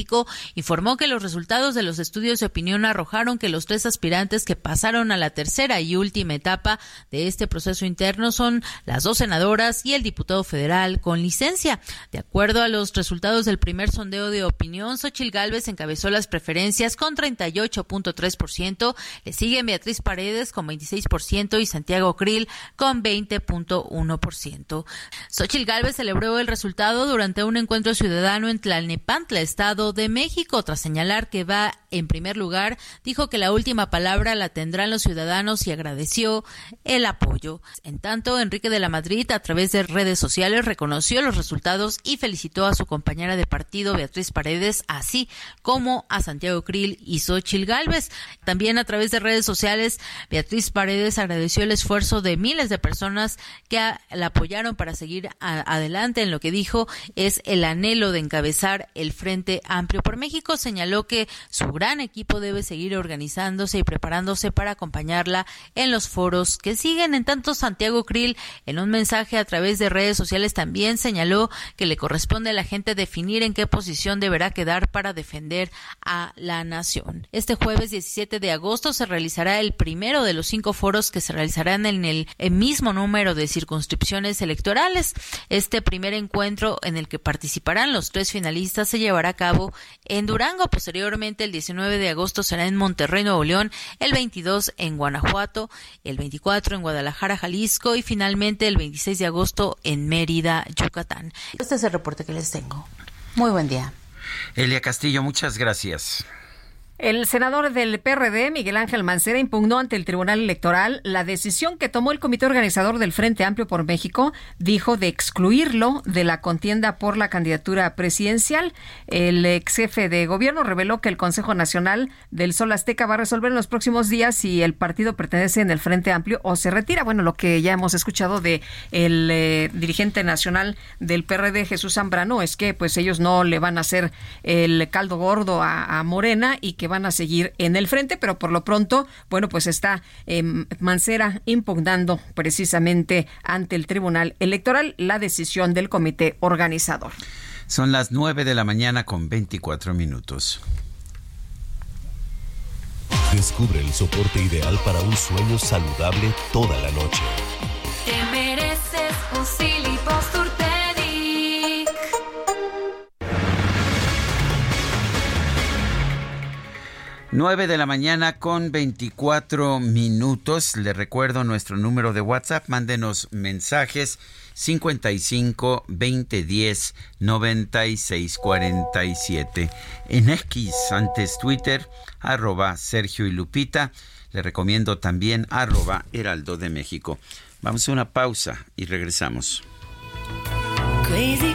Speaker 49: informó que los resultados de los estudios de opinión arrojaron que los tres aspirantes que pasaron a la tercera y última etapa de este proceso interno son las dos senadoras y el diputado federal con licencia. De acuerdo a los resultados del primer sondeo de opinión, Xochil Gálvez encabezó las preferencias con 38.3%, le siguen Beatriz Paredes con 26% y Santiago Krill con 20.1%. Xochil Gálvez celebró el resultado durante un encuentro ciudadano en Tlalnepantla, Estado de México, tras señalar que va en primer lugar, dijo que la última palabra la tendrán los ciudadanos y agradeció el apoyo. En tanto, Enrique de la Madrid, a través de redes sociales, reconoció los resultados y felicitó a su compañera de partido, Beatriz Paredes, así como a Santiago Krill y Xochil Gálvez. También a través de redes sociales, Beatriz Paredes agradeció el esfuerzo de miles de personas que a- la apoyaron para seguir a- adelante en lo que dijo es el anhelo de encabezar el Frente Amplio por México. Señaló que su gran equipo debe seguir organizándose y preparándose para acompañarla en los foros que siguen. En tanto, Santiago Krill, en un mensaje a través de redes sociales, también señaló que le corresponde a la gente definir en qué posición deberá quedar para defender a la nación. Este jueves 17 de agosto se realizará el primero de los cinco foros que se realizarán en el, el mismo número de circunscripciones electorales. Este primer encuentro en el que participarán los tres finalistas se llevará a cabo en Durango. Posteriormente, el 19 de agosto será en Monterrey, Nuevo León, el 22 en Guanajuato, el 24 en Guadalajara, Jalisco y finalmente el 26 de agosto en Mérida, Yucatán. Este es el reporte que les tengo. Muy buen día.
Speaker 1: Elia Castillo, muchas gracias.
Speaker 2: El senador del PRD, Miguel Ángel Mancera, impugnó ante el Tribunal Electoral la decisión que tomó el comité organizador del Frente Amplio por México, dijo, de excluirlo de la contienda por la candidatura presidencial. El ex jefe de gobierno reveló que el Consejo Nacional del Sol Azteca va a resolver en los próximos días si el partido pertenece en el Frente Amplio o se retira. Bueno, lo que ya hemos escuchado de el eh, dirigente nacional del PRD, Jesús Zambrano, es que pues ellos no le van a hacer el caldo gordo a, a Morena y que van a seguir en el frente, pero por lo pronto, bueno, pues está eh, Mancera impugnando precisamente ante el Tribunal Electoral la decisión del comité organizador.
Speaker 1: Son las 9 de la mañana con 24 minutos.
Speaker 50: Descubre el soporte ideal para un sueño saludable toda la noche.
Speaker 18: Te mereces un
Speaker 1: 9 de la mañana con 24 minutos. Le recuerdo nuestro número de WhatsApp. Mándenos mensajes 55 20 10 96 47. En X, antes Twitter, arroba Sergio y Lupita. Le recomiendo también arroba Heraldo de México. Vamos a una pausa y regresamos.
Speaker 18: Crazy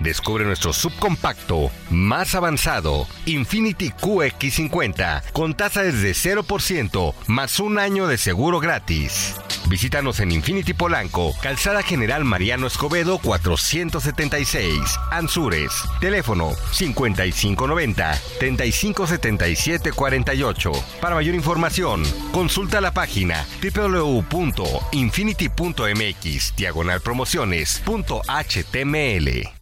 Speaker 51: Descubre nuestro subcompacto más avanzado, Infinity QX50, con tasa desde 0% más un año de seguro gratis. Visítanos en Infinity Polanco, Calzada General Mariano Escobedo 476, Ansures. Teléfono 5590 357748. Para mayor información, consulta la página www.infinity.mx diagonal promociones.html.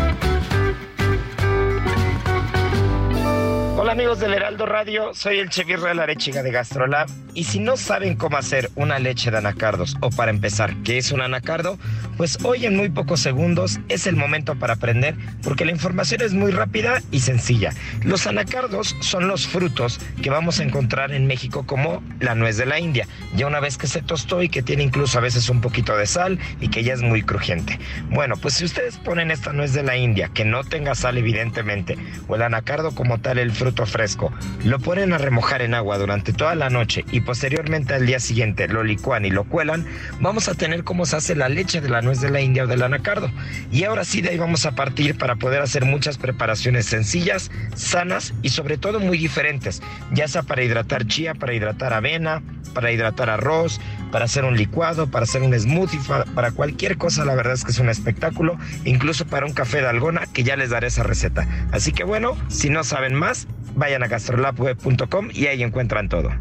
Speaker 21: Hola amigos del Heraldo Radio, soy el chef Israel Arechiga de Gastrolab y si no saben cómo hacer una leche de anacardos o para empezar qué es un anacardo, pues hoy en muy pocos segundos es el momento para aprender porque la información es muy rápida y sencilla. Los anacardos son los frutos que vamos a encontrar en México como la nuez de la India, ya una vez que se tostó y que tiene incluso a veces un poquito de sal y que ya es muy crujiente. Bueno, pues si ustedes ponen esta nuez de la India que no tenga sal evidentemente o el anacardo como tal el fruto fresco, lo ponen a remojar en agua durante toda la noche y posteriormente al día siguiente lo licuan y lo cuelan, vamos a tener cómo se hace la leche de la nuez de la India o del anacardo. Y ahora sí de ahí vamos a partir para poder hacer muchas preparaciones sencillas, sanas y sobre todo muy diferentes, ya sea para hidratar chía, para hidratar avena, para hidratar arroz, para hacer un licuado, para hacer un smoothie, para cualquier cosa, la verdad es que es un espectáculo, incluso para un café de algona, que ya les daré esa receta. Así que bueno, si no saben más, vayan a gastrolabweb.com y ahí encuentran todo.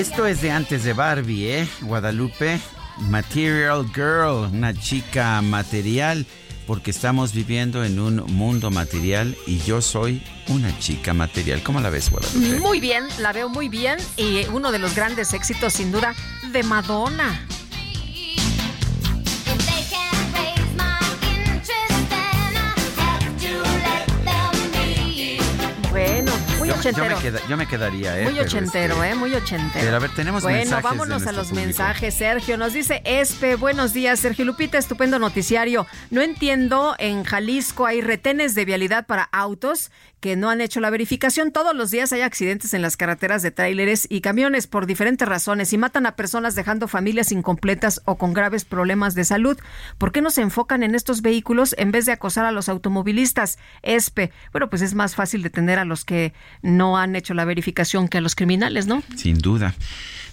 Speaker 1: Esto es de antes de Barbie, ¿eh? Guadalupe, Material Girl, una chica material, porque estamos viviendo en un mundo material y yo soy una chica material. ¿Cómo la ves, Guadalupe?
Speaker 2: Muy bien, la veo muy bien y uno de los grandes éxitos sin duda de Madonna. Bueno,
Speaker 1: Yo, me queda- yo me quedaría, ¿eh?
Speaker 2: Muy ochentero,
Speaker 1: este,
Speaker 2: ¿eh? Muy ochentero.
Speaker 1: Pero a ver, tenemos
Speaker 2: bueno,
Speaker 1: mensajes de
Speaker 2: vámonos a los
Speaker 1: público.
Speaker 2: mensajes. Sergio nos dice, Espe, buenos días. Sergio Lupita, estupendo noticiario. No entiendo, en Jalisco hay retenes de vialidad para autos que no han hecho la verificación. Todos los días hay accidentes en las carreteras de tráileres y camiones por diferentes razones y matan a personas dejando familias incompletas o con graves problemas de salud. ¿Por qué no se enfocan en estos vehículos en vez de acosar a los automovilistas? Espe, bueno, pues es más fácil detener a los que no han hecho la verificación que a los criminales, ¿no?
Speaker 1: Sin duda.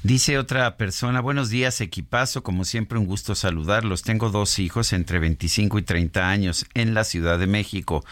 Speaker 1: Dice otra persona, buenos días equipazo, como siempre un gusto saludarlos. Tengo dos hijos entre 25 y 30 años en la Ciudad de México.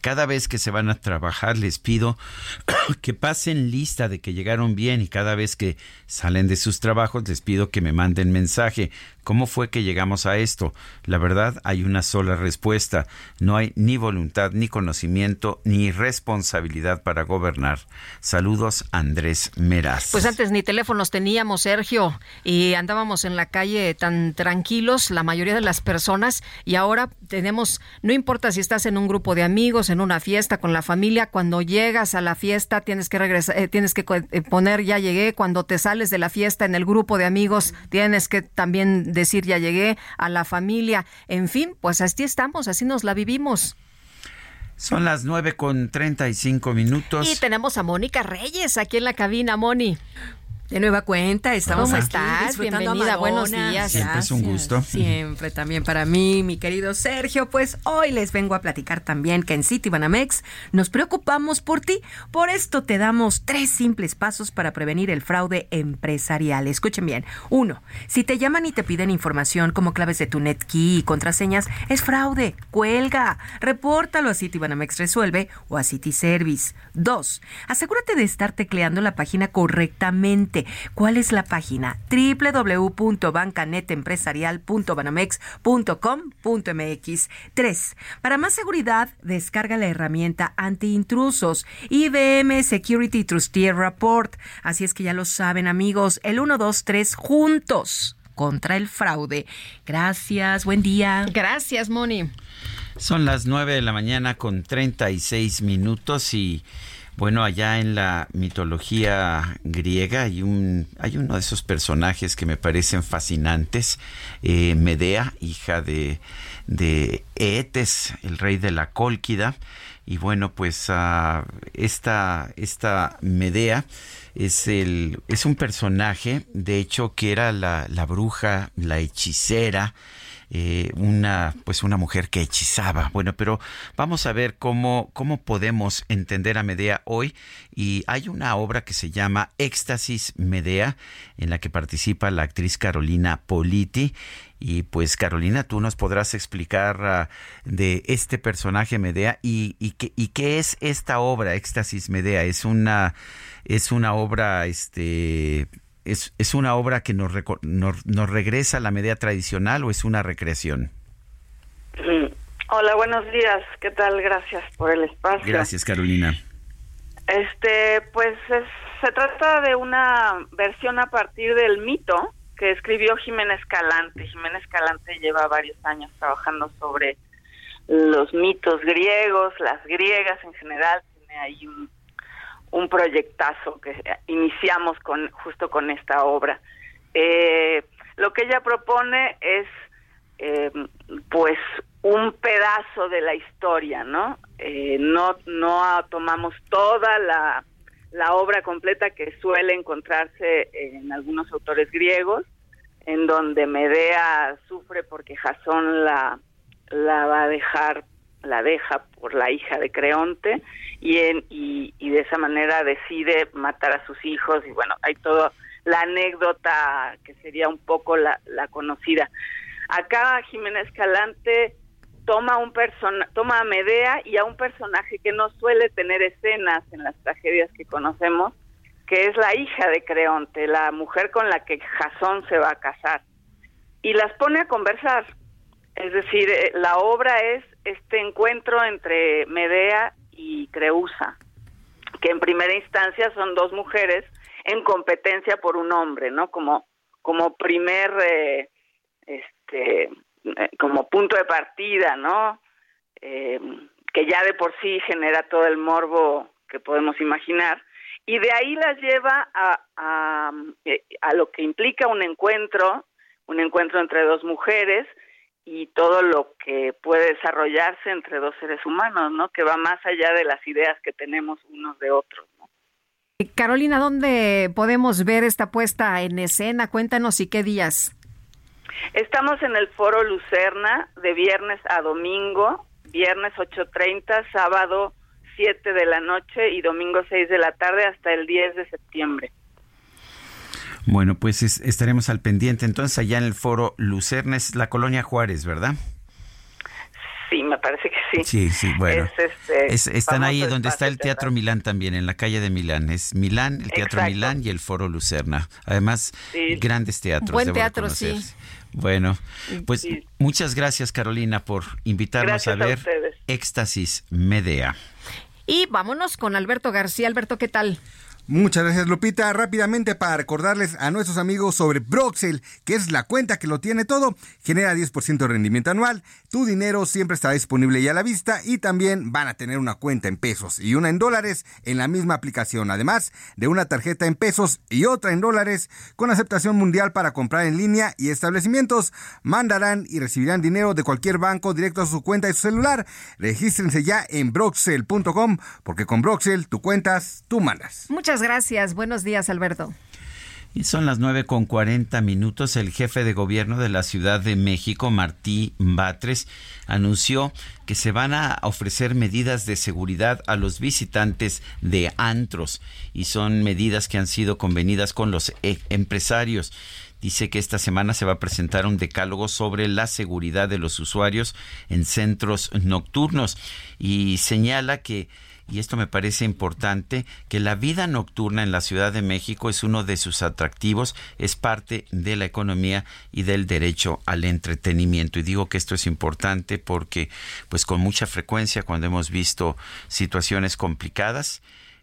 Speaker 1: Cada vez que se van a trabajar les pido que pasen lista de que llegaron bien y cada vez que salen de sus trabajos les pido que me manden mensaje. ¿Cómo fue que llegamos a esto? La verdad hay una sola respuesta. No hay ni voluntad, ni conocimiento, ni responsabilidad para gobernar. Saludos Andrés Meraz.
Speaker 2: Pues antes ni teléfonos teníamos, Sergio, y andábamos en la calle tan tranquilos, la mayoría de las personas, y ahora tenemos, no importa si estás en un grupo de amigos, en una fiesta con la familia, cuando llegas a la fiesta tienes que regresar, eh, tienes que eh, poner ya llegué, cuando te sales de la fiesta en el grupo de amigos tienes que también decir ya llegué a la familia, en fin, pues así estamos, así nos la vivimos.
Speaker 1: Son las nueve con 35 minutos.
Speaker 2: Y tenemos a Mónica Reyes aquí en la cabina, Moni.
Speaker 39: De nueva cuenta, estamos
Speaker 2: ¿Cómo
Speaker 39: aquí
Speaker 2: estás?
Speaker 39: disfrutando a
Speaker 2: Bienvenida, buenos días.
Speaker 1: Siempre es un gusto.
Speaker 39: Siempre también para mí, mi querido Sergio. Pues hoy les vengo a platicar también que en City Banamex nos preocupamos por ti. Por esto te damos tres simples pasos para prevenir el fraude empresarial. Escuchen bien. Uno, si te llaman y te piden información como claves de tu NetKey y contraseñas, es fraude. Cuelga. Repórtalo a City Banamex Resuelve o a City Service. Dos, asegúrate de estar tecleando la página correctamente.
Speaker 52: ¿Cuál es la página? www.bancanetempresarial.banamex.com.mx 3. Para más seguridad, descarga la herramienta antiintrusos IBM Security Trustier Report. Así es que ya lo saben, amigos, el 1, 2, 3 juntos contra el fraude. Gracias, buen día.
Speaker 2: Gracias, Moni.
Speaker 1: Son las 9 de la mañana con 36 minutos y bueno, allá en la mitología griega hay un hay uno de esos personajes que me parecen fascinantes, eh, Medea, hija de de Eetes, el rey de la Cólquida, y bueno, pues ah, esta esta Medea es el es un personaje, de hecho, que era la, la bruja, la hechicera, eh, una pues una mujer que hechizaba. Bueno, pero vamos a ver cómo, cómo podemos entender a Medea hoy. Y hay una obra que se llama Éxtasis Medea, en la que participa la actriz Carolina Politi. Y pues Carolina, tú nos podrás explicar ah, de este personaje Medea y, y, qué, y qué es esta obra, Éxtasis Medea. Es una, es una obra, este, es, es una obra que nos, nos, nos regresa a la Medea tradicional o es una recreación.
Speaker 53: Hola, buenos días. ¿Qué tal? Gracias por el espacio.
Speaker 1: Gracias, Carolina.
Speaker 53: Este, pues es- se trata de una versión a partir del mito que escribió Jiménez Calante. Jiménez Calante lleva varios años trabajando sobre los mitos griegos, las griegas en general. Tiene ahí un, un proyectazo que iniciamos con justo con esta obra. Eh, lo que ella propone es eh, pues un pedazo de la historia, ¿no? Eh, no no tomamos toda la, obra completa que suele encontrarse en algunos autores griegos, en donde Medea sufre porque Jasón la, la va a dejar, la deja por la hija de Creonte y, de esa manera decide matar a sus hijos y bueno, hay toda la anécdota que sería un poco la, la conocida. Acá Jiménez Calante toma un persona, toma a Medea y a un personaje que no suele tener escenas en las tragedias que conocemos, que es la hija de Creonte, la mujer con la que Jasón se va a casar, y las pone a conversar. Es decir, eh, la obra es este encuentro entre Medea y Creusa, que en primera instancia son dos mujeres en competencia por un hombre, ¿no? Como como primer eh, este eh, como punto de partida, ¿no? Eh, que ya de por sí genera todo el morbo que podemos imaginar y de ahí las lleva a, a, a lo que implica un encuentro, un encuentro entre dos mujeres y todo lo que puede desarrollarse entre dos seres humanos, ¿no? Que va más allá de las ideas que tenemos unos de otros.
Speaker 2: Carolina, ¿dónde podemos ver esta puesta en escena? Cuéntanos y qué días.
Speaker 53: Estamos en el Foro Lucerna de viernes a domingo, viernes 8.30, sábado 7 de la noche y domingo 6 de la tarde hasta el 10 de septiembre.
Speaker 1: Bueno, pues es- estaremos al pendiente. Entonces, allá en el foro Lucerna es la colonia Juárez, ¿verdad?
Speaker 53: Sí, me parece que sí.
Speaker 1: Sí, sí, bueno.
Speaker 53: Es, este,
Speaker 1: Es- están ahí donde está el Teatro Milán también, en la calle de Milán. Es Milán, el Teatro
Speaker 53: Exacto.
Speaker 1: Milán y el Foro Lucerna. Además,
Speaker 53: Sí.
Speaker 1: grandes teatros.
Speaker 2: Buen teatro, sí.
Speaker 1: Bueno, pues muchas gracias Carolina por invitarnos
Speaker 2: Gracias
Speaker 1: a ver. Éxtasis Medea.
Speaker 2: Y vámonos con Alberto García. Alberto, ¿qué tal?
Speaker 54: Muchas gracias, Lupita. Rápidamente para recordarles a nuestros amigos sobre Broxel, que es la cuenta que lo tiene todo, genera 10% de rendimiento anual, tu dinero siempre estará disponible y a la vista y también van a tener una cuenta en pesos y una en dólares en la misma aplicación, además de una tarjeta en pesos y otra en dólares con aceptación mundial para comprar en línea y establecimientos mandarán y recibirán dinero de cualquier banco directo a su cuenta de su celular. Regístrense ya en broxel.com porque con Broxel tú cuentas, tú mandas.
Speaker 2: Muchas gracias. Buenos días, Alberto.
Speaker 1: Y son las 9 con 40 minutos. El jefe de gobierno de la Ciudad de México, Martí Batres, anunció que se van a ofrecer medidas de seguridad a los visitantes de antros y son medidas que han sido convenidas con los eh, empresarios. Dice que esta semana se va a presentar un decálogo sobre la seguridad de los usuarios en centros nocturnos y señala que y esto me parece importante, que la vida nocturna en la Ciudad de México es uno de sus atractivos, es parte de la economía y del derecho al entretenimiento. Y digo que esto es importante porque, pues con mucha frecuencia, cuando hemos visto situaciones complicadas,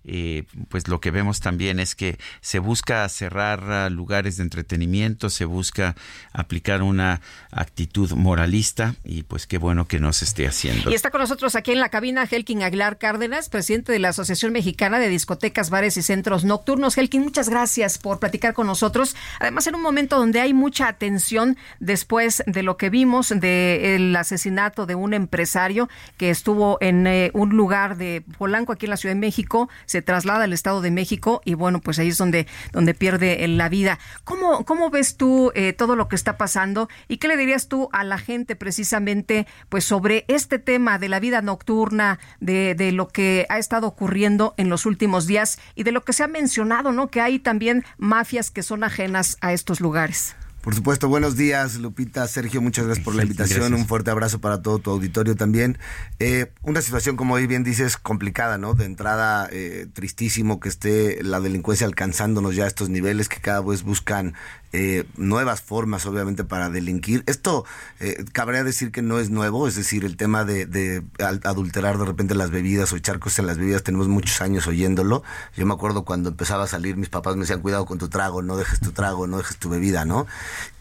Speaker 1: eh, pues lo que vemos también es que se busca cerrar ah, lugares de entretenimiento, se busca aplicar una actitud moralista y pues qué bueno que no se esté haciendo.
Speaker 2: Y está con nosotros aquí en la cabina Helkin Aguilar Cárdenas, presidente de la Asociación Mexicana de Discotecas, Bares y Centros Nocturnos. Helkin, muchas gracias por platicar con nosotros. Además, en un momento donde hay mucha atención después de lo que vimos del asesinato de un empresario que estuvo en eh, un lugar de Polanco aquí en la Ciudad de México, se traslada al Estado de México y bueno, pues ahí es donde, donde pierde eh, la vida. ¿Cómo, cómo ves tú eh, todo lo que está pasando y qué le dirías tú a la gente precisamente pues sobre este tema de la vida nocturna, de, de lo que ha estado ocurriendo en los últimos días y de lo que se ha mencionado, ¿no? Que hay también mafias que son ajenas a estos lugares.
Speaker 42: Por supuesto, buenos días, Lupita, Sergio, muchas gracias por la invitación,
Speaker 1: Gracias.
Speaker 42: un fuerte abrazo para todo tu auditorio también. Eh, una situación, como hoy bien dices, complicada, ¿no? De entrada, eh, tristísimo que esté la delincuencia alcanzándonos ya a estos niveles, que cada vez buscan eh, nuevas formas, obviamente, para delinquir. Esto eh, cabría decir que no es nuevo, es decir, el tema de, de adulterar de repente las bebidas o echar cosas en las bebidas, tenemos muchos años oyéndolo. Yo me acuerdo cuando empezaba a salir, mis papás me decían, cuidado con tu trago, no dejes tu trago, no dejes tu bebida, ¿no?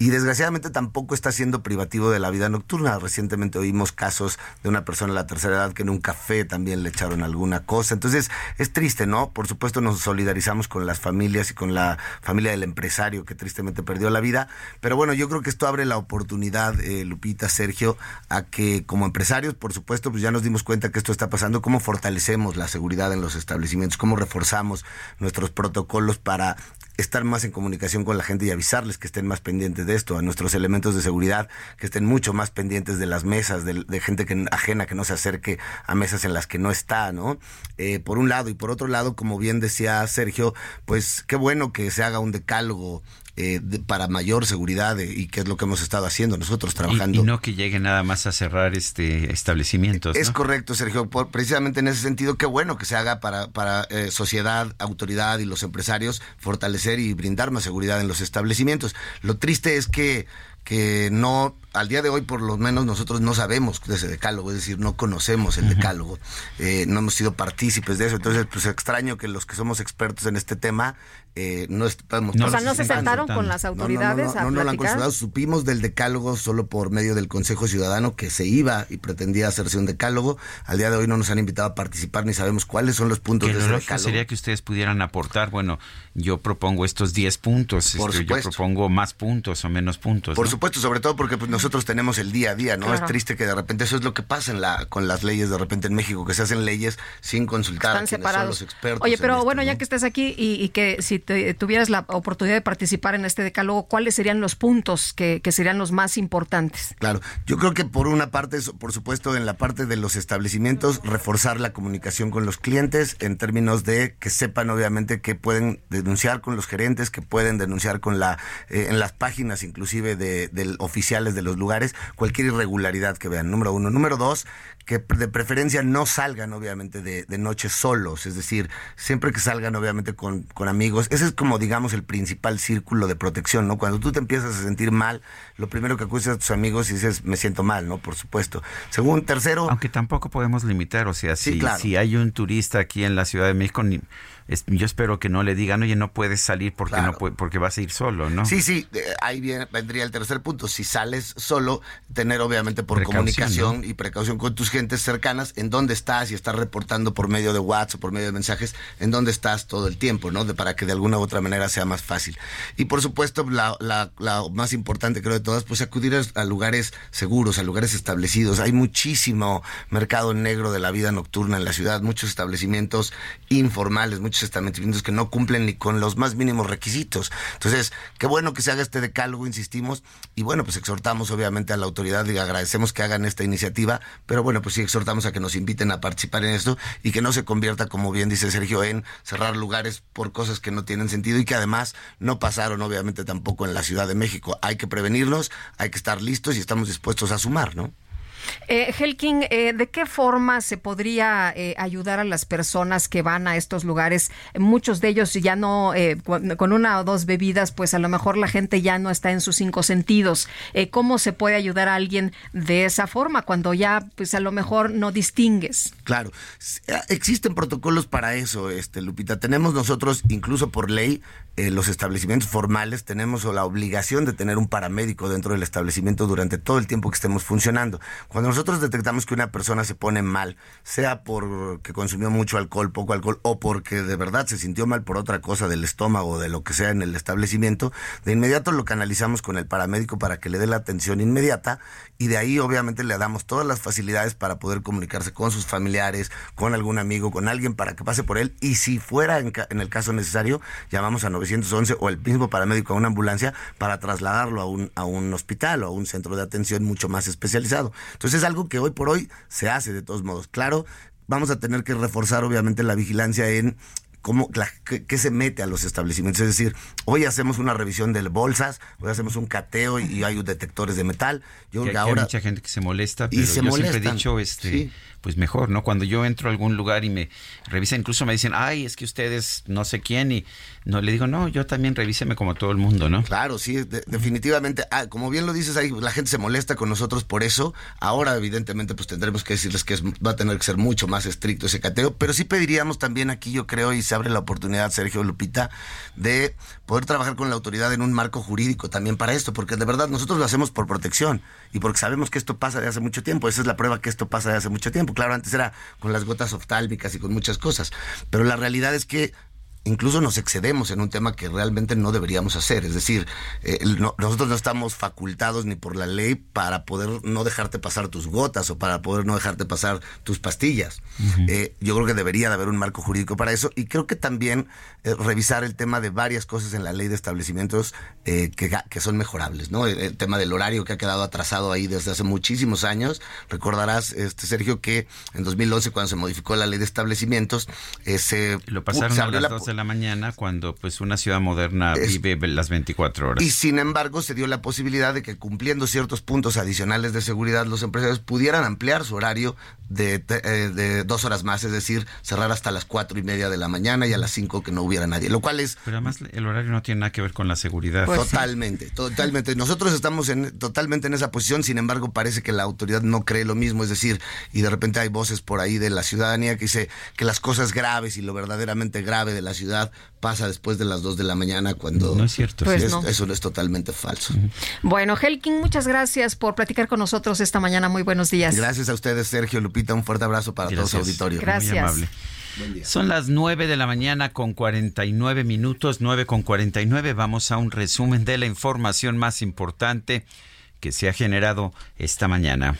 Speaker 42: Y desgraciadamente tampoco está siendo privativo de la vida nocturna. Recientemente oímos casos de una persona de la tercera edad que en un café también le echaron alguna cosa. Entonces, es triste, ¿no? Por supuesto nos solidarizamos con las familias y con la familia del empresario que tristemente perdió la vida. Pero bueno, yo creo que esto abre la oportunidad, eh, Lupita, Sergio, a que como empresarios, por supuesto, pues ya nos dimos cuenta que esto está pasando, cómo fortalecemos la seguridad en los establecimientos, cómo reforzamos nuestros protocolos para estar más en comunicación con la gente y avisarles que estén más pendientes de esto, a nuestros elementos de seguridad que estén mucho más pendientes de las mesas, de, de gente que, ajena que no se acerque a mesas en las que no está, ¿no? Eh, por un lado, y por otro lado, como bien decía Sergio, pues qué bueno que se haga un decálogo eh, de- para mayor seguridad eh, y que es lo que hemos estado haciendo nosotros
Speaker 1: Y,
Speaker 42: trabajando.
Speaker 1: y no que llegue nada más a cerrar este establecimientos.
Speaker 42: Es
Speaker 1: ¿no?
Speaker 42: correcto, Sergio. Por- precisamente en ese sentido, qué bueno que se haga para, para eh, sociedad, autoridad y los empresarios fortalecer y brindar más seguridad en los establecimientos. Lo triste es que, que no, al día de hoy por lo menos nosotros no sabemos de ese decálogo, es decir, no conocemos el decálogo, eh, no hemos sido partícipes de eso. Entonces, pues extraño que los que somos expertos en este tema eh, no estamos
Speaker 2: o sea, no se sentaron con las
Speaker 42: No, no, no,
Speaker 2: autoridades
Speaker 42: no,
Speaker 2: a
Speaker 42: no, no lo han
Speaker 2: platicar.
Speaker 42: consultado. Supimos del decálogo solo por medio del Consejo Ciudadano que se iba y pretendía hacerse un decálogo. Al día de hoy no nos han invitado a participar ni sabemos cuáles son los puntos
Speaker 1: Que
Speaker 42: de
Speaker 1: lo
Speaker 42: ese decálogo.
Speaker 1: sería que ustedes pudieran aportar, bueno, yo propongo estos 10 puntos,
Speaker 42: Por
Speaker 1: este, yo
Speaker 42: supuesto.
Speaker 1: propongo más puntos o menos puntos.
Speaker 42: Por
Speaker 1: ¿no?
Speaker 42: supuesto, sobre todo porque pues, nosotros tenemos el día a día, ¿no?
Speaker 1: Claro.
Speaker 42: Es triste que de repente eso es lo que pasa en la, con las leyes de repente en México, que se hacen leyes sin consultar a
Speaker 2: Están
Speaker 42: quienes son
Speaker 2: separados.
Speaker 42: los expertos.
Speaker 2: Oye, pero
Speaker 42: esto,
Speaker 2: bueno,
Speaker 42: ¿no?
Speaker 2: ya que estás aquí y, y que si te- tuvieras la oportunidad de participar en este decálogo, ¿cuáles serían los puntos que, que serían los más importantes?
Speaker 42: Claro, yo creo que por una parte, por supuesto, en la parte de los establecimientos, reforzar la comunicación con los clientes en términos de que sepan obviamente que pueden denunciar con los gerentes, que pueden denunciar con la eh, en las páginas inclusive de, del- oficiales de los lugares cualquier irregularidad que vean. Número uno. Número dos, que de preferencia no salgan obviamente de, de noche solos, es decir, siempre que salgan obviamente con, con amigos. Ese es como digamos el principal círculo de protección, ¿no? Cuando tú te empiezas a sentir mal, lo primero que acudes a tus amigos y dices, me siento mal, ¿no? Por supuesto. Según tercero...
Speaker 1: Aunque tampoco podemos limitar, o sea,
Speaker 42: Sí,
Speaker 1: si,
Speaker 42: claro.
Speaker 1: si hay un turista aquí en la Ciudad de México, ni- es- yo espero que no le digan, oye, no puedes salir porque
Speaker 42: Claro.
Speaker 1: no puede- porque vas a ir solo, ¿no?
Speaker 42: Sí, sí, ahí viene- vendría el tercer punto. Si sales solo, tener obviamente por
Speaker 1: Precaución,
Speaker 42: comunicación
Speaker 1: ¿no?
Speaker 42: y precaución con tus gentes cercanas en dónde estás y estás reportando por medio de WhatsApp o por medio de mensajes en dónde estás todo el tiempo, ¿no? De, para que de alguna u otra manera sea más fácil. Y por supuesto, la, la- la más importante creo de todas, pues acudir a, a lugares seguros, a lugares establecidos. Hay muchísimo mercado negro de la vida nocturna en la ciudad, muchos establecimientos informales, muchos establecimientos que no cumplen ni con los más mínimos requisitos. Entonces, qué bueno que se haga este decálogo, insistimos, y bueno, pues exhortamos obviamente a la autoridad y agradecemos que hagan esta iniciativa, pero bueno, pues sí exhortamos a que nos inviten a participar en esto y que no se convierta, como bien dice Sergio, en cerrar lugares por cosas que no tienen sentido y que además no pasaron obviamente tampoco en la Ciudad de México. Hay que prevenirnos, hay que estar listos y estamos dispuestos a sumar, ¿no?
Speaker 2: Eh, Helking, eh, ¿de qué forma se podría eh, ayudar a las personas que van a estos lugares? Muchos de ellos ya no, eh, con, una o dos bebidas, pues a lo mejor la gente ya no está en sus cinco sentidos. ¿Cómo se puede ayudar a alguien de esa forma cuando ya, pues a lo mejor no distingues?
Speaker 42: Claro, existen protocolos para eso, este Lupita. Tenemos nosotros, incluso por ley, los establecimientos formales tenemos la obligación de tener un paramédico dentro del establecimiento durante todo el tiempo que estemos funcionando. Cuando nosotros detectamos que una persona se pone mal, sea porque consumió mucho alcohol, poco alcohol, o porque de verdad se sintió mal por otra cosa del estómago o de lo que sea en el establecimiento, de inmediato lo canalizamos con el paramédico para que le dé la atención inmediata y de ahí obviamente le damos todas las facilidades para poder comunicarse con sus familiares, con algún amigo, con alguien para que pase por él y si fuera en, el caso necesario, llamamos a 911 o el mismo paramédico a una ambulancia para trasladarlo a un, a un hospital o a un centro de atención mucho más especializado. Es algo que hoy por hoy se hace de todos modos. Claro, vamos a tener que reforzar obviamente la vigilancia en cómo la- qué se mete a los establecimientos. Es decir, hoy hacemos una revisión de bolsas, hoy hacemos un cateo y, y hay detectores de metal. Yo
Speaker 1: Que
Speaker 42: creo que
Speaker 1: aquí hay
Speaker 42: ahora
Speaker 1: mucha gente que se molesta,
Speaker 42: Y
Speaker 1: pero
Speaker 42: se
Speaker 1: yo siempre he
Speaker 42: molestan,
Speaker 1: dicho, este,
Speaker 42: sí.
Speaker 1: Pues mejor, ¿no? Cuando yo entro a algún lugar y me revisan, incluso me dicen, ay, es que ustedes no sé quién, y no le digo, no, yo también revíseme como todo el mundo, ¿no?
Speaker 42: Claro, sí, de- definitivamente. Ah, como bien lo dices ahí, la gente se molesta con nosotros por eso. Ahora, evidentemente, pues tendremos que decirles que va a tener que ser mucho más estricto ese cateo. Pero sí pediríamos también aquí, yo creo, y se abre la oportunidad, Sergio Lupita, de poder trabajar con la autoridad en un marco jurídico también para esto, porque de verdad nosotros lo hacemos por protección y porque sabemos que esto pasa de hace mucho tiempo. Esa es la prueba que esto pasa de hace mucho tiempo. Claro, antes era con las gotas oftálmicas y con muchas cosas, pero la realidad es que incluso nos excedemos en un tema que realmente no deberíamos hacer. Es decir, eh, no- nosotros no estamos facultados ni por la ley para poder no dejarte pasar tus gotas o para poder no dejarte pasar tus pastillas. Eh, yo creo que debería de haber un marco jurídico para eso y creo que también eh, revisar el tema de varias cosas en la ley de establecimientos eh, que, que son mejorables. ¿no? El, el tema del horario que ha quedado atrasado ahí desde hace muchísimos años. Recordarás, este Sergio, que en 2011 cuando se modificó la ley de establecimientos, se,
Speaker 1: Lo pasaron
Speaker 42: se
Speaker 1: a
Speaker 42: abrió
Speaker 1: las
Speaker 42: la
Speaker 1: 2 de la mañana cuando pues una ciudad moderna
Speaker 42: Es-
Speaker 1: vive las 24 horas.
Speaker 42: Y sin embargo, se dio la posibilidad de que cumpliendo ciertos puntos adicionales de seguridad, los empresarios pudieran ampliar su horario de, te- eh, de dos horas más, es decir, cerrar hasta las cuatro y media de la mañana y a las cinco que no hubiera nadie, lo cual es
Speaker 1: Pero además el horario no tiene nada que ver con la seguridad.
Speaker 42: totalmente, totalmente. Nosotros estamos en, totalmente en esa posición, sin embargo, parece que la autoridad no cree lo mismo, es decir, y de repente hay voces por ahí de la ciudadanía que dice que las cosas graves y lo verdaderamente grave de la ciudad pasa después de las dos de la mañana cuando...
Speaker 1: No es cierto.
Speaker 2: Pues
Speaker 42: Es-
Speaker 2: no.
Speaker 42: Eso es totalmente falso.
Speaker 2: Bueno, Helking, muchas gracias por platicar con nosotros esta mañana. Muy buenos días.
Speaker 42: Gracias a ustedes, Sergio Lupita. Un fuerte abrazo para todo su
Speaker 1: Gracias.
Speaker 42: auditorio.
Speaker 2: Gracias.
Speaker 1: Muy amable. Son las 9 de la mañana con 49 minutos, 9 con 49. Vamos a un resumen de la información más importante que se ha generado esta mañana.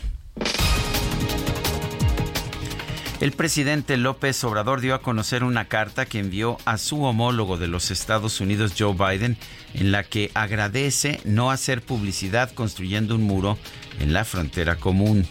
Speaker 1: El presidente López Obrador dio a conocer una carta que envió a su homólogo de los Estados Unidos, Joe Biden, en la que agradece no hacer publicidad construyendo un muro en la frontera común.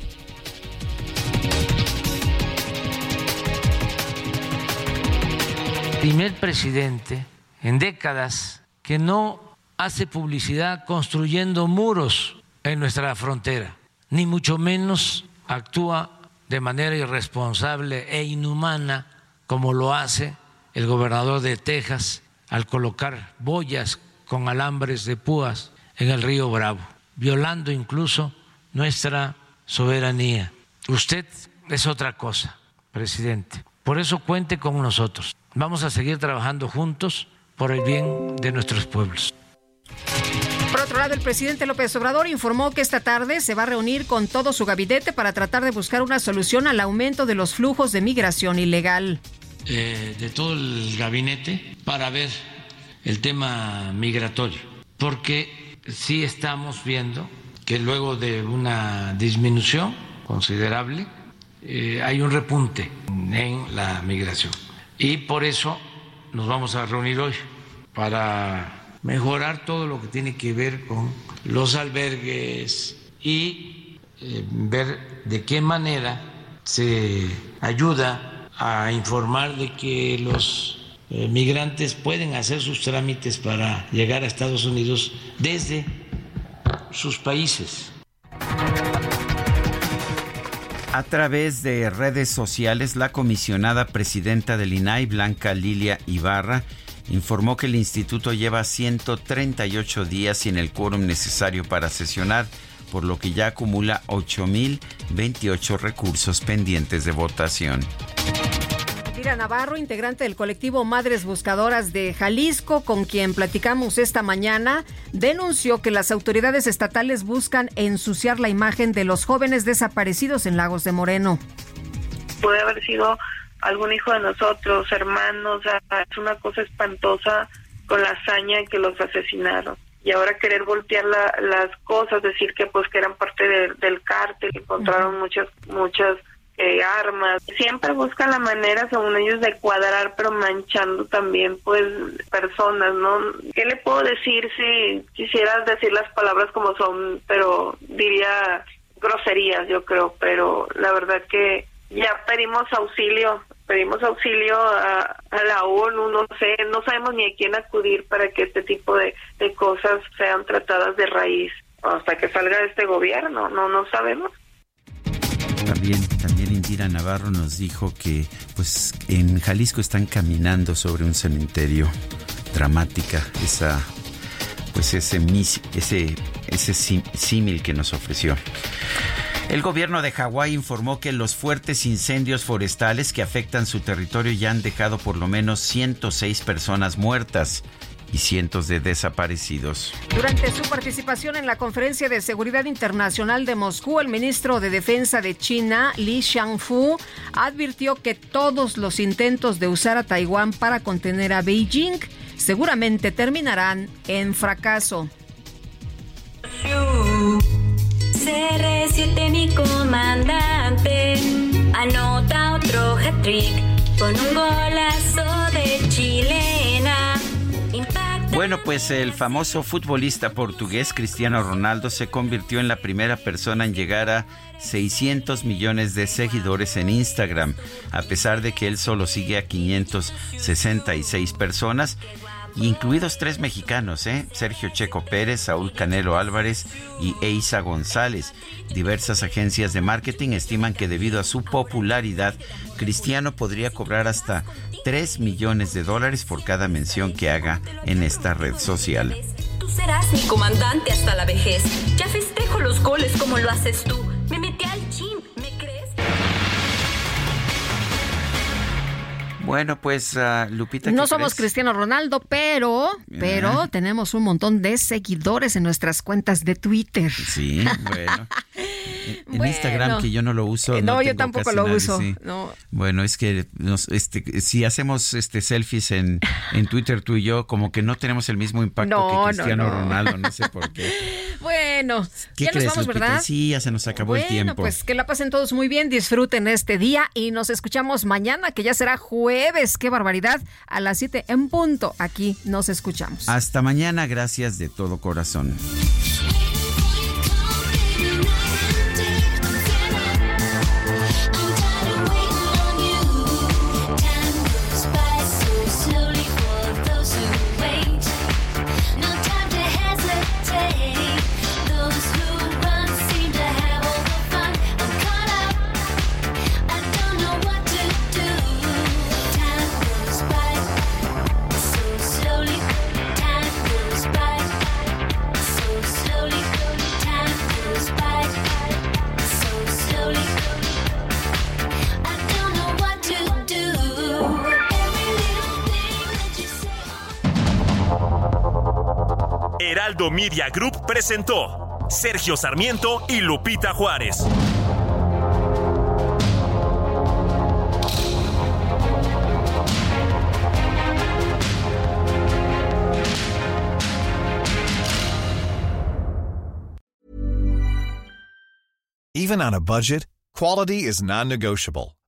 Speaker 40: primer presidente en décadas que no hace publicidad construyendo muros en nuestra frontera, ni mucho menos actúa de manera irresponsable e inhumana como lo hace el gobernador de Texas al colocar boyas con alambres de púas en el río Bravo, violando incluso nuestra soberanía. Usted es otra cosa, presidente. Por eso cuente con nosotros. Vamos a seguir trabajando juntos por el bien de nuestros pueblos.
Speaker 2: Por otro lado, el presidente López Obrador informó que esta tarde se va a reunir con todo su gabinete para tratar de buscar una solución al aumento de los flujos de migración ilegal.
Speaker 40: eh, de todo el gabinete para ver el tema migratorio, porque sí estamos viendo que luego de una disminución considerable eh, hay un repunte en la migración y por eso nos vamos a reunir hoy para mejorar todo lo que tiene que ver con los albergues y eh, ver de qué manera se ayuda a informar de que los eh, migrantes pueden hacer sus trámites para llegar a Estados Unidos desde sus países.
Speaker 1: A través de redes sociales, la comisionada presidenta del INAI, Blanca Lilia Ibarra, informó que el instituto lleva 138 días sin el quórum necesario para sesionar, por lo que ya acumula 8.028 recursos pendientes de votación.
Speaker 2: Elvira Navarro, integrante del colectivo Madres Buscadoras de Jalisco, con quien platicamos esta mañana, denunció que las autoridades estatales buscan ensuciar la imagen de los jóvenes desaparecidos en Lagos de Moreno.
Speaker 20: puede haber sido algún hijo de nosotros, hermanos, o sea, es una cosa espantosa con la hazaña en que los asesinaron. Y ahora querer voltear la- las cosas, decir que pues que eran parte de- del cártel, encontraron muchas, muchas eh, armas. Siempre buscan la manera, según ellos, de cuadrar, pero manchando también pues personas, ¿no? ¿Qué le puedo decir si quisieras decir las palabras como son, pero diría groserías, yo creo, pero la verdad que ya pedimos auxilio, pedimos auxilio a, la ONU, no sé, no sabemos ni a quién acudir para que este tipo de, de cosas sean tratadas de raíz hasta que salga este gobierno, no, no sabemos.
Speaker 1: También, también Indira Navarro nos dijo que pues en Jalisco están caminando sobre un cementerio dramática esa pues ese ese ese símil que nos ofreció. El gobierno de Hawái informó que los fuertes incendios forestales que afectan su territorio ya han dejado por lo menos 106 personas muertas y cientos de desaparecidos.
Speaker 2: Durante su participación en la Conferencia de Seguridad Internacional de Moscú, el ministro de Defensa de China, Li Shangfu, advirtió que todos los intentos de usar a Taiwán para contener a Beijing seguramente terminarán en fracaso.
Speaker 18: CR7 mi comandante. Anota otro hat-trick con un golazo de chilena.
Speaker 1: Bueno, pues el famoso futbolista portugués Cristiano Ronaldo se convirtió en la primera persona en llegar a 600 millones de seguidores en Instagram, a pesar de que él solo sigue a 566 personas, incluidos tres mexicanos, ¿eh? Sergio Checo Pérez, Saúl Canelo Álvarez y Eisa González. Diversas agencias de marketing estiman que debido a su popularidad, Cristiano podría cobrar hasta 3 millones de dólares por cada mención que haga en esta red social.
Speaker 18: Tú serás mi comandante hasta la vejez. Ya festejo los goles como lo haces tú. Me metí al
Speaker 1: Bueno, pues ah, Lupita.
Speaker 2: No
Speaker 1: ¿qué
Speaker 2: somos
Speaker 1: crees?
Speaker 2: Cristiano Ronaldo, pero, pero
Speaker 1: Ah.
Speaker 2: tenemos un montón de seguidores en nuestras cuentas de Twitter.
Speaker 1: Sí, bueno. En
Speaker 2: Bueno.
Speaker 1: Instagram que yo no lo uso.
Speaker 2: Eh, no, yo tampoco lo
Speaker 1: nadie,
Speaker 2: uso,
Speaker 1: sí.
Speaker 2: no.
Speaker 1: Bueno, es que nos, este, si hacemos este selfies en, en Twitter tú y yo, como que no tenemos el mismo impacto
Speaker 2: No,
Speaker 1: que Cristiano
Speaker 2: no.
Speaker 1: Ronaldo, no sé por qué.
Speaker 2: Bueno,
Speaker 1: ¿Qué
Speaker 2: ya
Speaker 1: crees,
Speaker 2: nos vamos,
Speaker 1: Lupita?
Speaker 2: ¿verdad?
Speaker 1: Sí, ya se nos acabó el
Speaker 2: bueno,
Speaker 1: tiempo.
Speaker 2: pues que la pasen todos muy bien, disfruten este día y nos escuchamos mañana, que ya será jueves. ¡Qué barbaridad! A las 7 en punto. Aquí nos escuchamos.
Speaker 1: Hasta mañana, gracias de todo corazón.
Speaker 10: Media Group presentó Sergio Sarmiento y Lupita Juárez.
Speaker 55: Even on a budget, quality is non-negotiable.